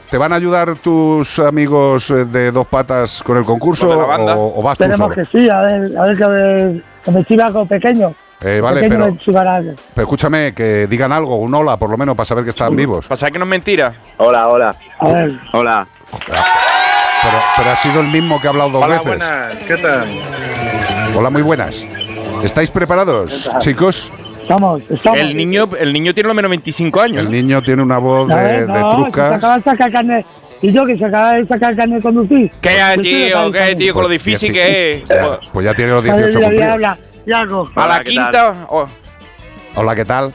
¿Te van a ayudar tus amigos eh, de dos patas con el concurso de la banda. o, o vas tú Esperemos solo? que sí, a ver, a ver que, me- que me chiva algo pequeño. Eh, vale, pequeño pero, me pero escúchame, que digan algo, un hola por lo menos para saber que están vivos. Pasa que no es mentira. Hola, hola. A ver, Hola. Pero, pero ha sido el mismo que ha hablado dos Hola, veces. buenas. ¿Qué tal? Hola, muy buenas. ¿Estáis preparados, chicos? Estamos, estamos. El niño, el niño tiene lo menos 25 años. El niño tiene una voz de, ver, de no, si se trucas. acaba de sacar carne. Y yo que se acaba de sacar carne de conducir. ¿Qué, estoy tío? ¿Qué, también. tío? Con lo Pues, difícil que es. Pues ya tiene los A ver, 18 mira, mira, cumplidos. habla, y algo. A la Hola, ¿qué quinta. oh, Hola, ¿qué tal?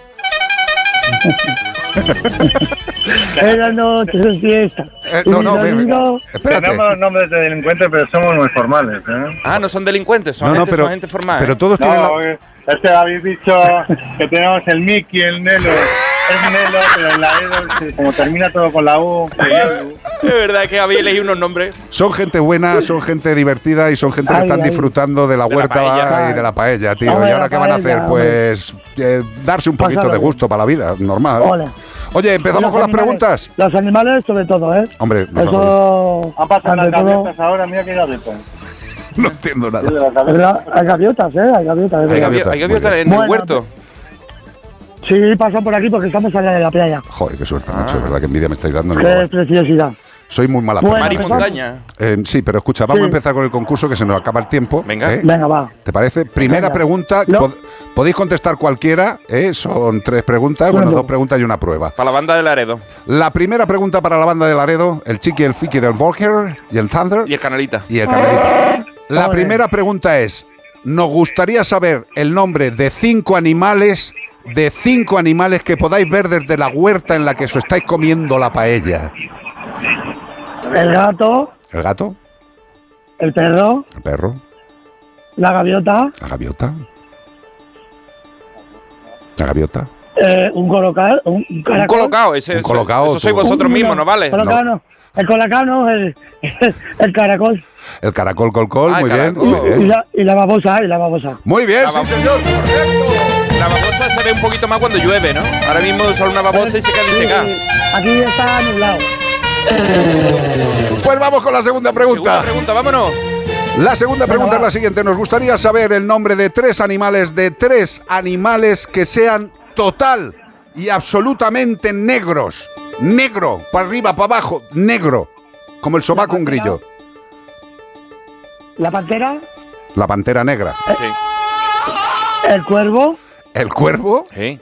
Era noche de fiesta. Eh, no, no, domingo- espérate. Tenemos nombres de delincuentes, pero somos muy formales. ¿eh? Ah, no son delincuentes, son, No, no, gente, pero- son gente formal. pero todos tienen No, la- eh, es que habéis dicho que tenemos el Mickey, el Nelo. Es Nelo, pero el Laredo, sí, como termina todo con la U, Es verdad que habéis elegido unos nombres. Son gente buena, son gente divertida y son gente que están ay. disfrutando de la De la huerta paella. y de la paella, tío. Hombre, ¿Y ahora la qué van a hacer? Pues eh, darse un poquito Pásalo de gusto para la vida, normal. Ole. Oye, empezamos Los con las preguntas. Los animales, sobre todo, ¿eh? Hombre, vamos. Eso. Han pasado las ahora, mira qué gaviotas. No entiendo nada. Verdad, Hay gaviotas, ¿eh? Hay gaviotas. Hay gaviotas, Hay gaviotas muy en el huerto. Sí, pasan por aquí porque estamos al lado de la playa. Joder, qué suerte, macho. Es verdad que envidia me estáis dando. Qué preciosidad. Soy muy mala Bueno. Mar y pues montaña. Eh, sí, pero escucha, vamos Sí. a empezar con el concurso que se nos acaba el tiempo. Venga. ¿eh? Venga, va. ¿Te parece? Primera Venga. pregunta. No. pod- podéis contestar cualquiera. ¿eh? Son tres preguntas. Bueno, Bueno. dos preguntas y una prueba. Para la banda de Laredo. La primera pregunta para la banda de Laredo, el Chiqui, el Fiki, el Walker y el Thunder Y el canalita. y el Carmelita. La primera pregunta es, nos gustaría saber el nombre de cinco animales, de cinco animales que podáis ver desde la huerta en la que os estáis comiendo la paella. El gato, El gato, el perro, el perro, la gaviota, la gaviota. La gaviota. eh, un colocado, un, Un colocado, ese, Un eso- colocado, Eso sois tú. vosotros mismos, ¿no vale? Colocado no. El colacao no, el, el caracol. El caracol colcol, Ah, el muy bien, Y la, y la babosa, y la babosa. Muy bien, La sí señor. La babosa se ve un poquito más cuando llueve, ¿no? Ahora mismo solo una babosa y se queda Sí, disecada. Aquí está nublado. Pues vamos con la segunda Segunda pregunta. pregunta, vámonos. La segunda pregunta es la siguiente. Nos gustaría saber el nombre de tres animales, de tres animales que sean total y absolutamente negros. Negro, para arriba, para abajo, negro. Como el sobaco un grillo. La pantera, La pantera negra. Sí. el cuervo El cuervo. Sí.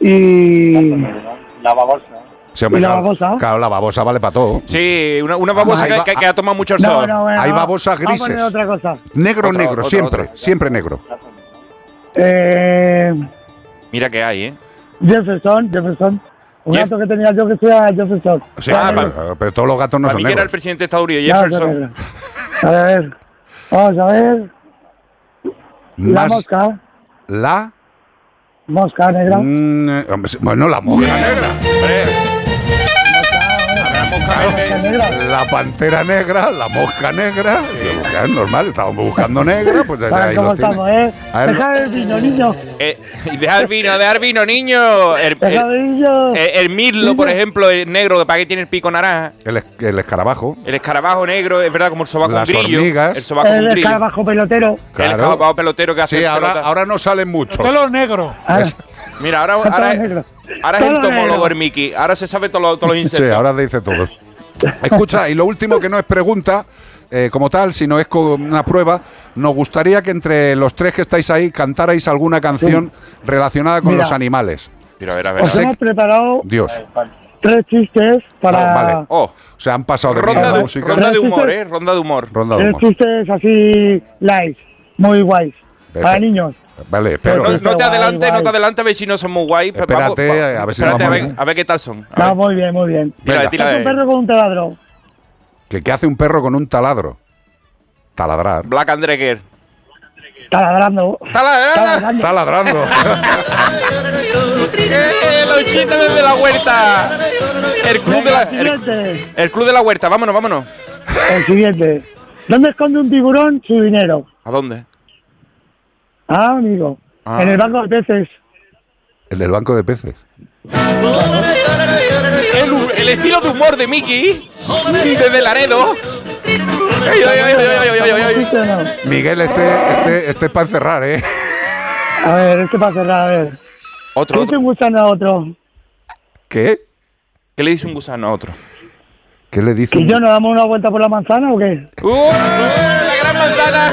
y. La babosa. Sí, hombre, ¿Y la claro, babosa? Claro, la babosa vale para todo. Sí, una, una babosa que, ba- que- que ha tomado mucho el No, sol. no, bueno, Hay babosas Vamos a poner grises. otra cosa. Negro, negro, siempre, siempre negro. Eh, Mira que hay, ¿eh? Jefferson, Jefferson. Un Jeff- gato que tenía yo que se llama Jefferson. Sí, Ah, pero, todos los gatos no Para son mí era el presidente de Estados Unidos, Jefferson. A ver, a ver. Vamos a ver. La mosca. la... Mosca negra. Mm, hombre, bueno, la mosca negra. Hombre, habrá mosca negra. La pantera negra, la mosca negra. Que Es normal, estábamos buscando negra, pues ahí cómo lo tiene. estamos, ¿eh? A ver, Deja el vino, niño. Eh, y dejar vino, dejar vino, niño. El, el, el vino. el- el mirlo, por ejemplo, el negro, ¿para qué tiene el pico naranja? el, es- el escarabajo. El escarabajo negro, es verdad, como el sobaco Las un grillo. hormigas. El sobaco El escarabajo pelotero. El escarabajo pelotero que hace Sí, ahora, pelota. ahora no salen muchos. Pelo negro. Ah, Mira, ahora, ahora, negro. ahora es Todo entomólogo el Mickey. Ahora se sabe todos los, los Sí, insectos. ahora dice todo. Escucha, y lo último que no es pregunta eh, como tal, sino es como una prueba, nos gustaría que entre los tres que estáis ahí cantarais alguna canción relacionada con Mira. los animales. Mira, a ver, a ver. Os hemos preparado Dios. tres chistes para. Ah, vale. Oh, O sea, han pasado de ronda de, música. ronda de humor, ¿eh? Ronda de humor. Ronda de Tres humor. chistes así light, muy guays. Para niños. Vale, pero. No, no te Guay, adelante, no te adelante, a ver si no son muy guay. Pero vamos, Espérate, va- a ver si espérate, nos a, vamos ver, a ver qué tal son. A No, ver. muy bien, muy bien. Tira, Venga. tira Es un de perro con un taladro. ¿Qué, qué hace un perro con un taladro? Taladrar. Black and. Taladrando. ¡Taladrando! Está ladrando. ¡Eh, los chistes desde la huerta! El club, de la, el, el club de la huerta, vámonos, vámonos. El siguiente. ¿Dónde esconde un tiburón su dinero? ¿A dónde? Ah, amigo. Ah. En el banco de peces. El del banco de peces. El, el estilo de humor de Mickey, desde Laredo. Miguel, este, este, este es para encerrar, ¿eh? A ver, este para cerrar, a ver. Otro, ¿Qué otro. gustan a otro? ¿Qué? ¿Qué le dice un gusano a otro? ¿Qué le dice? ¿Que yo nos damos una vuelta por la manzana o qué? ¡Uh! ¡La gran manzana!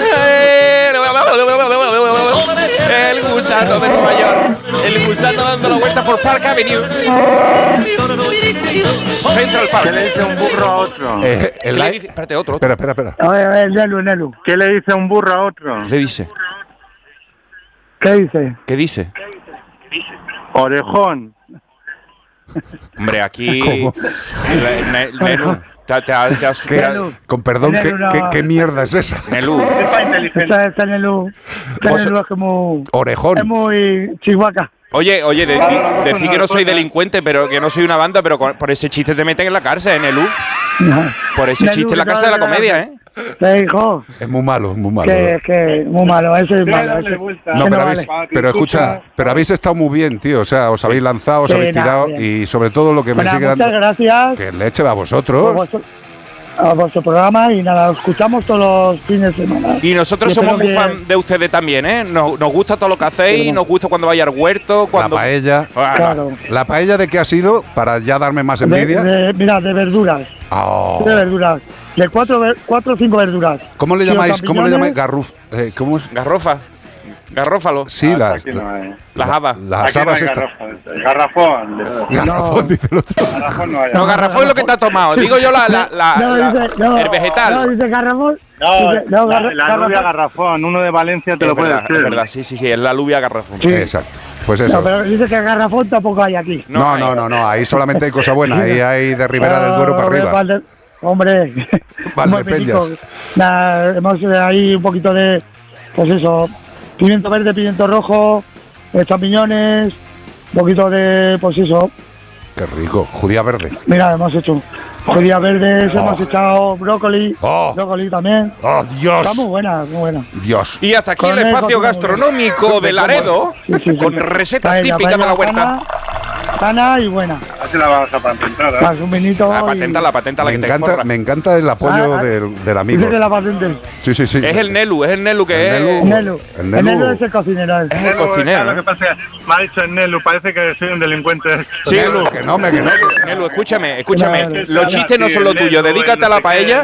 El gusano de Nueva York. El gusano dando la vuelta por Park Avenue. Central Park. ¿Qué le dice un burro a otro? Eh, ¿Qué el le li- dice? Espérate, otro. otro. Espera, espera, espera. A ver, a ver, Nelu, Nelu. ¿Qué le dice un burro a otro? ¿Qué le dice? ¿Qué dice? ¿Qué dice? Orejón. Hombre, aquí. ¿Cómo? Nelu, te- te- te has- ¿Qué- te has- con perdón, ¿qué, qué- qué mierda es esa? Nelu. Está, está en el U. Está en el U, es como. Orejón. Es muy chihuahua. Oye, oye, de- de- decir que no soy delincuente, pero que no soy una banda, pero con- por ese chiste te meten en la cárcel, en el U. Por ese Nelu, chiste en la cárcel de la comedia, ¿eh? Te dijo Es muy malo, es muy malo. que, que muy malo, eso es malo. ese- No, pero, habéis, vale. pero escucha, pero habéis estado muy bien, tío. O sea, os habéis lanzado, os Sí, habéis tirado bien. y sobre todo lo que me Bueno, sigue muchas dando. gracias Que leche va a vosotros. vuestro, a vuestro programa y nada, lo escuchamos todos los fines de semana. Y nosotros Y somos muy que- fan de ustedes también, ¿eh? Nos, nos gusta todo lo que hacéis, nos gusta cuando vaya al huerto, cuando... La paella. Ah, Claro. ¿La paella de qué ha sido? Para ya darme más De- envidia. de- mira, de verduras. Oh. De verduras. De cuatro, ver- cuatro o cinco verduras. ¿Cómo le Sí, llamáis? ¿Cómo le llamáis? Garruf. eh, ¿Cómo es? Garrofa. Garrófalo. Sí, las, no hay. Las habas. las Aquí no habas hay estas. garrafón. Garrafón. Garrafón, dice el otro. Garrafón no hay. No, garrafón es lo que te ha tomado. Digo yo la, la, la- No, la- dice, no, el vegetal. No, dice garrafón. No, dice, no, la, la garrafón. Uno de Valencia te es lo puede verdad, decir. es verdad, sí, sí, sí, es la alubia garrafón. Exacto. Pues No, eso. pero dice que garrafón tampoco hay aquí. No, no, no, no. Ahí solamente hay cosa buena. Ahí hay de Ribera del Duero para arriba. Hombre, Valdepeñas. hemos eh, ahí un poquito de, pues eso, pimiento verde, pimiento rojo, eh, champiñones, un poquito de, pues eso. Qué rico. Judía verde. Mira, hemos hecho judías verdes, Oh. hemos echado brócoli, Oh. brócoli también. ¡Oh, Dios! Está muy buena, muy buena. Dios. Y hasta aquí el Con el espacio gastronómico de Laredo, con recetas Paella, típicas de la huerta. Sana, sana y buena. Así la vamos a patentar. ¿eh? Más un vinito. La y- patenta, la patenta, la Me que te encanta, forra. me encanta el apoyo Ah, ah. del, del amigo. Que la patente. Sí, sí, sí. Es el Nelu, es el Nelu que El es. Nelu. Nelu. El El Nelu. Nelu es el cocinero. Es el cocinero. Lo ¿eh? que pasa es que me ha dicho el Nelu, parece que soy un delincuente. Sí, Nelu, que no, me que no. Nelu, escúchame, escúchame. Los chistes no son lo tuyo. Dedícate a la paella.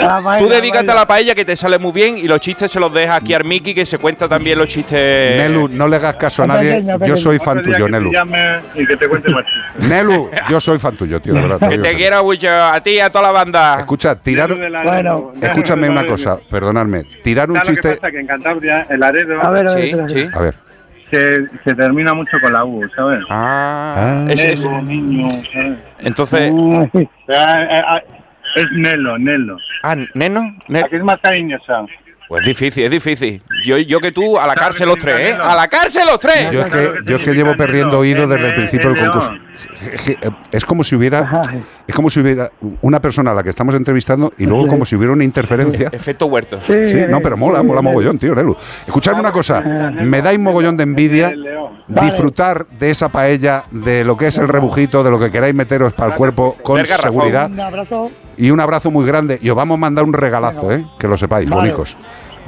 La paella, Tú dedícate a la paella que te sale muy bien y los chistes se los deja aquí a Miki que se cuenta también los chistes. Nelu, no le hagas caso a nadie. Yo soy fan tuyo, Nelu. Y que te cuente más. Nelu, yo soy fan tuyo, tío, de verdad. Que te quiera mucho a ti y a toda la banda. Escucha, tirar. Bueno. Escúchame una cosa, perdonadme. Tirar un ¿Sabes lo que chiste. pasa? Que en Cantabria, el Aredo, A ver, a ver, Sí, espera, sí. A ver. se, se termina mucho con la U, ¿sabes? Ah, Ah. es- niño, ¿sabes? entonces. Ah, ah, Es Nelo, Nelo. Ah, Neno. Ne- Aquí es más cariñosa. Pues es difícil, es difícil. Yo, yo que tú, a la cárcel los tres, ¿eh? ¡A la cárcel los tres! Yo es que, yo es que llevo perdiendo oído desde el principio del concurso. Es, eh, es como si hubiera es como si hubiera una persona a la que estamos entrevistando y luego como si hubiera una interferencia. Efecto huerto. Sí, no, pero mola, mola mogollón, tío, Nelu. Escuchadme una cosa, me dais mogollón de envidia disfrutar de esa paella, de lo que es el rebujito, de lo que queráis meteros para el cuerpo con seguridad. Un abrazo. Y un abrazo muy grande. Y os vamos a mandar un regalazo, ¿eh? Que lo sepáis, Vale. bonicos.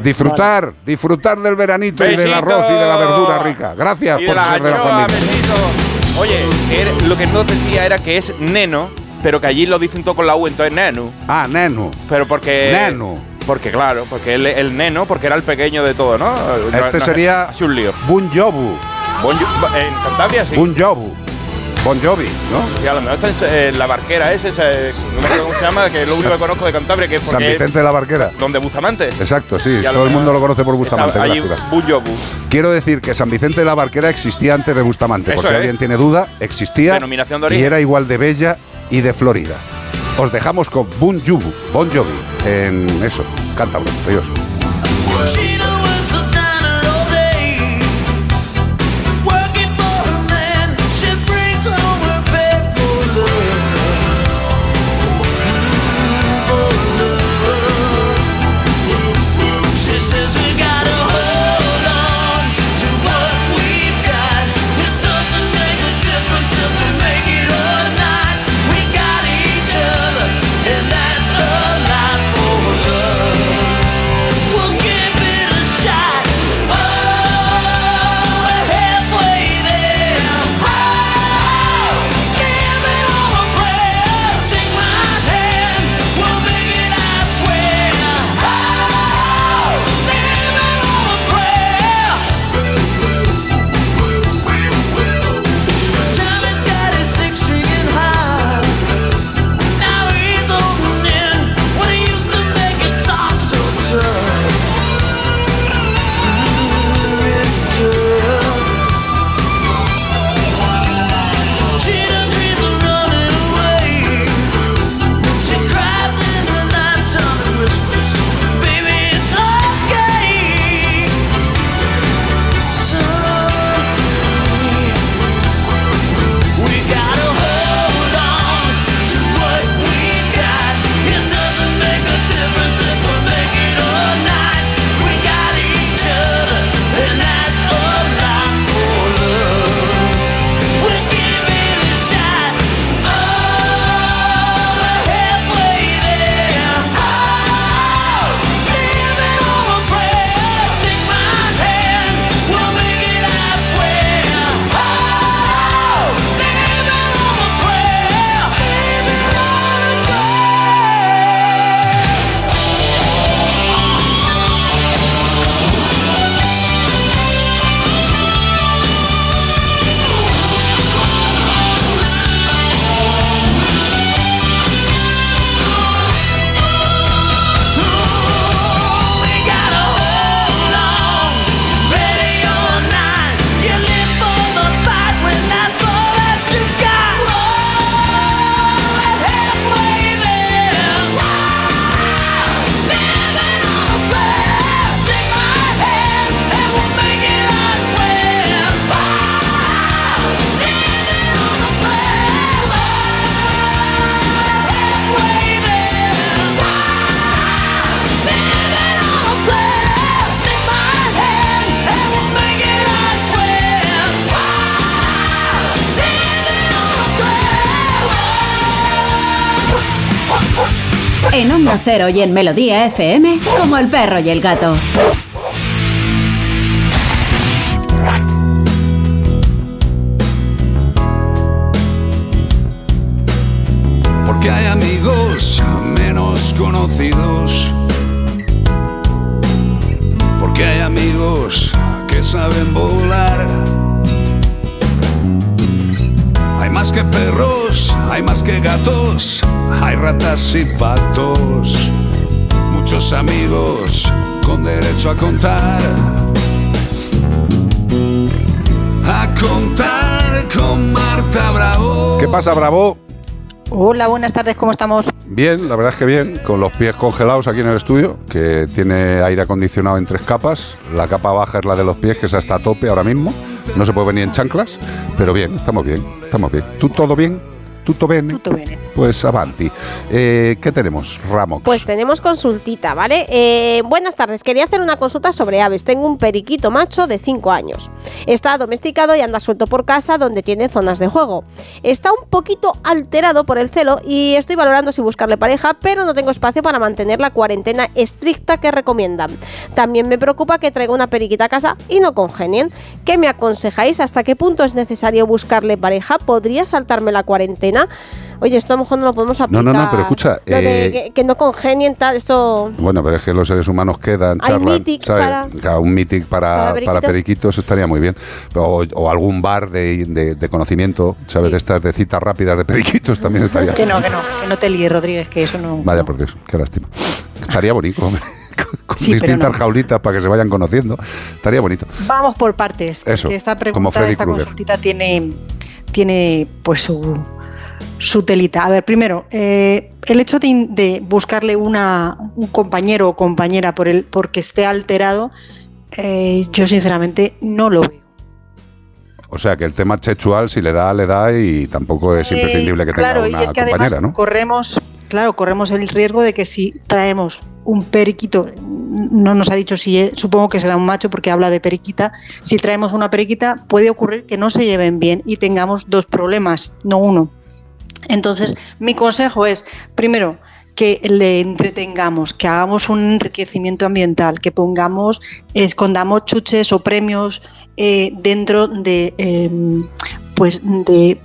Disfrutar, disfrutar del veranito y del arroz y de la verdura rica. Gracias Y por ser de la familia. besito. Oye, que lo que no decía era que es neno, pero que allí lo dicen todo con la U, entonces nenu. Ah, neno. Pero porque. Neno. Porque claro, porque él el neno, porque era el pequeño de todo, ¿no? No- Este no- sería un lío. Bon Jovi. Bon Jo- en Cantabria sí. Bon Jovi. Bon Jovi, ¿no? Y a lo mejor está en eh, la barquera ese, ese, no me acuerdo cómo se llama, que es lo único que conozco de Cantabria, que es San Vicente de la Barquera. es donde Bustamante. Exacto, sí. Y Todo el mundo lo conoce por Bustamante. Está allí es. Bon Jovi. Quiero decir que San Vicente de la Barquera existía antes de Bustamante. por Eso si es. alguien tiene duda, existía. Denominación de y origen. era igual de bella y de florida. Os dejamos con Bon Jovi, bon Jovi en eso, cántabro. Adiós. En Onda Cero y en Melodía FM, como el perro y el gato. A contar con Marta Bravo. ¿Qué pasa, Bravo? Hola, buenas tardes, ¿cómo estamos? Bien, la verdad es que bien, con los pies congelados aquí en el estudio, que tiene aire acondicionado en tres capas. La capa baja es la de los pies, que es hasta a tope ahora mismo. No se puede venir en chanclas, pero bien, estamos bien, estamos bien. ¿Tú todo bien? ¿Tutto bene? Tutto bene. Pues avanti. Eh, ¿Qué tenemos, Ramos? Pues tenemos consultita, ¿vale? Eh, buenas tardes, quería hacer una consulta sobre aves. Tengo un periquito macho de 5 años. Está domesticado y anda suelto por casa donde tiene zonas de juego. Está un poquito alterado por el celo y estoy valorando si buscarle pareja, pero no tengo espacio para mantener la cuarentena estricta que recomiendan. También me preocupa que traiga una periquita a casa y no congenien. ¿Qué me aconsejáis? ¿Hasta qué punto es necesario buscarle pareja? ¿Podría saltarme la cuarentena? Oye, esto a lo mejor no lo podemos No, aplicar. no, no, pero escucha, Lo de eh, que, que no congenien tal, esto... Bueno, pero es que los seres humanos quedan, Hay charlan, un meeting para, para para, periquitos. estaría muy bien. O, o algún bar de, de- de conocimiento, ¿sabes? De estas de citas rápidas de periquitos también estaría. Que no, que no, que no te líes, Rodríguez, que eso no. Vaya por Dios, qué lástima. Estaría bonito, hombre. Con, Sí, distintas no. jaulitas para que se vayan conociendo. Estaría bonito. Vamos por partes. Eso, esta como pregunta, Freddy esta Krueger. consultita tiene, tiene pues su, su telita. A ver, primero, eh, el hecho de, de buscarle una, un compañero o compañera por el, porque esté alterado, eh, yo sinceramente no lo veo. O sea, que el tema sexual, si le da, le da y tampoco es imprescindible que Eh, claro, tenga y una es que compañera, además ¿no? corremos, claro, corremos el riesgo de que si traemos un periquito, no nos ha dicho si es- supongo que será un macho porque habla de periquita, si traemos una periquita puede ocurrir que no se lleven bien y tengamos dos problemas, no uno. Entonces, mi consejo es, primero, que le entretengamos, que hagamos un enriquecimiento ambiental, que pongamos, escondamos chuches o premios eh, dentro de, em, pues, de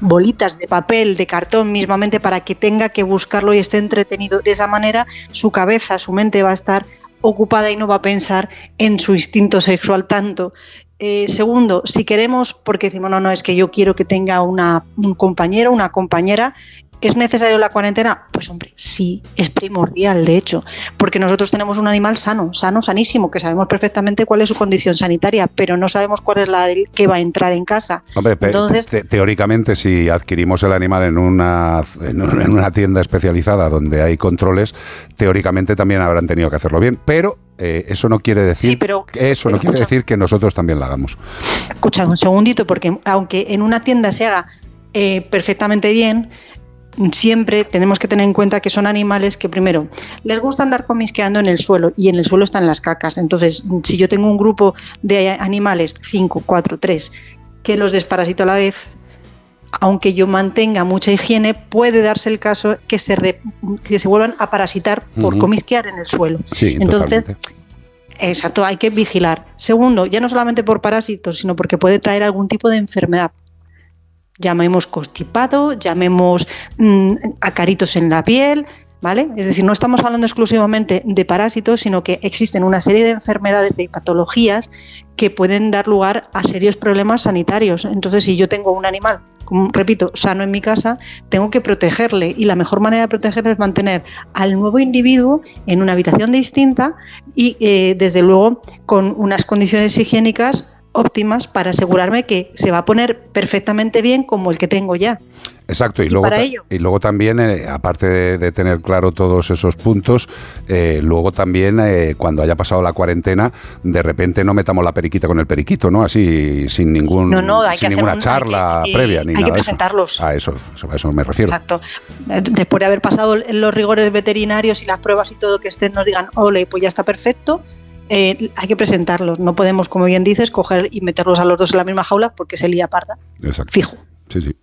bolitas de papel, de cartón mismamente, para que tenga que buscarlo y esté entretenido. De esa manera, su cabeza, su mente va a estar ocupada y no va a pensar en su instinto sexual tanto. Eh, segundo, si queremos, porque decimos, no, no, es que yo quiero que tenga una, un compañero, una compañera, ¿es necesario la cuarentena? Pues hombre, sí, es primordial, de hecho, porque nosotros tenemos un animal sano, sano, sanísimo, que sabemos perfectamente cuál es su condición sanitaria, pero no sabemos cuál es la del que va a entrar en casa. Hombre, Entonces- te- teóricamente, si adquirimos el animal en una, en un- en una tienda especializada donde hay controles, teóricamente también habrán tenido que hacerlo bien, pero eh, eso no quiere decir Sí, pero- eso no quiere decir que nosotros también la hagamos. Escucha un segundito, porque aunque en una tienda se haga eh, perfectamente bien, siempre tenemos que tener en cuenta que son animales que primero les gusta andar comisqueando en el suelo y en el suelo están las cacas. Entonces, si yo tengo un grupo de animales, 5, 4, 3, que los desparasito a la vez, aunque yo mantenga mucha higiene, puede darse el caso que se, re- que se vuelvan a parasitar por comisquear en el suelo. Sí, Entonces, totalmente. Exacto, hay que vigilar. Segundo, ya no solamente por parásitos, sino porque puede traer algún tipo de enfermedad. Llamemos constipado, llamemos mm, acaritos en la piel, ¿vale? Es decir, no estamos hablando exclusivamente de parásitos, sino que existen una serie de enfermedades, de patologías que pueden dar lugar a serios problemas sanitarios. Entonces, si yo tengo un animal, como repito, sano en mi casa, tengo que protegerle y la mejor manera de protegerle es mantener al nuevo individuo en una habitación distinta y, eh, desde luego, con unas condiciones higiénicas óptimas para asegurarme que se va a poner perfectamente bien como el que tengo ya. Exacto, y, Y luego, y luego también, eh, aparte de, de tener claro todos esos puntos, eh, luego también eh, cuando haya pasado la cuarentena, de repente no metamos la periquita con el periquito, ¿no? Así sin ningún No, no, hay que sin hacer ninguna hay charla que- previa ni hay que nada eso. presentarlos. A eso, eso, a eso me refiero. Exacto. Eh, Después de haber pasado los rigores veterinarios y las pruebas y todo que estén nos digan, ole, pues ya está perfecto, eh, hay que presentarlos. No podemos, como bien dices, coger y meterlos a los dos en la misma jaula porque se lía parda. Exacto. Fijo. Sí, sí.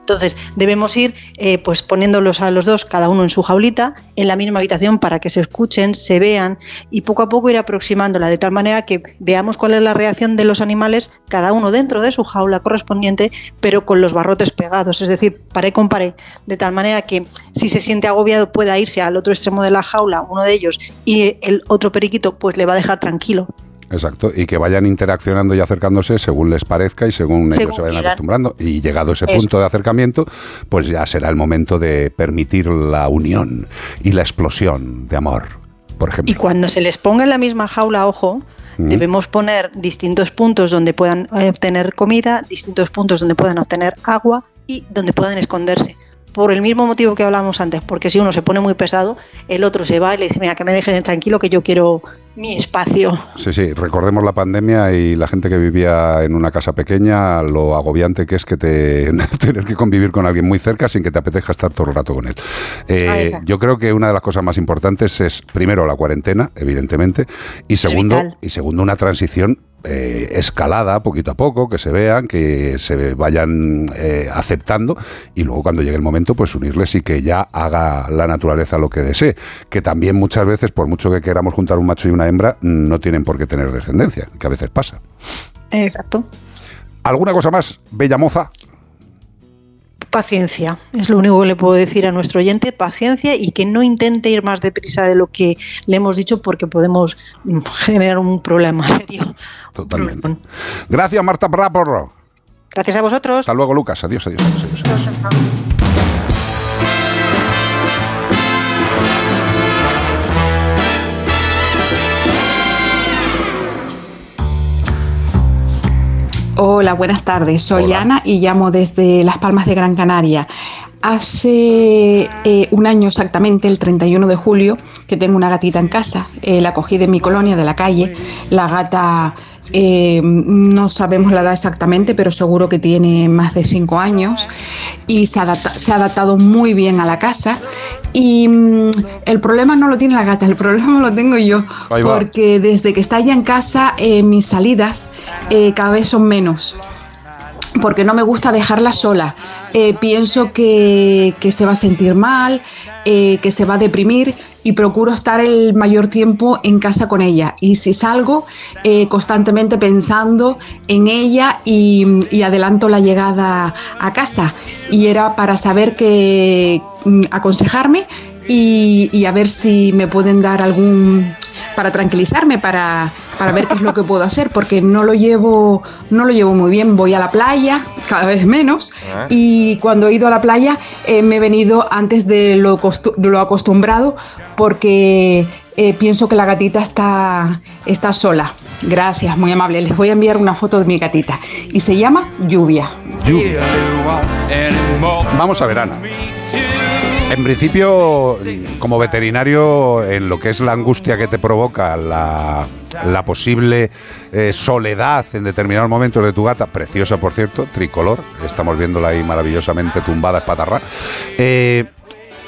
Entonces, debemos ir eh, pues poniéndolos a los dos, cada uno en su jaulita, en la misma habitación para que se escuchen, se vean y poco a poco ir aproximándola de tal manera que veamos cuál es la reacción de los animales, cada uno dentro de su jaula correspondiente, pero con los barrotes pegados, es decir, paré con paré, de tal manera que si se siente agobiado pueda irse al otro extremo de la jaula, uno de ellos, y el otro periquito pues le va a dejar tranquilo. Exacto, y que vayan interaccionando y acercándose según les parezca y según, Según ellos se vayan acostumbrando. Y llegado ese Eso. punto de acercamiento, pues ya será el momento de permitir la unión y la explosión de amor, por ejemplo. Y cuando se les ponga en la misma jaula, ojo, Ujú. debemos poner distintos puntos donde puedan eh, obtener comida, distintos puntos donde puedan obtener agua y donde puedan esconderse. Por el mismo motivo que hablábamos antes, porque si uno se pone muy pesado, el otro se va y le dice, mira, que me dejen tranquilo, que yo quiero mi espacio. Sí, sí, recordemos la pandemia y la gente que vivía en una casa pequeña, lo agobiante que es que te tener que convivir con alguien muy cerca sin que te apetezca estar todo el rato con él. Eh, yo creo que una de las cosas más importantes es, primero, la cuarentena, evidentemente, y segundo, y segundo una transición eh, escalada poquito a poco, que se vean, que se vayan eh, aceptando y luego cuando llegue el momento pues unirles y que ya haga la naturaleza lo que desee, que también muchas veces por mucho que queramos juntar un macho y una hembra no tienen por qué tener descendencia, que a veces pasa. Exacto. ¿Alguna cosa más, bella moza? Paciencia, es lo único que le puedo decir a nuestro oyente, paciencia y que no intente ir más deprisa de lo que le hemos dicho porque podemos generar un problema serio. Totalmente. Gracias, Marta Brapor. Gracias a vosotros. Hasta luego, Lucas. Adiós, adiós. adiós, adiós. Hola, buenas tardes. Soy Ana y llamo desde Las Palmas de Gran Canaria. Hace eh, un año exactamente, el 31 de julio, que tengo una gatita en casa. Eh, la cogí de mi colonia, de la calle. La gata, eh, no sabemos la edad exactamente, pero seguro que tiene más de 5 años. Y se, adapta- se ha adaptado muy bien a la casa. Y mm, el problema no lo tiene la gata, el problema lo tengo yo. Porque desde que está ella en casa, eh, mis salidas eh, cada vez son menos porque no me gusta dejarla sola. Eh, pienso que, que se va a sentir mal, eh, que se va a deprimir y procuro estar el mayor tiempo en casa con ella. Y si salgo, eh, constantemente pensando en ella y, adelanto la llegada a casa. Y era para saber que mm, aconsejarme y a ver si me pueden dar algún para tranquilizarme, para, para ver qué es lo que puedo hacer, porque no lo llevo, no lo llevo muy bien. Voy a la playa, cada vez menos, Ah. y cuando he ido a la playa eh, me he venido antes de lo, lo acostumbrado, porque eh, pienso que la gatita está, está sola. Gracias, muy amable. Les voy a enviar una foto de mi gatita. Y se llama Lluvia. Vamos a ver, Ana. En principio, como veterinario, en lo que es la angustia que te provoca la, la posible eh, soledad en determinados momentos de tu gata, preciosa por cierto, tricolor, estamos viéndola ahí maravillosamente tumbada, espatarra, eh,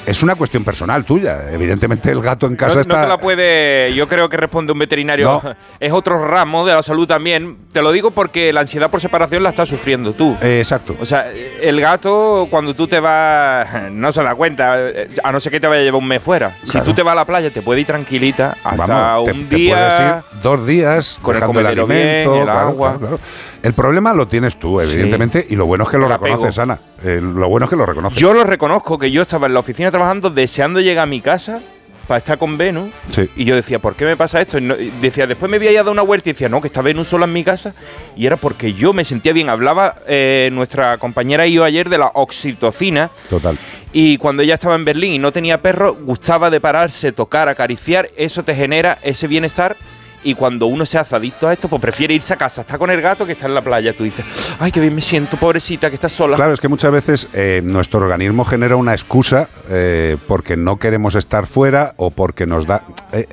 es una cuestión personal tuya. Evidentemente el gato en casa no, no está... te la puede. Yo creo que responde un veterinario. No. Es otro ramo de la salud también. Te lo digo porque la ansiedad por separación la estás sufriendo tú. Eh, exacto. O sea, el gato, cuando tú te vas. No se da cuenta. eh, A no ser que te vaya a llevar un mes fuera. Si tú te vas a la playa, te puede ir tranquilita hasta Vamos, un te día. ir dos días con el el comedero bien, alimento, el claro, agua. claro. El problema lo tienes tú, evidentemente, y lo bueno es que lo El apego. reconoces, Ana. Eh, lo bueno es que lo reconoces. Yo lo reconozco que yo estaba en la oficina trabajando deseando llegar a mi casa para estar con Venus. Sí. Y yo decía, ¿por qué me pasa esto? Y no- y decía, después me voy a ir a dar una vuelta y decía, no, que está Venus sola en mi casa. Y era porque yo me sentía bien. Hablaba eh, nuestra compañera y yo ayer de la oxitocina. Total. Y cuando ella estaba en Berlín y no tenía perro, gustaba de pararse, tocar, acariciar. Eso te genera ese bienestar. Y cuando uno se hace adicto a esto, pues prefiere irse a casa, está con el gato que está en la playa. Tú dices, ay, qué bien me siento, pobrecita, que está sola. Claro, es que muchas veces eh, nuestro organismo genera una excusa eh, porque no queremos estar fuera o porque nos da... eh,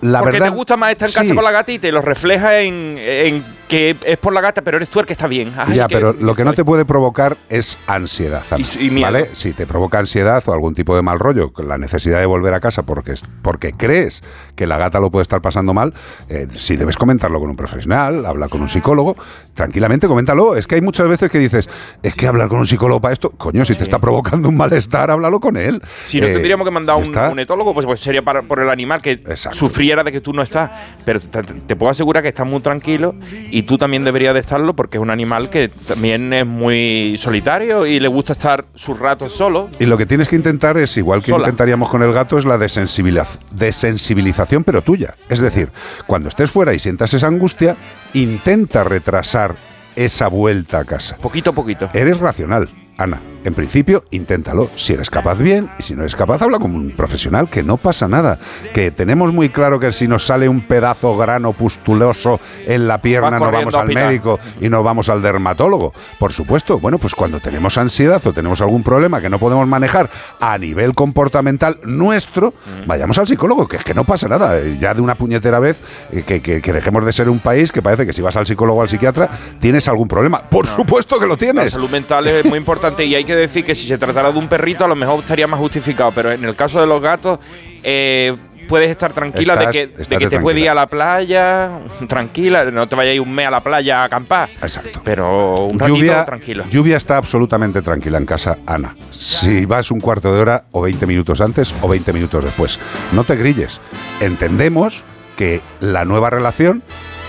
la Porque verdad, te gusta más estar en casa sí. con la gatita y lo refleja en, en que es por la gata, pero eres tú el que está bien. Ay, ya, que- pero lo que no te puede provocar es ansiedad. Y- y miedo. ¿Vale? Si te provoca ansiedad o algún tipo de mal rollo, la necesidad de volver a casa porque, porque crees que la gata lo puede estar pasando mal, eh, si debes comentarlo con un profesional, habla con un psicólogo, tranquilamente coméntalo. Es que hay muchas veces que dices, es que hablar con un psicólogo para esto, coño, si te está provocando un malestar, háblalo con él. Si no Eh, tendríamos que mandar a un, etólogo, pues, pues sería para, por el animal que sufriera de que tú no estás. Pero te, te puedo asegurar que está muy tranquilo y tú también deberías de estarlo porque es un animal que también es muy solitario y le gusta estar sus ratos solo. Y lo que tienes que intentar es, igual que Sola. intentaríamos con el gato, es la desensibiliz- desensibilización, pero tuya. Es decir, cuando estés fuera y sientas esa angustia, intenta retrasar esa vuelta a casa. Poquito a poquito. Eres racional, Ana. En principio, inténtalo. Si eres capaz, bien. Y si no eres capaz, habla con un profesional, que no pasa nada. Que tenemos muy claro que si nos sale un pedazo grano pustuloso en la pierna, no vamos al médico y nos vamos al dermatólogo. Por supuesto, bueno, pues cuando tenemos ansiedad o tenemos algún problema que no podemos manejar a nivel comportamental nuestro, vayamos al psicólogo, que es que no pasa nada. Ya de una puñetera vez, eh, que, que- que dejemos de ser un país que parece que si vas al psicólogo o al psiquiatra, tienes algún problema. Por supuesto que lo La tienes. salud mental es muy importante y hay que decir que si se tratara de un perrito a lo mejor estaría más justificado, pero en el caso de los gatos eh, puedes estar tranquila Estás- de que, de estate que te tranquila. ir a la playa, tranquila, no te vayas un mes a la playa a acampar. Exacto. Pero un ratito Lluvia, tranquilo. Lluvia está absolutamente tranquila en casa, Ana. Si vas un cuarto de hora o 20 minutos antes o 20 minutos después. No te grilles. Entendemos que la nueva relación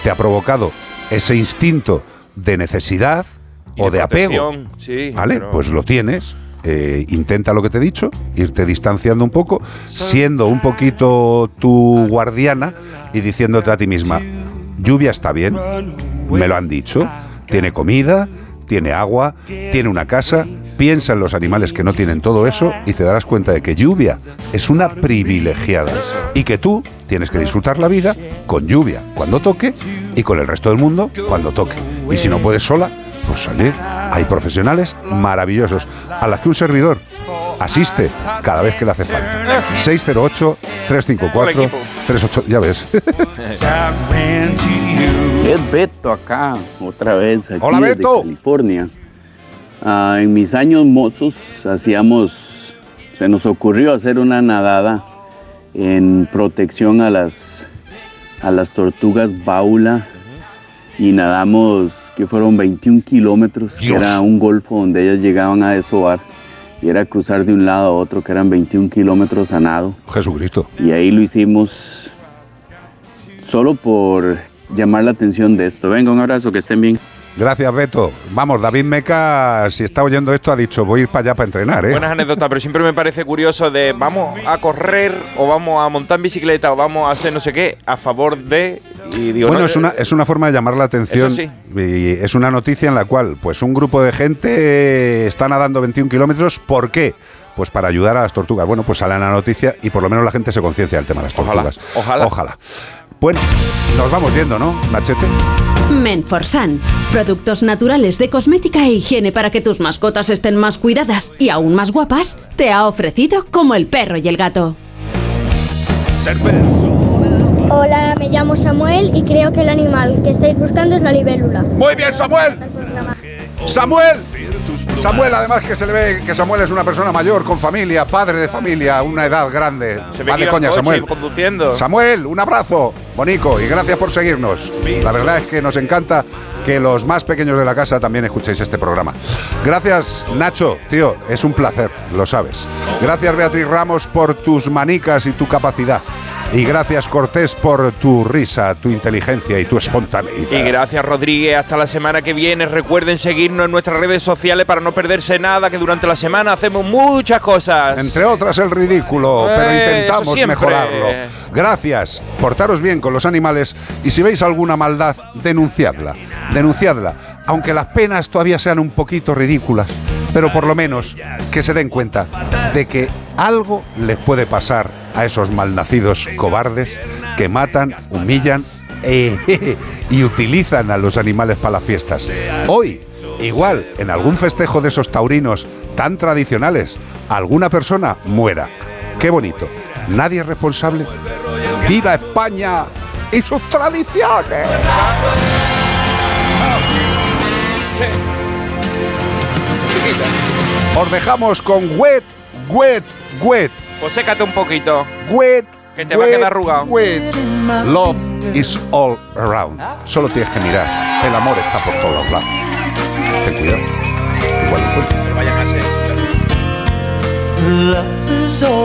te ha provocado ese instinto de necesidad o de, apego. sí, ¿Vale? pero- Pues lo tienes. Eh, intenta lo que te he dicho, irte distanciando un poco, siendo un poquito tu guardiana y diciéndote a ti misma, lluvia está bien, me lo han dicho, tiene comida, tiene agua, tiene una casa, piensa en los animales que no tienen todo eso y te darás cuenta de que lluvia es una privilegiada y que tú tienes que disfrutar la vida con lluvia cuando toque y con el resto del mundo cuando toque. Y si no puedes sola, pues oye, hay profesionales maravillosos a las que un servidor asiste cada vez que le hace falta. 608-354-38, ya ves. Es Beto acá, otra vez, aquí Hola, desde Beto. California. Ah, en mis años mozos hacíamos, se nos ocurrió hacer una nadada en protección a las, a las tortugas baula y nadamos, que fueron 21 kilómetros, que era un golfo donde ellas llegaban a desovar y era cruzar de un lado a otro, que eran 21 kilómetros a nado. Jesucristo. Y ahí lo hicimos solo por llamar la atención de esto. Venga, un abrazo, que estén bien. Gracias, Beto. Vamos, David Meca, si está oyendo esto, ha dicho, voy a ir para allá para entrenar, ¿eh? Buenas anécdotas, pero siempre me parece curioso de vamos a correr o vamos a montar en bicicleta o vamos a hacer no sé qué a favor de y digo, bueno, no, es una, es una forma de llamar la atención. Sí. Y es una noticia en la cual, pues, un grupo de gente está nadando 21 kilómetros. ¿Por qué? Pues para ayudar a las tortugas. Bueno, pues sale en la noticia y por lo menos la gente se conciencia del tema de las Ojalá, tortugas. ojalá. Ojalá. Bueno, nos vamos viendo, ¿no, Nachete? Menforsan, productos naturales de cosmética e higiene para que tus mascotas estén más cuidadas y aún más guapas, te ha ofrecido como el perro y el gato. Hola, me llamo Samuel y creo que el animal que estáis buscando es la libélula. Muy bien, Samuel. Samuel. Samuel, además que se le ve que Samuel es una persona mayor, con familia, padre de familia, una edad grande. Se Va de coña, coche, Samuel. conduciendo. Samuel, un abrazo, Bonico, y gracias por seguirnos. La verdad es que nos encanta que los más pequeños de la casa también escuchéis este programa. Gracias, Nacho, tío, es un placer, lo sabes. Gracias, Beatriz Ramos, por tus manicas y tu capacidad. Y gracias, Cortés, por tu risa, tu inteligencia y tu espontaneidad. Y gracias Rodríguez, hasta la semana que viene. Recuerden seguirnos en nuestras redes sociales para no perderse nada, que durante la semana hacemos muchas cosas. Entre otras el ridículo, pero Eh, intentamos eso siempre. mejorarlo. Gracias, portaros bien con los animales y si veis alguna maldad, denunciadla. Denunciadla, aunque las penas todavía sean un poquito ridículas, pero por lo menos que se den cuenta de que algo les puede pasar a esos malnacidos cobardes que matan, humillan eh, y utilizan a los animales para las fiestas. Hoy, igual, en algún festejo de esos taurinos tan tradicionales, alguna persona muera. Qué bonito. Nadie es responsable. ¡Viva España y sus tradiciones! Os dejamos con wet, wet, wet. Pues sécate un poquito. Wet. Que te va a quedar arrugado. wet. Love is all around. Solo tienes que mirar. El amor está por todos lados. Ten cuidado. Igual. Pero vayan a ser.